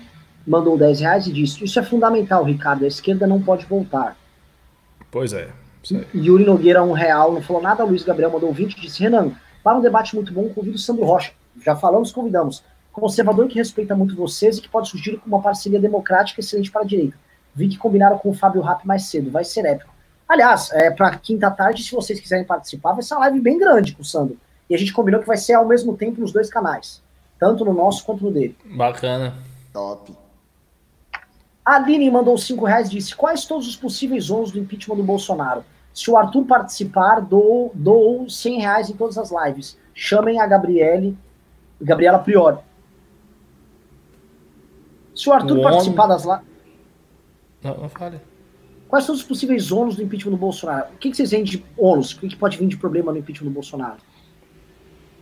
mandou 10 reais e disse: Isso é fundamental, Ricardo. A esquerda não pode voltar. Pois é. Yuri Nogueira, um real, não falou nada. Luiz Gabriel mandou 20 e disse: Renan, para um debate muito bom, convido o Sandro Rocha. Já falamos, convidamos. Conservador que respeita muito vocês e que pode surgir com uma parceria democrática excelente para a direita. Vi que combinaram com o Fábio Rap mais cedo, vai ser épico. Aliás, é, para quinta tarde, se vocês quiserem participar, vai ser uma live bem grande com o Sandro. E a gente combinou que vai ser ao mesmo tempo nos dois canais, tanto no nosso quanto no dele. Bacana. Top. A Aline mandou 5 reais e disse: Quais todos os possíveis ônus do impeachment do Bolsonaro? Se o Arthur participar, dou, dou 100 reais em todas as lives. Chamem a Gabriele, Gabriela Priori. Se o Arthur O participar das lives. Não, não fale. Quais são os possíveis ônus do impeachment do Bolsonaro? O que, que vocês veem de ônus? O que, que pode vir de problema no impeachment do Bolsonaro?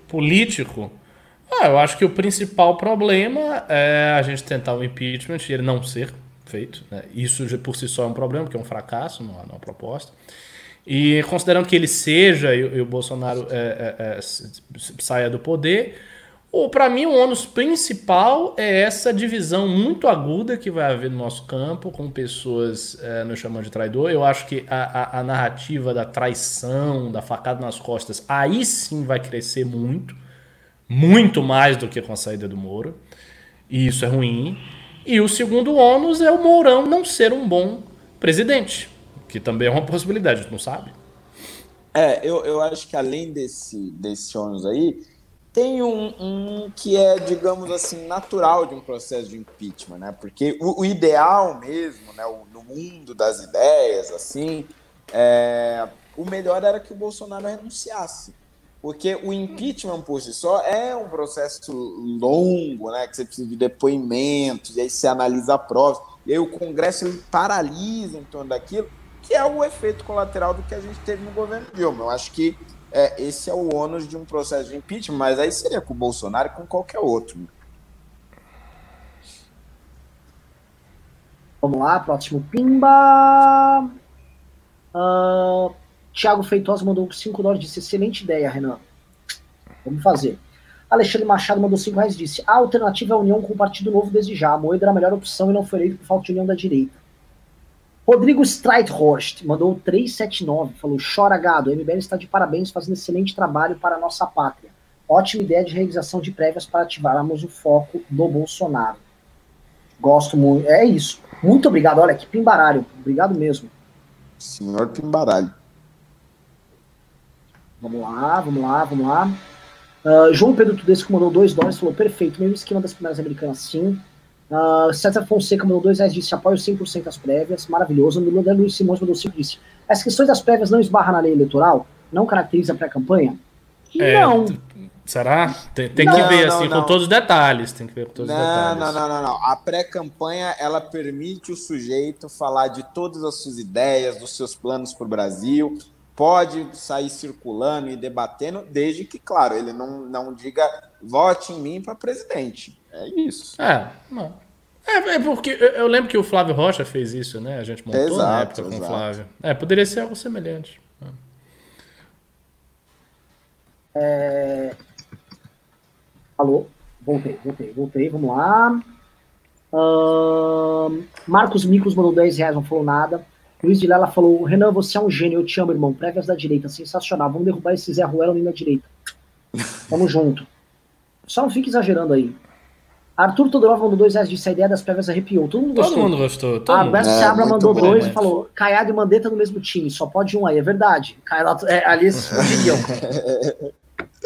Político? Ah, eu acho que o principal problema é a gente tentar o impeachment e ele não ser feito. né? Isso por si só é um problema, porque é um fracasso, não é uma proposta. E considerando que ele seja e, e o Bolsonaro é, é, é, saia do poder, para mim o ônus principal é essa divisão muito aguda que vai haver no nosso campo, com pessoas é, nos chamando de traidor. Eu acho que a, a- a narrativa da traição, da facada nas costas, aí sim vai crescer muito, muito mais do que com a saída do Moro. E isso é ruim. E o segundo ônus é o Mourão não ser um bom presidente, que também é uma possibilidade, gente não sabe. É, eu, eu acho que além desse, desse ônus aí, tem um, um que é, digamos assim, natural de um processo de impeachment, né? Porque o, o ideal mesmo, né, o- no mundo das ideias, assim, é, o melhor era que o Bolsonaro renunciasse. Porque o impeachment por si só é um processo longo, né? Que você precisa de depoimentos, e aí você analisa provas, e aí o Congresso ele paralisa em torno daquilo, que é o efeito colateral do que a gente teve no governo Dilma. Eu acho que é, esse é o ônus de um processo de impeachment, mas aí seria com o Bolsonaro e com qualquer outro. Vamos lá, próximo Pimba. Ah, Thiago Feitosa mandou 5 dólares disse: excelente ideia, Renan. Vamos fazer. Alexandre Machado mandou 5 reais disse: a alternativa é a união com o Partido Novo desde já. Era a melhor opção e não foi eleito por falta de união da direita. Rodrigo Streithorst mandou 379, falou: chora gado, o MBL está de parabéns, fazendo excelente trabalho para a nossa pátria. Ótima ideia de realização de prévias para ativarmos o foco do Bolsonaro. Gosto muito. É isso. Muito obrigado. Olha, que pimbaralho. Obrigado mesmo. Senhor Pimbaralho. Vamos lá, vamos lá, vamos lá. Uh, João Pedro Tudesco mandou 2 dólares, falou, perfeito, mesmo esquema das primeiras americanas, sim. Uh, César Fonseca mandou 2 reais, disse, apoio 100% as prévias, maravilhoso. O Luiz Simões mandou 5, disse, as questões das prévias não esbarram na lei eleitoral? Não caracteriza a pré-campanha? É, não. Será? Tem, tem não, que ver, não, assim, não. com todos os detalhes. Tem que ver com todos os detalhes. Não, não, não, não. A pré-campanha, ela permite o sujeito falar de todas as suas ideias, dos seus planos para o Brasil. Pode sair circulando e debatendo, desde que, claro, ele não, não diga vote em mim para presidente. É isso. É, não. É, é, porque eu lembro que o Flávio Rocha fez isso, né? A gente montou exato, na época com o Flávio. É, poderia ser algo semelhante. É... Alô? Voltei, voltei, voltei, vamos lá. Uh... Marcos Micos mandou 10 reais, não falou nada. Luiz de Lela falou: Renan, você é um gênio, eu te amo, irmão. Prévias da direita, sensacional. Vamos derrubar esse Zé Ruelo ali na direita. Tamo junto. Só não fique exagerando aí. Arthur Todorov mandou dois reais, disse a ideia das prévias arrepiou. Todo mundo gostou. Todo mundo gostou. Todo Alberto mundo. Seabra é, mandou dois e falou: Caiado e Mandetta no mesmo time, só pode um aí. É verdade. Caiado, é, ali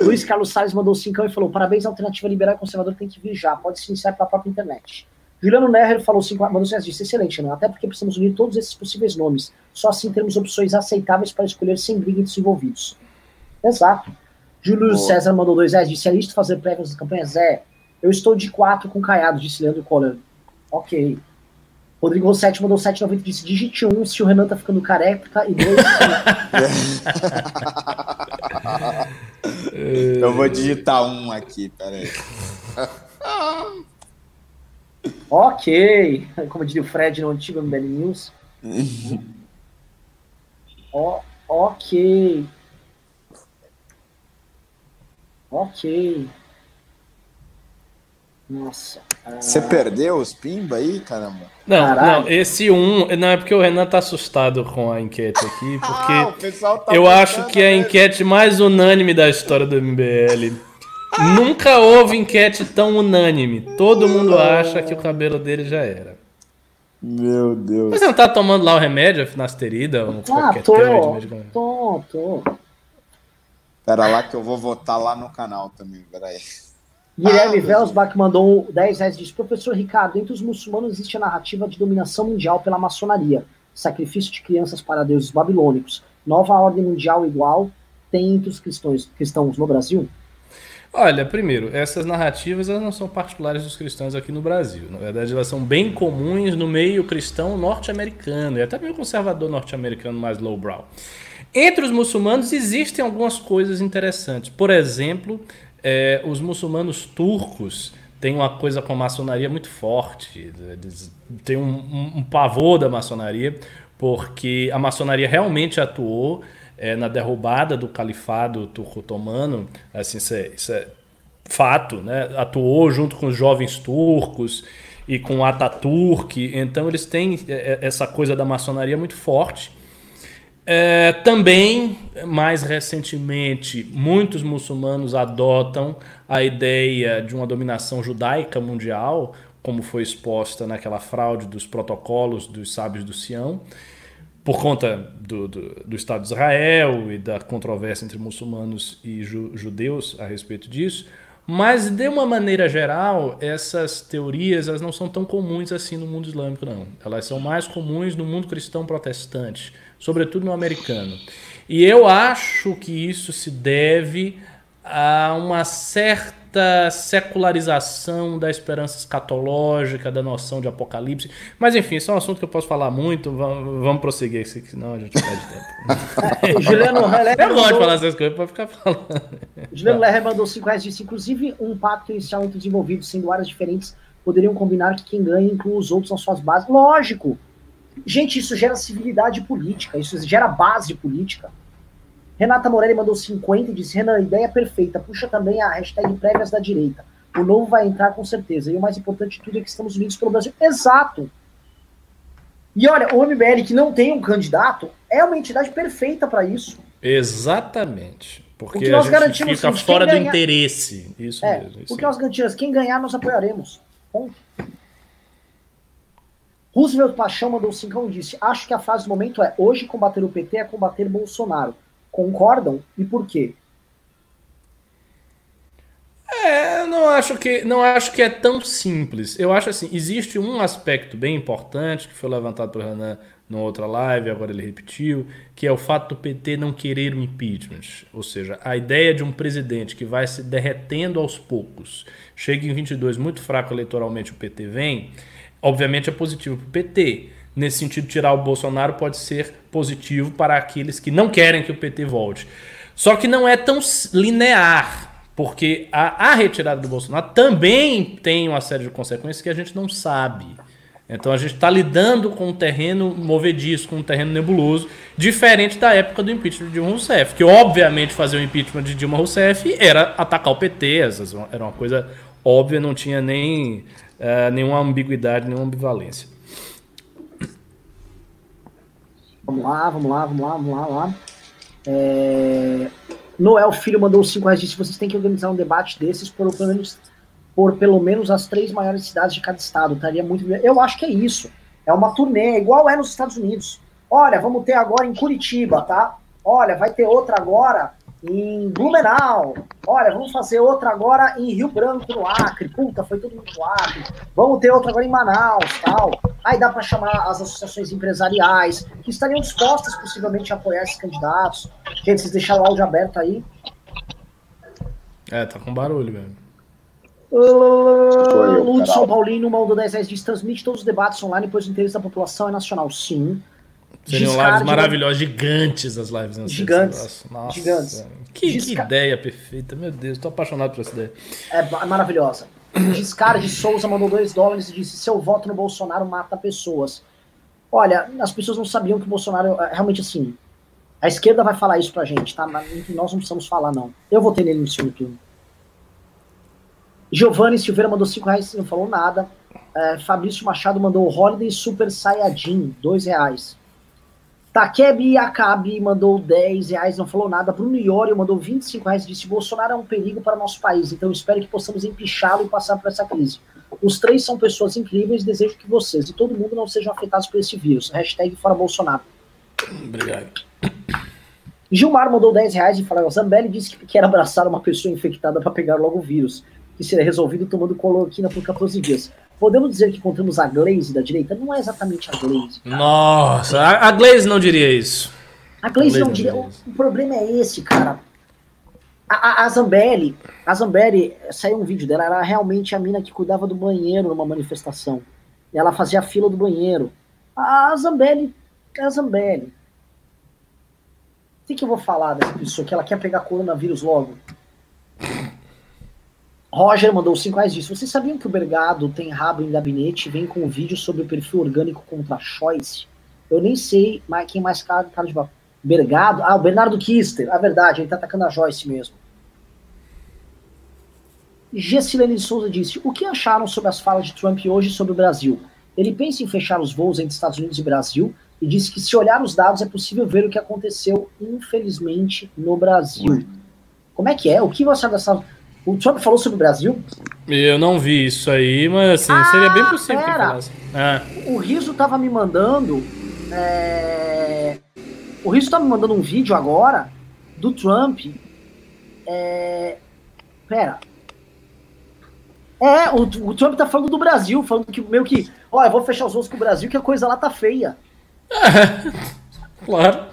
Luiz Carlos Salles mandou cincão e falou: parabéns, a alternativa liberal e conservador tem que vir já, pode se iniciar pela própria internet. Juliano Nerrer falou cinco, mandou cinco, disse, excelente, né? até porque precisamos unir todos esses possíveis nomes. Só assim teremos opções aceitáveis para escolher sem briga entre os envolvidos. Exato. Júlio Boa. César mandou dois reais, disse, é listo fazer prévias das campanhas? É, eu estou de quatro com Caiado, disse Leandro Kohler. Ok. Rodrigo Rossetti mandou 7,90 disse: digite um se o Renan tá ficando careca e dois. Eu vou digitar um aqui, peraí. ok. Como diria o Fred no antigo MBL News. o, ok. Ok. Nossa. Você perdeu os pimba aí, caramba? Não, Caralho. não, esse um. Não, é porque o Renan tá assustado com a enquete aqui, ah, porque ah, tá eu acho que é a enquete mais unânime da história do MBL. Nunca houve enquete tão unânime. Todo mundo acha que o cabelo dele já era. Meu Deus. Mas você não tá tomando lá o remédio, a finasterida? Ou ah, tô, tô, tô. Pera lá que eu vou votar lá no canal também, peraí. Guilherme ah, Velsbach mandou 10 reais diz, professor Ricardo, entre os muçulmanos existe a narrativa de dominação mundial pela maçonaria, sacrifício de crianças para deuses babilônicos, nova ordem mundial igual tem entre os cristãos, cristãos no Brasil? Olha, primeiro, essas narrativas elas não são particulares dos cristãos aqui no Brasil. Na verdade, elas são bem comuns no meio cristão norte-americano e até meio conservador norte-americano mais lowbrow. Entre os muçulmanos existem algumas coisas interessantes. Por exemplo, é, os muçulmanos turcos têm uma coisa com a maçonaria muito forte. Eles têm um, um, um pavor da maçonaria, porque a maçonaria realmente atuou é, na derrubada do califado turco-otomano. Assim, isso é, isso é fato, né? Atuou junto com os jovens turcos e com Ataturk. Então eles têm é, é, essa coisa da maçonaria muito forte. É, também, mais recentemente, muitos muçulmanos adotam a ideia de uma dominação judaica mundial, como foi exposta naquela fraude dos protocolos dos sábios do Sião, por conta do, do, do Estado de Israel e da controvérsia entre muçulmanos e ju, judeus a respeito disso. Mas, de uma maneira geral, essas teorias elas não são tão comuns assim no mundo islâmico, não. Elas são mais comuns no mundo cristão protestante sobretudo no americano. E eu acho que isso se deve a uma certa secularização da esperança escatológica, da noção de apocalipse. Mas enfim, isso é um assunto que eu posso falar muito. Vamos, vamos prosseguir, senão a gente perde tempo. Juliano Lerre Eu gosto de falar essas coisas para ficar falando. Juliano Lerre mandou 5 reais disse, inclusive um pacto inicial entre os envolvidos, sendo áreas diferentes, poderiam combinar que quem ganha inclua os outros nas suas bases. Lógico! Gente, isso gera civilidade política, isso gera base política. Renata Morelli mandou 50 e disse: Renan, ideia perfeita. Puxa também a hashtag prévias da direita. O novo vai entrar com certeza. E o mais importante de tudo é que estamos unidos pelo Brasil. Exato. E olha, o MBL que não tem um candidato é uma entidade perfeita para isso. Exatamente. Porque nós a gente fica fora do ganhar... interesse. Isso é, mesmo. Isso porque nós garantimos, quem ganhar, nós apoiaremos. Ponto. Roosevelt Paixão mandou cincão e disse: Acho que a frase do momento é: hoje combater o PT é combater Bolsonaro. Concordam? E por quê? É, não acho que não acho que é tão simples. Eu acho assim, existe um aspecto bem importante que foi levantado pelo Renan numa outra live, agora ele repetiu, que é o fato do PT não querer o impeachment. Ou seja, a ideia de um presidente que vai se derretendo aos poucos, chega em 22 muito fraco eleitoralmente, o PT vem, obviamente é positivo para o PT. Nesse sentido, tirar o Bolsonaro pode ser positivo para aqueles que não querem que o PT volte. Só que não é tão linear porque a, a, retirada do Bolsonaro também tem uma série de consequências que a gente não sabe. Então a gente está lidando com um terreno movediço, com um terreno nebuloso, diferente da época do impeachment de Dilma Rousseff. Que obviamente fazer o impeachment de Dilma Rousseff era atacar o PT, era uma coisa óbvia, não tinha nem uh, nenhuma ambiguidade, nenhuma ambivalência. Vamos lá, vamos lá, vamos lá, vamos lá. Vamos lá. É... Noel Filho mandou 5 reais disse: vocês têm que organizar um debate desses por pelo menos, por pelo menos as três maiores cidades de cada estado. Estaria muito. Eu acho que é isso. É uma turnê, igual é nos Estados Unidos. Olha, vamos ter agora em Curitiba, tá? Olha, vai ter outra agora em Blumenau. Olha, vamos fazer outra agora em Rio Branco, no Acre. Puta, foi tudo no Acre. Vamos ter outra agora em Manaus, tal. Aí dá para chamar as associações empresariais, que estariam dispostas possivelmente a apoiar esses candidatos. Gente, vocês deixaram o áudio aberto aí? É, tá com barulho mesmo. Uh, São Paulino, Maldo 10 10 diz: transmite todos os debates online, pois o interesse da população é nacional. Sim. Seriam Giscard lives maravilhosas, gigantes as lives. Gigantes. Nossa, gigantes. Que, que, ideia perfeita, meu Deus, tô apaixonado por essa ideia. É, maravilhosa. Giscard de Souza mandou 2 dólares e disse: seu voto no Bolsonaro mata pessoas. Olha, as pessoas não sabiam que o Bolsonaro, é, realmente assim, a esquerda vai falar isso pra gente, tá? Mas nós não precisamos falar, não. Eu votei nele no segundo turno. Giovanni Silveira mandou 5 reais, não falou nada. É, Fabrício Machado mandou Holiday Super Saiyajin, 2 reais. Takebi Akabi mandou 10 reais, não falou nada. Bruno Iori mandou 25 reais e disse: Bolsonaro é um perigo para nosso país, então espero que possamos empichá-lo e passar por essa crise. Os três são pessoas incríveis, desejo que vocês e todo mundo não sejam afetados por esse vírus. Hashtag fora Bolsonaro. Obrigado. Gilmar mandou 10 reais e falou: Zambelli disse que quer abraçar uma pessoa infectada para pegar logo o vírus, que será resolvido tomando cloroquina por 14 dias. Podemos dizer que encontramos a Glaze da direita? Não é exatamente a Glaze. Cara. Nossa, a, Glaze não diria isso. A Glaze, a Glaze não, diria. O, o, problema é esse, cara. A, a, a, Zambelli, a Zambelli, saiu um vídeo dela, era realmente a mina que cuidava do banheiro numa manifestação. Ela fazia a fila do banheiro. A Zambelli, a Zambelli. O que, que eu vou falar dessa pessoa? Que ela quer pegar coronavírus logo? Roger mandou 5 reais disso. Vocês sabiam que o Bergado tem rabo em gabinete e vem com um vídeo sobre o perfil orgânico contra a Choice? Eu nem sei mas quem mais cara, cara de Bergado? Ah, o Bernardo Kister. A ah, verdade, ele tá atacando a Joyce mesmo. Gessilene de Souza disse: O que acharam sobre as falas de Trump hoje sobre o Brasil? Ele pensa em fechar os voos entre Estados Unidos e Brasil e disse que, se olhar os dados, é possível ver o que aconteceu, infelizmente, no Brasil. Como é que é? O que você acha dessa o Trump falou sobre o Brasil? Eu não vi isso aí, mas assim, ah, seria bem possível pera. que falasse. Ah. O Riso tava me mandando. É... O Riso tava me mandando um vídeo agora do Trump. É... Pera. É, o, o, Trump tá falando do Brasil, falando que meio que, ó, eu vou fechar os olhos com o Brasil, que a coisa lá tá feia. É, claro.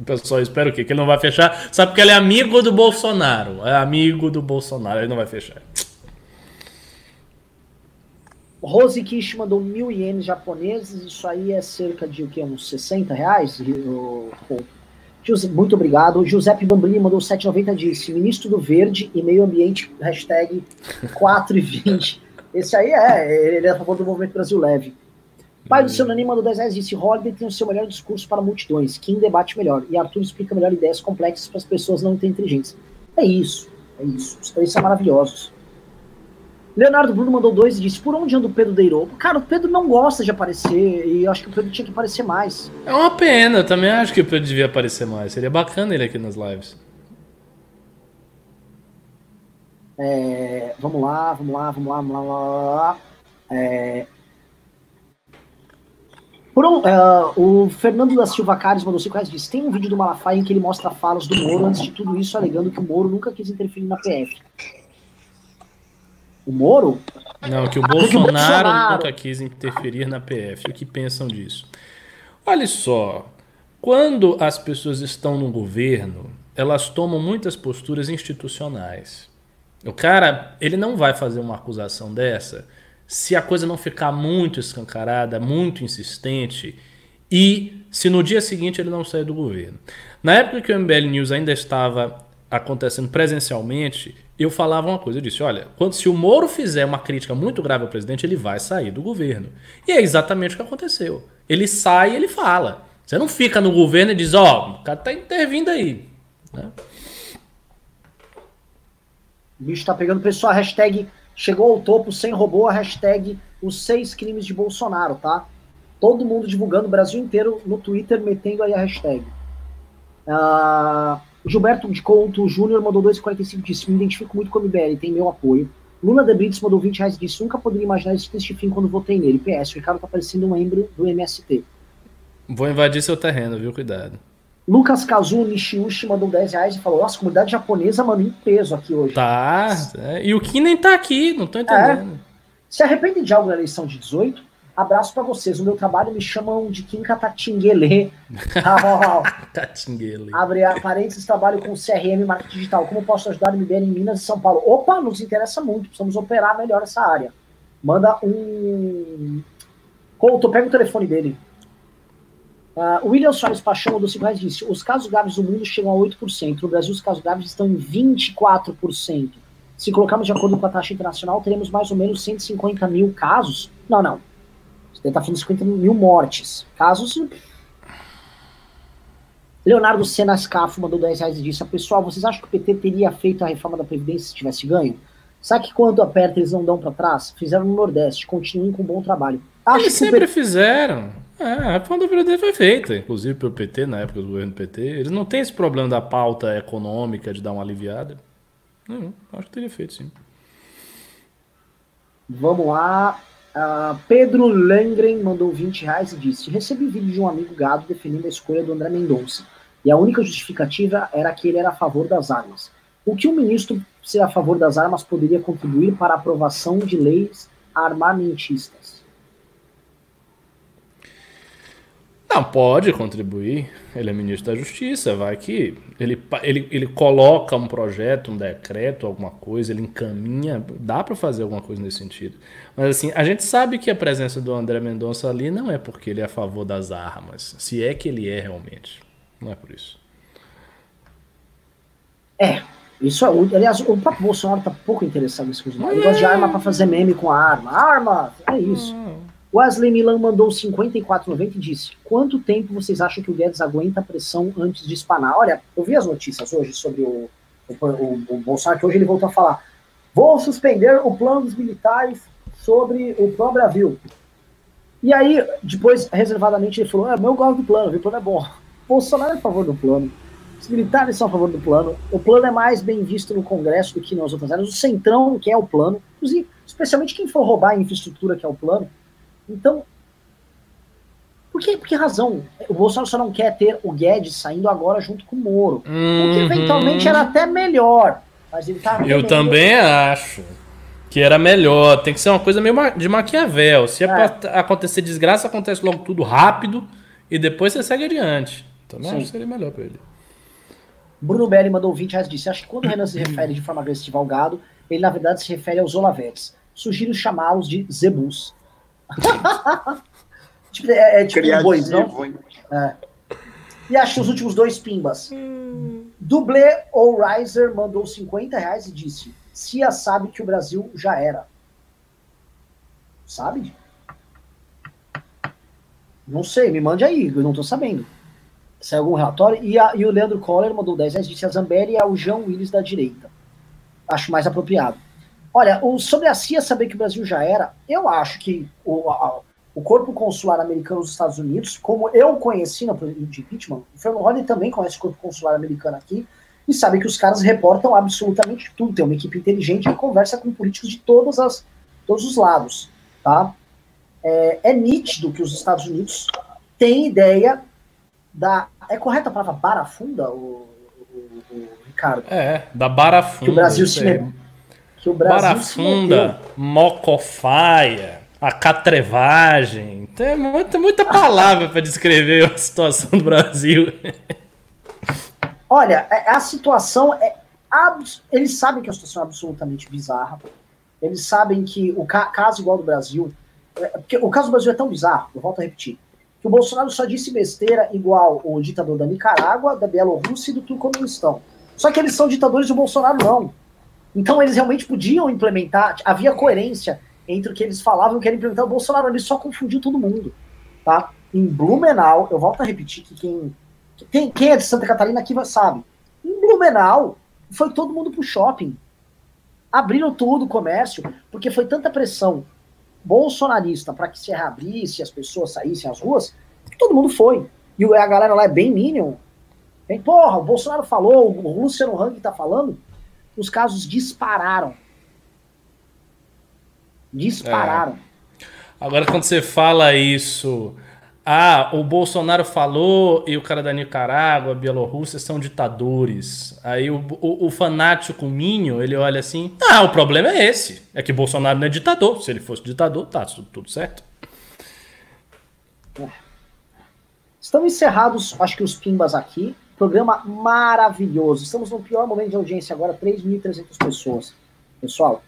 O pessoal espera o quê? Que ele não vai fechar. Sabe porque ele é amigo do Bolsonaro. É amigo do Bolsonaro, ele não vai fechar. Rose Kish mandou mil ienes japoneses, isso aí é cerca de o que? Uns 60 reais? Muito obrigado. Giuseppe Bambrini mandou 7,90 disse: Ministro do Verde e Meio Ambiente, hashtag 4,20. Esse aí é, ele é a favor do movimento Brasil Leve. Pai do seu Nani mandou 10 reais disse: Holiday tem o seu melhor discurso para multidões, Kim debate melhor, e Arthur explica melhor ideias complexas para as pessoas não têm inteligência. É isso, é isso. Os três são maravilhosos. Leonardo Bruno mandou dois e disse: Por onde anda o Pedro Deirou? Cara, o Pedro não gosta de aparecer e eu acho que o Pedro tinha que aparecer mais. É uma pena, eu também acho que o Pedro devia aparecer mais. Seria bacana ele aqui nas lives. É, vamos lá, vamos lá, vamos lá, vamos lá. Vamos lá. É, Pronto, uh, o Fernando da Silva Carlos mandou 5 reais disse: tem um vídeo do Malafaia em que ele mostra falas do Moro antes de tudo isso, alegando que o Moro nunca quis interferir na PF. O Moro? Não, que o Bolsonaro, Bolsonaro nunca quis interferir na PF. O que pensam disso? Olha só, quando as pessoas estão no governo, elas tomam muitas posturas institucionais. O cara, ele não vai fazer uma acusação dessa se a coisa não ficar muito escancarada, muito insistente e se no dia seguinte ele não sair do governo. Na época que o MBL News ainda estava acontecendo presencialmente, eu falava uma coisa, eu disse, olha, quando, se o Moro fizer uma crítica muito grave ao presidente, ele vai sair do governo. E é exatamente o que aconteceu. Ele sai e ele fala. Você não fica no governo e diz, ó, oh, o cara tá intervindo aí. Né? O bicho tá pegando pessoal, hashtag chegou ao topo sem robô, a hashtag os seis crimes de Bolsonaro, tá? Todo mundo divulgando, o Brasil inteiro no Twitter metendo aí a hashtag. Uh, Gilberto de Couto Júnior mandou 2,45 disse: Me identifico muito com o MBL, tem meu apoio. Luna de Brits mandou 20 reais disse: Nunca poderia imaginar esse triste fim quando votei nele. PS, o Ricardo tá parecendo um membro do MST. Vou invadir seu terreno, viu? Cuidado. Lucas Kazu Nishiushi mandou 10 reais e falou: Nossa, comunidade japonesa, mano, em peso aqui hoje. Tá. É. E o Kim nem tá aqui, não tô entendendo. É. Se arrepende de algo na eleição de 18? Abraço para vocês. No meu trabalho me chamam de Kim Catatinguele. Catinguele. Abre parênteses, trabalho com CRM Marketing Digital. Como posso ajudar o MBL em Minas e São Paulo? Opa, nos interessa muito. Precisamos operar melhor essa área. Manda um. Couto, pega o telefone dele. Uh, William Soares Paixão do 5 reais disse: os casos graves do mundo chegam a 8%. No Brasil, os casos graves estão em 24%. Se colocarmos de acordo com a taxa internacional, teremos mais ou menos 150 mil casos. Não, não. Você está falando de 50 mil mortes. Casos. Leonardo Senascafo mandou 10 reais e disse: Pessoal, vocês acham que o PT teria feito a reforma da Previdência se tivesse ganho? Sabe que quando aperta eles não dão para trás? Fizeram no Nordeste. Continuem com um bom trabalho. Acho eles sempre fizeram. É, a do PT foi feita, inclusive pelo PT, na época do governo PT. Eles não têm esse problema da pauta econômica de dar uma aliviada. Não, acho que teria feito, sim. Vamos lá. Uh, Pedro Langren mandou 20 reais e disse: Recebi vídeo de um amigo gado defendendo a escolha do André Mendonça. E a única justificativa era que ele era a favor das armas. O que um ministro ser a favor das armas poderia contribuir para a aprovação de leis armamentistas? Não, pode contribuir. Ele é ministro da Justiça, vai que ele, ele, ele coloca um projeto, um decreto, alguma coisa, ele encaminha, dá para fazer alguma coisa nesse sentido. Mas assim, a gente sabe que a presença do André Mendonça ali não é porque ele é a favor das armas, se é que ele é realmente. Não é por isso. É, isso é. Aliás, o próprio Bolsonaro tá pouco interessado nesse coisa. Ele gosta de arma para fazer meme com a arma. Arma! É isso. Wesley Milan mandou 54,90 e disse: Quanto tempo vocês acham que o Guedes aguenta a pressão antes de espanar? Olha, eu vi as notícias hoje sobre o, o, o, o Bolsonaro, que hoje ele voltou a falar: vou suspender o plano dos militares sobre o Plano Brasil. E aí, depois, reservadamente, ele falou: é, eu gosto do plano, o plano é bom. Bolsonaro é a favor do plano. Os militares são a favor do plano. O plano é mais bem visto no Congresso do que nas outras áreas. O Centrão, que é o plano, inclusive, especialmente quem for roubar a infraestrutura, que é o plano, então, por que, por que razão? O Bolsonaro só não quer ter o Guedes saindo agora junto com o Moro. Uhum. Porque eventualmente era até melhor. Mas ele tá Eu também acho que era melhor. Tem que ser uma coisa meio de Maquiavel. Se é, é acontecer desgraça, acontece logo tudo rápido e depois você segue adiante. Também Sim. acho que seria melhor para ele. Bruno Belli mandou 20 reais e disse: Acho que quando o Renan se refere de forma agressiva ao gado, ele na verdade se refere aos olavetes. Sugiro chamá-los de zebus. tipo, é, é, tipo Criativo, um bois, não? É. E acho os últimos dois pimbas. Hum. Dublê ou Riser mandou 50 reais e disse: Cia sabe que o Brasil já era. Sabe? Não sei, me mande aí, eu não tô sabendo. Saiu algum relatório? E, a, e o Leandro Coller mandou 10 reais, disse a Zambelli é o João Willis da direita. Acho mais apropriado. Olha, o, sobre a CIA saber que o Brasil já era, eu acho que o, a, o corpo consular americano dos Estados Unidos, como eu conheci no de impeachment, o Fernando Holly também conhece o corpo consular americano aqui, e sabe que os caras reportam absolutamente tudo. Tem uma equipe inteligente que conversa com políticos de todas as, todos os lados. Tá? É, é nítido que os Estados Unidos tem ideia da. É correta a palavra barafunda, o, o, o Ricardo? É, da barafunda. Que o Brasil se é. Que o Brasil barafunda, mocofaia, a catrevagem. Tem muita, muita palavra para descrever a situação do Brasil. Olha, é, a situação é. Eles sabem que a situação é absolutamente bizarra. Eles sabem que o ca caso igual do Brasil. É, porque o caso do Brasil é tão bizarro, eu volto a repetir, que o Bolsonaro só disse besteira igual o ditador da Nicarágua, da Bielorrússia e do Turcomenistão. Só que eles são ditadores e o Bolsonaro não. Então eles realmente podiam implementar, havia coerência entre o que eles falavam e o que era implementar. O Bolsonaro ele só confundiu todo mundo. Tá? Em Blumenau, eu volto a repetir que quem, quem, quem é de Santa Catarina aqui sabe. Em Blumenau, foi todo mundo pro shopping. Abriram tudo o comércio, porque foi tanta pressão bolsonarista para que se reabrisse, as pessoas saíssem às ruas, que todo mundo foi. E a galera lá é bem minion. Bem, porra, o Bolsonaro falou, o Luciano Hang tá falando, os casos dispararam. Dispararam. É. Agora, quando você fala isso, ah, o Bolsonaro falou e o cara da Nicarágua, Bielorrússia são ditadores. Aí o, o, o fanático Minho, ele olha assim: ah, o problema é esse. É que Bolsonaro não é ditador. Se ele fosse ditador, tá tudo, tudo certo. Estão encerrados, acho que os pimbas aqui. Programa maravilhoso. Estamos no pior momento de audiência agora, 3.300 pessoas. Pessoal,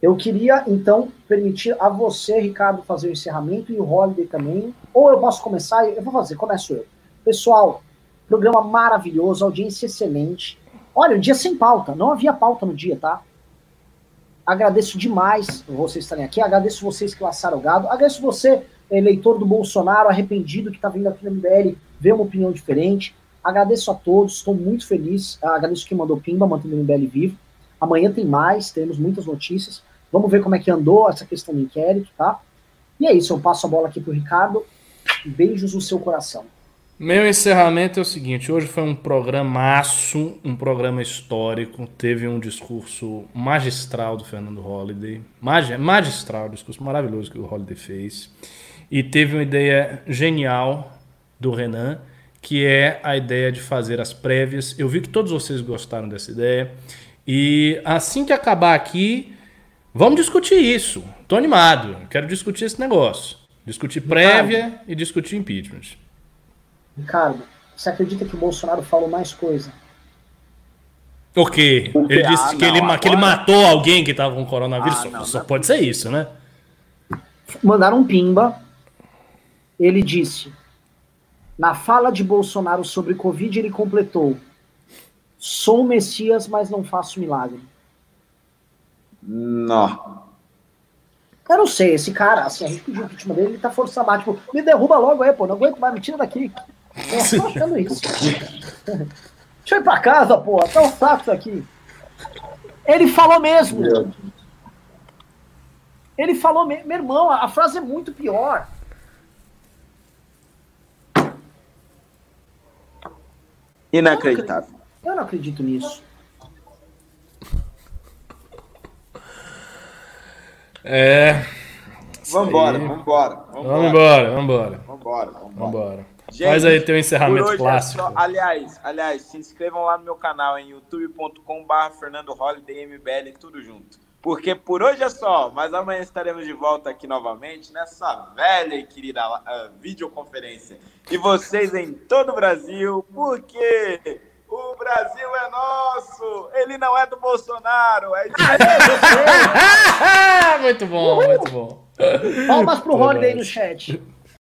eu queria, então, permitir a você, Ricardo, fazer o encerramento e o Holiday também. Ou eu posso começar? Eu vou fazer, começo eu. Pessoal, programa maravilhoso, audiência excelente. Olha, um dia sem pauta, não havia pauta no dia, tá? Agradeço demais vocês estarem aqui, agradeço vocês que laçaram o gado, agradeço você, eleitor do Bolsonaro, arrependido que está vindo aqui no MBL, ver uma opinião diferente. Agradeço a todos, estou muito feliz. Agradeço quem mandou pimba, mantendo o MBL vivo. Amanhã tem mais, temos muitas notícias. Vamos ver como é que andou essa questão do inquérito, tá? E é isso, eu passo a bola aqui pro Ricardo. Beijos no seu coração. Meu encerramento é o seguinte: hoje foi um programaço, um programa histórico. Teve um discurso magistral do Fernando Holliday. Mag magistral, um discurso maravilhoso que o Holliday fez. E teve uma ideia genial do Renan, que é a ideia de fazer as prévias. Eu vi que todos vocês gostaram dessa ideia. E assim que acabar aqui, vamos discutir isso. Tô animado. Quero discutir esse negócio. Discutir prévia Ricardo, e discutir impeachment. Ricardo, você acredita que o Bolsonaro falou mais coisa? O quê? Ele disse ah, que, não, ele, agora... que ele matou alguém que estava com coronavírus. Ah, não, só, não. pode ser isso, né? Mandaram um pimba. Ele disse: na fala de Bolsonaro sobre Covid, ele completou: Sou Messias, mas não faço milagre. Não. Eu não sei, esse cara, assim, a gente pediu o impeachment dele, ele tá forçando tipo, me derruba logo aí, pô, não aguento mais, me tira daqui. Eu tô achando isso. Deixa eu ir pra casa, pô, tá um saco isso aqui. Ele falou mesmo. Ele falou mesmo. Meu irmão, a frase é muito pior. Inacreditável. Eu não acredito nisso. É. Vambora, vambora, vambora. Vamos embora, vambora. Vambora, vambora. Gente, Faz aí teu encerramento é clássico. É só, aliás, aliás, se inscrevam lá no meu canal em youtube.com.br Fernando Holiday MBL, tudo junto. Porque por hoje é só, mas amanhã estaremos de volta aqui novamente nessa velha e querida uh, videoconferência. E vocês em todo o Brasil, porque o Brasil é nosso! Ele não é do Bolsonaro! É muito bom, muito bom. Palmas pro Holiday no chat.